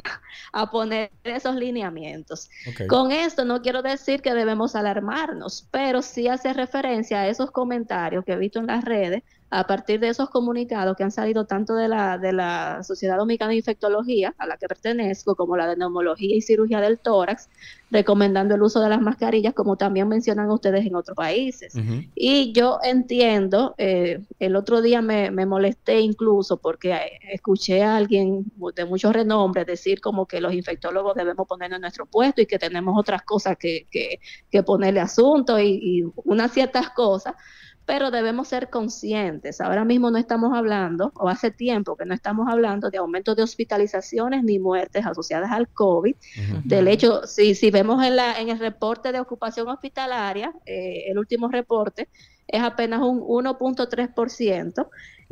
a poner esos lineamientos. Con esto no quiero decir que debemos alarmarnos, pero sí hace referencia a esos comentarios que he visto en las redes a partir de esos comunicados que han salido tanto de la, de la Sociedad Dominicana de Infectología, a la que pertenezco, como la de Neumología y Cirugía del Tórax, recomendando el uso de las mascarillas, como también mencionan ustedes en otros países. Y yo entiendo, eh, el otro día me, me molesté incluso porque eh, escuché a alguien de mucho renombre decir como que los infectólogos debemos ponernos en nuestro puesto y que tenemos otras cosas que, que, que ponerle asunto y, y unas ciertas cosas, pero debemos ser conscientes. Ahora mismo no estamos hablando, o hace tiempo que no estamos hablando de aumento de hospitalizaciones ni muertes asociadas al COVID. Del hecho, si, si vemos en, la, en el reporte de ocupación hospitalaria, eh, el último reporte, es apenas un 1.3%.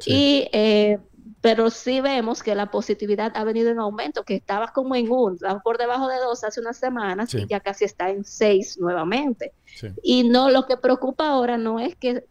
Y, eh, pero sí vemos que la positividad ha venido en aumento, que estaba como en 1, estaba por debajo de 2 hace unas semanas Sí. y ya casi está en 6 nuevamente. Sí. Y no, lo que preocupa ahora no es que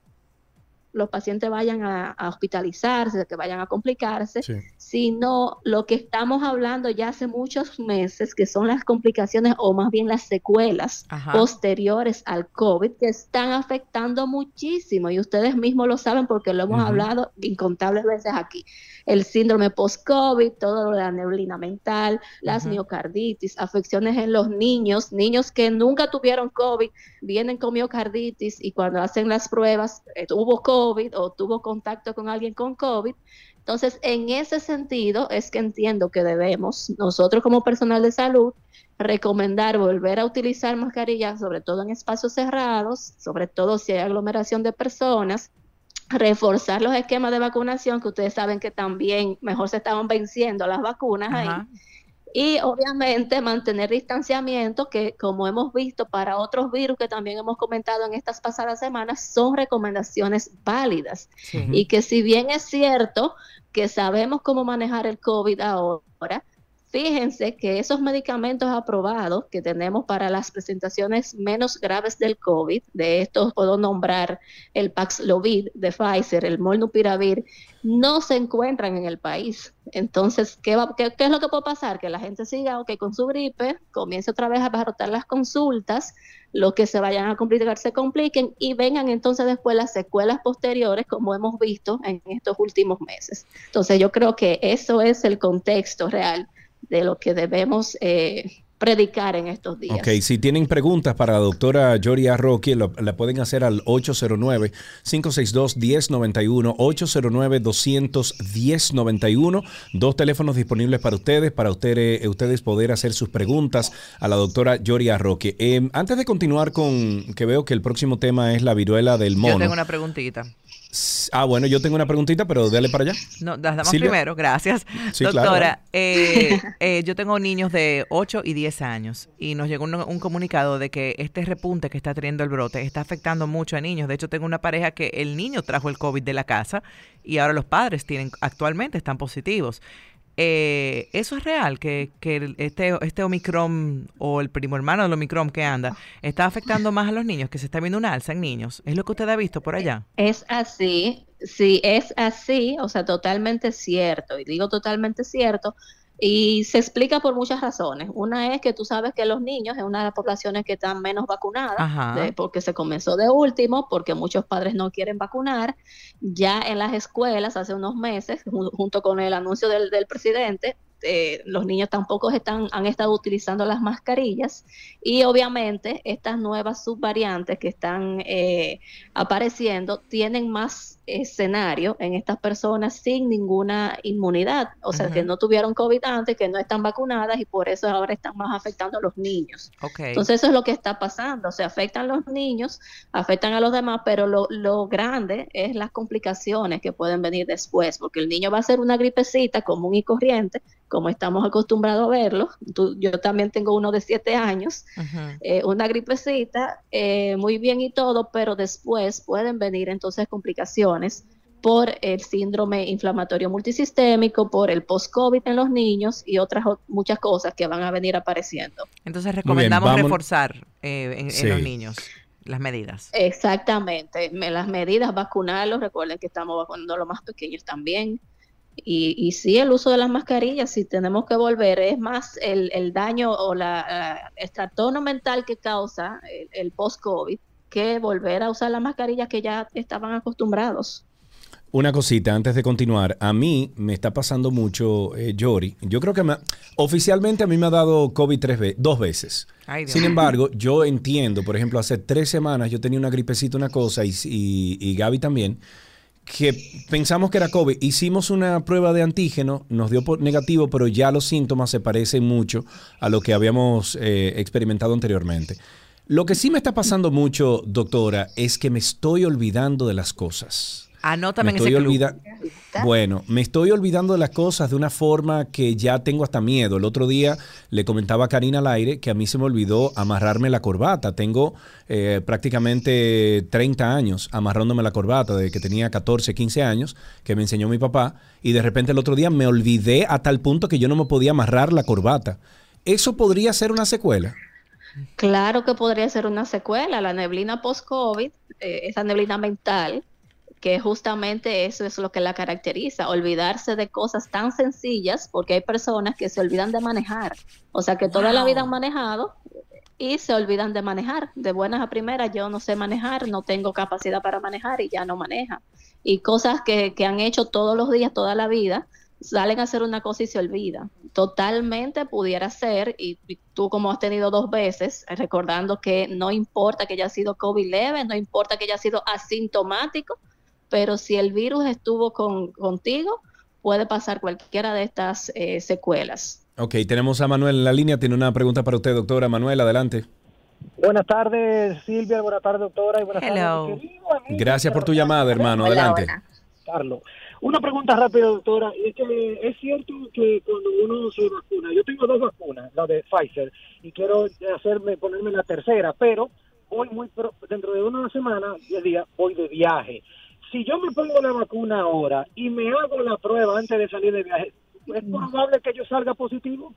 los pacientes vayan a, a hospitalizarse, que vayan a complicarse, sino lo que estamos hablando ya hace muchos meses, que son las complicaciones o más bien las secuelas Ajá. posteriores al COVID, que están afectando muchísimo y ustedes mismos lo saben porque lo hemos hablado incontables veces aquí. El síndrome post-COVID, todo lo de la neblina mental, las miocarditis, afecciones en los niños, niños que nunca tuvieron COVID, vienen con miocarditis y cuando hacen las pruebas eh, tuvo COVID o tuvo contacto con alguien con COVID. Entonces, en ese sentido es que entiendo que debemos, nosotros como personal de salud, recomendar volver a utilizar mascarillas, sobre todo en espacios cerrados, sobre todo si hay aglomeración de personas, reforzar los esquemas de vacunación, que ustedes saben que también mejor se estaban venciendo las vacunas ahí. Y obviamente mantener distanciamiento, que como hemos visto para otros virus que también hemos comentado en estas pasadas semanas, son recomendaciones válidas. Y que si bien es cierto que sabemos cómo manejar el COVID ahora, fíjense que esos medicamentos aprobados que tenemos para las presentaciones menos graves del COVID, de estos puedo nombrar el Paxlovid de Pfizer, el Molnupiravir, no se encuentran en el país. Entonces, ¿qué, es lo que puede pasar? Que la gente siga con su gripe, comience otra vez a abarrotar las consultas, los que se vayan a complicar se compliquen y vengan entonces después las secuelas posteriores, como hemos visto en estos últimos meses. Entonces, yo creo que eso es el contexto real de lo que debemos eh, predicar en estos días. Ok, si tienen preguntas para la doctora Joria Roque, lo- la pueden hacer al 809-562-1091, 809-210-91. Dos teléfonos disponibles para ustedes, para ustedes, ustedes poder hacer sus preguntas a la doctora Joria Roque. Eh, antes de continuar con, que veo que el próximo tema es la viruela del Yo mono. tengo una preguntita. Ah, bueno, yo tengo una preguntita, pero dale para allá. No, las damos Silvia. primero, gracias. Sí, Doctora, claro. eh, eh, yo tengo niños de 8 y 10 años y nos llegó un, un comunicado de que este repunte que está teniendo el brote está afectando mucho a niños. De hecho, tengo una pareja que el niño trajo el COVID de la casa y ahora los padres tienen actualmente están positivos. Eh, ¿Eso es real? Que, que este, este Omicron o el primo hermano del Omicron que anda está afectando más a los niños, que se está viendo una alza en niños. ¿Es lo que usted ha visto por allá? Es así, sí, es así, o sea, totalmente cierto, y digo totalmente cierto, y se explica por muchas razones. Una es que tú sabes que los niños es una de las poblaciones que están menos vacunadas, de- porque se comenzó de último, porque muchos padres no quieren vacunar. Ya en las escuelas, hace unos meses, ju- junto con el anuncio del, del presidente, eh, los niños tampoco están, han estado utilizando las mascarillas y obviamente estas nuevas subvariantes que están eh, apareciendo tienen más escenario en estas personas sin ninguna inmunidad, o sea, que no tuvieron COVID antes, que no están vacunadas y por eso ahora están más afectando a los niños. Entonces eso es lo que está pasando, se afectan los niños, afectan a los demás, pero lo, lo grande es las complicaciones que pueden venir después, porque el niño va a ser una gripecita común y corriente, como estamos acostumbrados a verlo. Tú- yo también tengo uno de siete años, eh, una gripecita, eh, muy bien y todo, pero después pueden venir entonces complicaciones por el síndrome inflamatorio multisistémico, por el post-COVID en los niños y otras muchas cosas que van a venir apareciendo. Entonces recomendamos reforzar eh, en, los niños las medidas. Exactamente, me- las medidas, vacunarlos, recuerden que estamos vacunando a los más pequeños también. Y, y sí, el uso de las mascarillas, si tenemos que volver, es más el, el daño o la, la- el trastorno mental que causa el, el post-COVID que volver a usar las mascarillas que ya estaban acostumbrados. Una cosita antes de continuar. A mí me está pasando mucho, eh, Yori. Yo creo que me- oficialmente a mí me ha dado COVID tres ve- dos veces. Ay, Sin embargo, yo entiendo, por ejemplo, hace tres semanas yo tenía una gripecita, una cosa, y, y, y Gaby también, que pensamos que era COVID. Hicimos una prueba de antígeno, nos dio por negativo, pero ya los síntomas se parecen mucho a lo que habíamos eh, experimentado anteriormente. Lo que sí me está pasando mucho, doctora, es que me estoy olvidando de las cosas. Anótame Me en ese estoy club. olvida- Bueno, me estoy olvidando de las cosas de una forma que ya tengo hasta miedo. El otro día le comentaba a Karina al aire que a mí se me olvidó amarrarme la corbata. Tengo eh, prácticamente 30 años amarrándome la corbata, desde que tenía 14, 15 años, que me enseñó mi papá. Y de repente el otro día me olvidé a tal punto que yo no me podía amarrar la corbata. ¿Eso podría ser una secuela? Claro que podría ser una secuela, la neblina post-COVID, eh, esa neblina mental, que justamente eso es lo que la caracteriza, olvidarse de cosas tan sencillas, porque hay personas que se olvidan de manejar, o sea que toda la vida han manejado y se olvidan de manejar. De buenas a primeras, yo no sé manejar, no tengo capacidad para manejar y ya no maneja. Y cosas que, que han hecho todos los días, toda la vida, salen a hacer una cosa y se olvidan. Totalmente pudiera ser, y, y tú como has tenido dos veces, eh, recordando que no importa que haya sido COVID leve, no importa que haya sido asintomático, pero si el virus estuvo con, contigo, puede pasar cualquiera de estas eh, secuelas. Ok, tenemos a Manuel en la línea. Tiene una pregunta para usted, doctora. Manuel, adelante. Buenas tardes, Silvia. Buenas tardes, doctora. Y buenas Hello. tardes, querido amigo Gracias por tu llamada, hermano. Adelante. Carlos. Una pregunta rápida, doctora. Es que es cierto que cuando uno se vacuna, yo tengo dos vacunas, la de Pfizer, y quiero hacerme ponerme la tercera, pero voy muy pro- dentro de una semana, 10 días, voy de viaje. Si yo me pongo la vacuna ahora y me hago la prueba antes de salir de viaje, ¿es probable que yo salga positivo?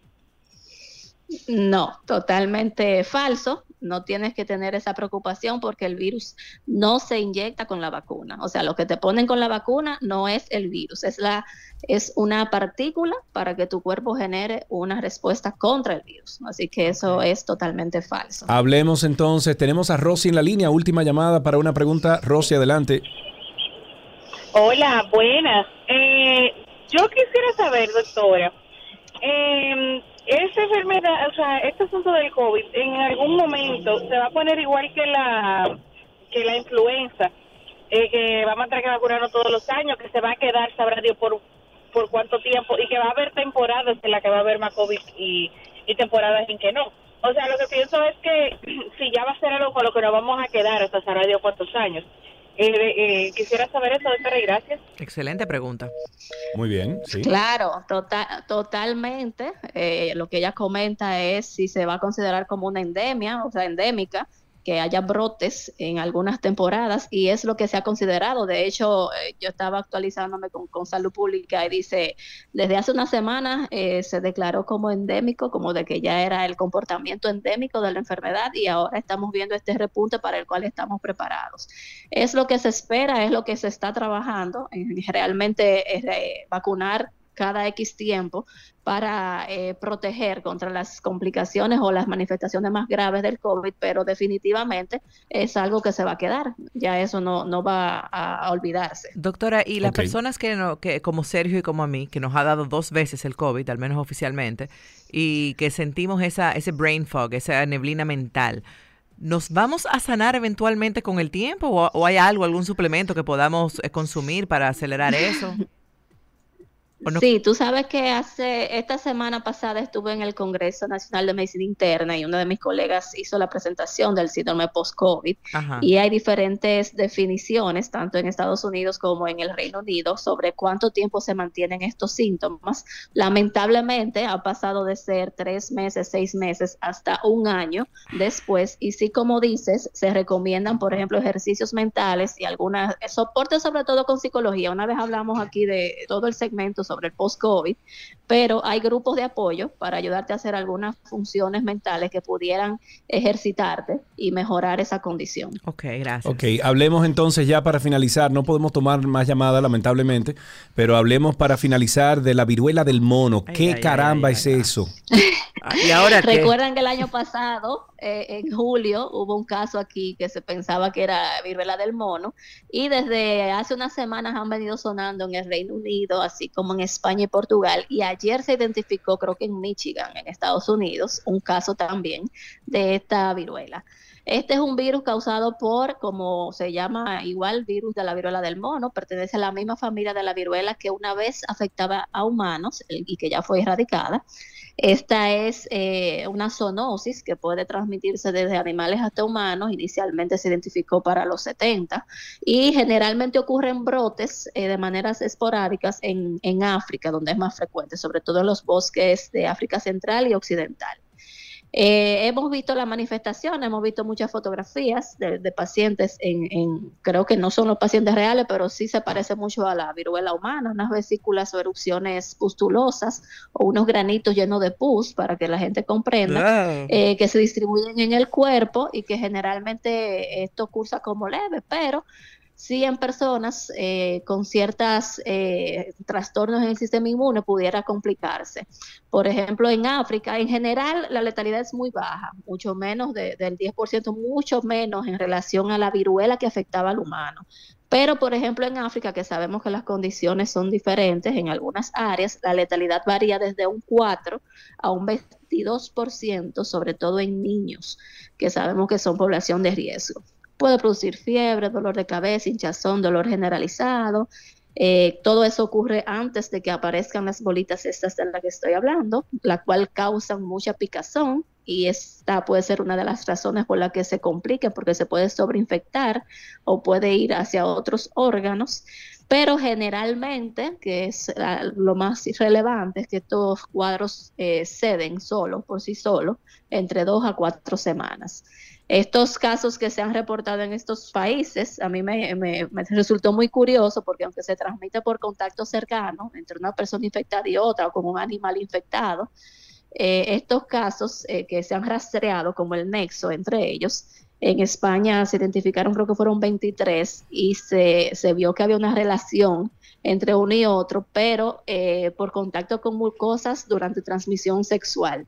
No, totalmente falso. No tienes que tener esa preocupación porque el virus no se inyecta con la vacuna. O sea, lo que te ponen con la vacuna no es el virus, es la es una partícula para que tu cuerpo genere una respuesta contra el virus. Así que eso es totalmente falso. Hablemos entonces. Tenemos a Rosy en la línea. Última llamada para una pregunta. Rosy, adelante. Hola, buenas. Eh, yo quisiera saber, doctora, eh, esa enfermedad, o sea, este asunto del COVID, en algún momento se va a poner igual que la que la influenza, eh, que vamos a tener que vacunarnos todos los años, que se va a quedar, sabrá Dios, por, por cuánto tiempo, y que va a haber temporadas en las que va a haber más COVID y, y temporadas en que no. O sea, lo que pienso es que [clears throat] si ya va a ser algo con lo que nos vamos a quedar hasta sabrá Dios cuántos años. Eh, eh, quisiera saber eso, doctora, y gracias. Excelente pregunta. Muy bien, sí. Claro, tota- totalmente. Eh, lo que ella comenta es si se va a considerar como una endemia, o sea, endémica, que haya brotes en algunas temporadas y es lo que se ha considerado. De hecho, eh, yo estaba actualizándome con, Salud Pública y dice, desde hace unas semanas eh, se declaró como endémico, como de que ya era el comportamiento endémico de la enfermedad y ahora estamos viendo este repunte para el cual estamos preparados. Es lo que se espera, es lo que se está trabajando, en realmente eh, vacunar cada X tiempo para eh, proteger contra las complicaciones o las manifestaciones más graves del COVID, pero definitivamente es algo que se va a quedar. Ya eso no, no va a, a olvidarse. Doctora, y las personas que, no, que como Sergio y como a mí, que nos ha dado dos veces el COVID, al menos oficialmente, y que sentimos esa, ese brain fog, esa neblina mental, ¿nos vamos a sanar eventualmente con el tiempo o, o hay algo, algún suplemento que podamos eh, consumir para acelerar eso? [laughs] ¿O no? Sí, tú sabes que hace esta semana pasada estuve en el Congreso Nacional de Medicina Interna y uno de mis colegas hizo la presentación del síndrome post-COVID y hay diferentes definiciones, tanto en Estados Unidos como en el Reino Unido, sobre cuánto tiempo se mantienen estos síntomas. Lamentablemente ha pasado de ser tres meses, seis meses hasta un año después y sí, como dices, se recomiendan, por ejemplo, ejercicios mentales y algunas soporte sobre todo con psicología. Una vez hablamos aquí de todo el segmento sobre el post-COVID, pero hay grupos de apoyo para ayudarte a hacer algunas funciones mentales que pudieran ejercitarte y mejorar esa condición. Ok, gracias. Ok, hablemos entonces ya para finalizar. No podemos tomar más llamadas, lamentablemente, pero hablemos para finalizar de la viruela del mono. ¿Qué ay, caramba es eso? [laughs] ¿Y ahora? Recuerdan que el año pasado, eh, en julio, hubo un caso aquí que se pensaba que era viruela del mono y desde hace unas semanas han venido sonando en el Reino Unido, así como en España y Portugal. Y ayer se identificó, creo que en Michigan, en Estados Unidos, un caso también de esta viruela. Este es un virus causado por, como se llama igual, virus de la viruela del mono, pertenece a la misma familia de la viruela que una vez afectaba a humanos y que ya fue erradicada. Esta es eh, una zoonosis que puede transmitirse desde animales hasta humanos. Inicialmente se identificó para los 70 y generalmente ocurren brotes eh, de maneras esporádicas en, en África, donde es más frecuente, sobre todo en los bosques de África Central y Occidental. Eh, hemos visto la manifestación, hemos visto muchas fotografías de, de pacientes en, en- creo que no son los pacientes reales, pero sí se parece mucho a la viruela humana, unas vesículas o erupciones pustulosas o unos granitos llenos de pus, para que la gente comprenda, Ah. eh, que se distribuyen en el cuerpo y que generalmente esto cursa como leve, pero sí en personas eh, con ciertos trastornos en el sistema inmune pudiera complicarse. Por ejemplo, en África, en general, la letalidad es muy baja, mucho menos de- del 10%, mucho menos en relación a la viruela que afectaba al humano. Pero, por ejemplo, en África, que sabemos que las condiciones son diferentes en algunas áreas, la letalidad varía desde un 4 a un 22%, sobre todo en niños, que sabemos que son población de riesgo. Puede producir fiebre, dolor de cabeza, hinchazón, dolor generalizado. Eh, todo eso ocurre antes de que aparezcan las bolitas estas de las que estoy hablando, la cual causan mucha picazón y esta puede ser una de las razones por la que se complique porque se puede sobreinfectar o puede ir hacia otros órganos. Pero generalmente, que es ah, lo más relevante, es que estos cuadros eh, ceden solo, por sí solo, entre dos a cuatro semanas. Estos casos que se han reportado en estos países, a mí me, resultó muy curioso porque aunque se transmite por contacto cercano entre una persona infectada y otra o con un animal infectado, eh, estos casos eh, que se han rastreado como el nexo entre ellos, en España se identificaron, creo que fueron 23, y se, se vio que había una relación entre uno y otro, pero eh, por contacto con mucosas durante transmisión sexual.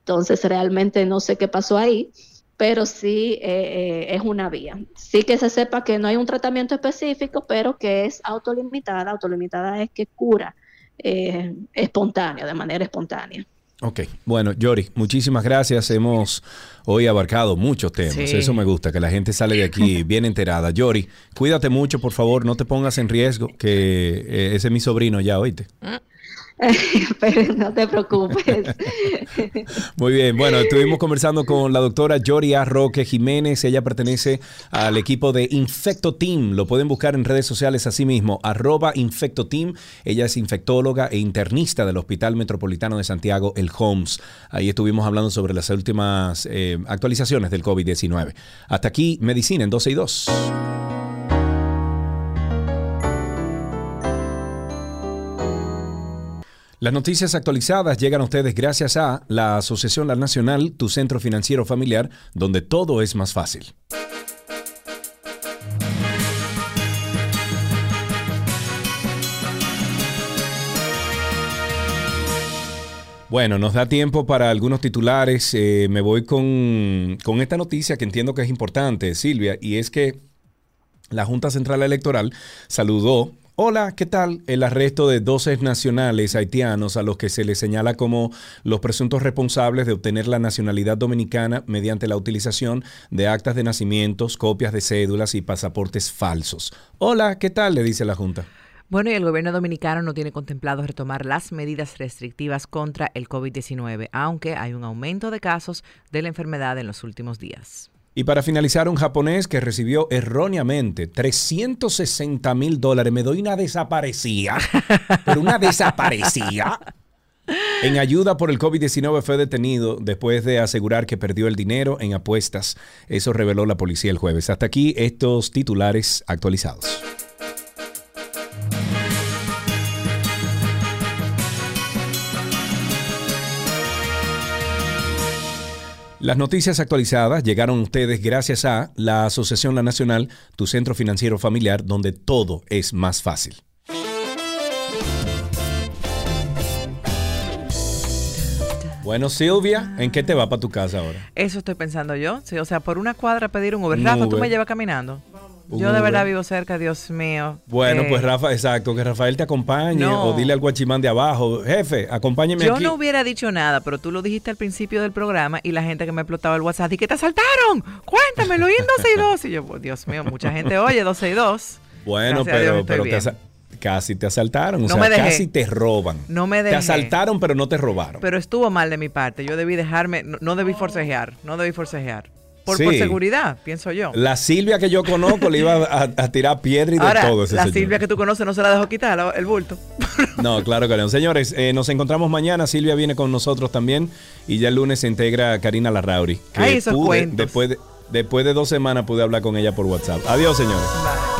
Entonces, realmente no sé qué pasó ahí, pero sí eh, eh, es una vía. Sí que se sepa que no hay un tratamiento específico, pero que es autolimitada. Autolimitada es que cura eh, espontáneo, de manera espontánea. Ok, bueno, Yori, muchísimas gracias. Hemos hoy abarcado muchos temas. Sí. Eso me gusta, que la gente sale de aquí [laughs] bien enterada. Yori, cuídate mucho, por favor, no te pongas en riesgo, que eh, ese es mi sobrino ya, oíste. [laughs] pero no te preocupes. [laughs] Muy bien, bueno, estuvimos conversando con la doctora Yoria Roque Jiménez. Ella pertenece al equipo de Infecto Team. Lo pueden buscar en redes sociales así mismo, arroba Infecto Team. Ella es infectóloga e internista del Hospital Metropolitano de Santiago, el HOMS. Ahí estuvimos hablando sobre las últimas eh, actualizaciones del COVID-19. Hasta aquí, Medicina en 12 y 2. Las noticias actualizadas llegan a ustedes gracias a la Asociación La Nacional, tu centro financiero familiar, donde todo es más fácil. Bueno, nos da tiempo para algunos titulares. Eh, me voy con, con esta noticia que entiendo que es importante, Silvia, y es que la Junta Central Electoral saludó, hola, ¿qué tal? El arresto de 12 nacionales haitianos a los que se les señala como los presuntos responsables de obtener la nacionalidad dominicana mediante la utilización de actas de nacimientos, copias de cédulas y pasaportes falsos. Hola, ¿qué tal? Le dice la Junta. Bueno, y el gobierno dominicano no tiene contemplado retomar las medidas restrictivas contra el COVID-19, aunque hay un aumento de casos de la enfermedad en los últimos días. Y para finalizar, un japonés que recibió erróneamente 360 mil dólares, me doy una desaparecida, [laughs] pero una desaparecida. En ayuda por el COVID-19 fue detenido después de asegurar que perdió el dinero en apuestas. Eso reveló la policía el jueves. Hasta aquí estos titulares actualizados. Las noticias actualizadas llegaron a ustedes gracias a la Asociación La Nacional, tu centro financiero familiar, donde todo es más fácil. Bueno, Silvia, ¿en qué te va para tu casa ahora? Eso estoy pensando yo. Sí, o sea, por una cuadra pedir un Uber. Rafa, tú me llevas caminando. Un Yo de verdad vivo cerca, Dios mío. Bueno, Eh, pues Rafa, exacto, que Rafael te acompañe No. o dile al guachimán de abajo, jefe, acompáñeme Yo aquí. no hubiera dicho nada, pero tú lo dijiste al principio del programa y la gente que me explotaba el WhatsApp, ¿y que te asaltaron? Cuéntamelo, y en 12 y 2. Y yo, pues, Dios mío, mucha gente oye 12 y 2. Bueno, Gracias pero, te asa- casi te asaltaron, o No sea, me dejé. casi te roban. No me Te dejé. asaltaron, pero no te robaron. Pero estuvo mal de mi parte. Yo debí dejarme, no, no debí forcejear, no debí forcejear. Por, Sí. por seguridad, pienso yo. La Silvia que yo conozco le iba a, a tirar piedra y de Ahora, todo ese la señor. Silvia que tú conoces no se la dejó quitar la- el bulto. [laughs] No, claro que no. Señores, eh, nos encontramos mañana. Silvia viene con nosotros también. Y ya el lunes se integra Karina Larrauri. Que Ay, esos pude, cuentos. después de, después de dos semanas pude hablar con ella por WhatsApp. Adiós, señores. Bye.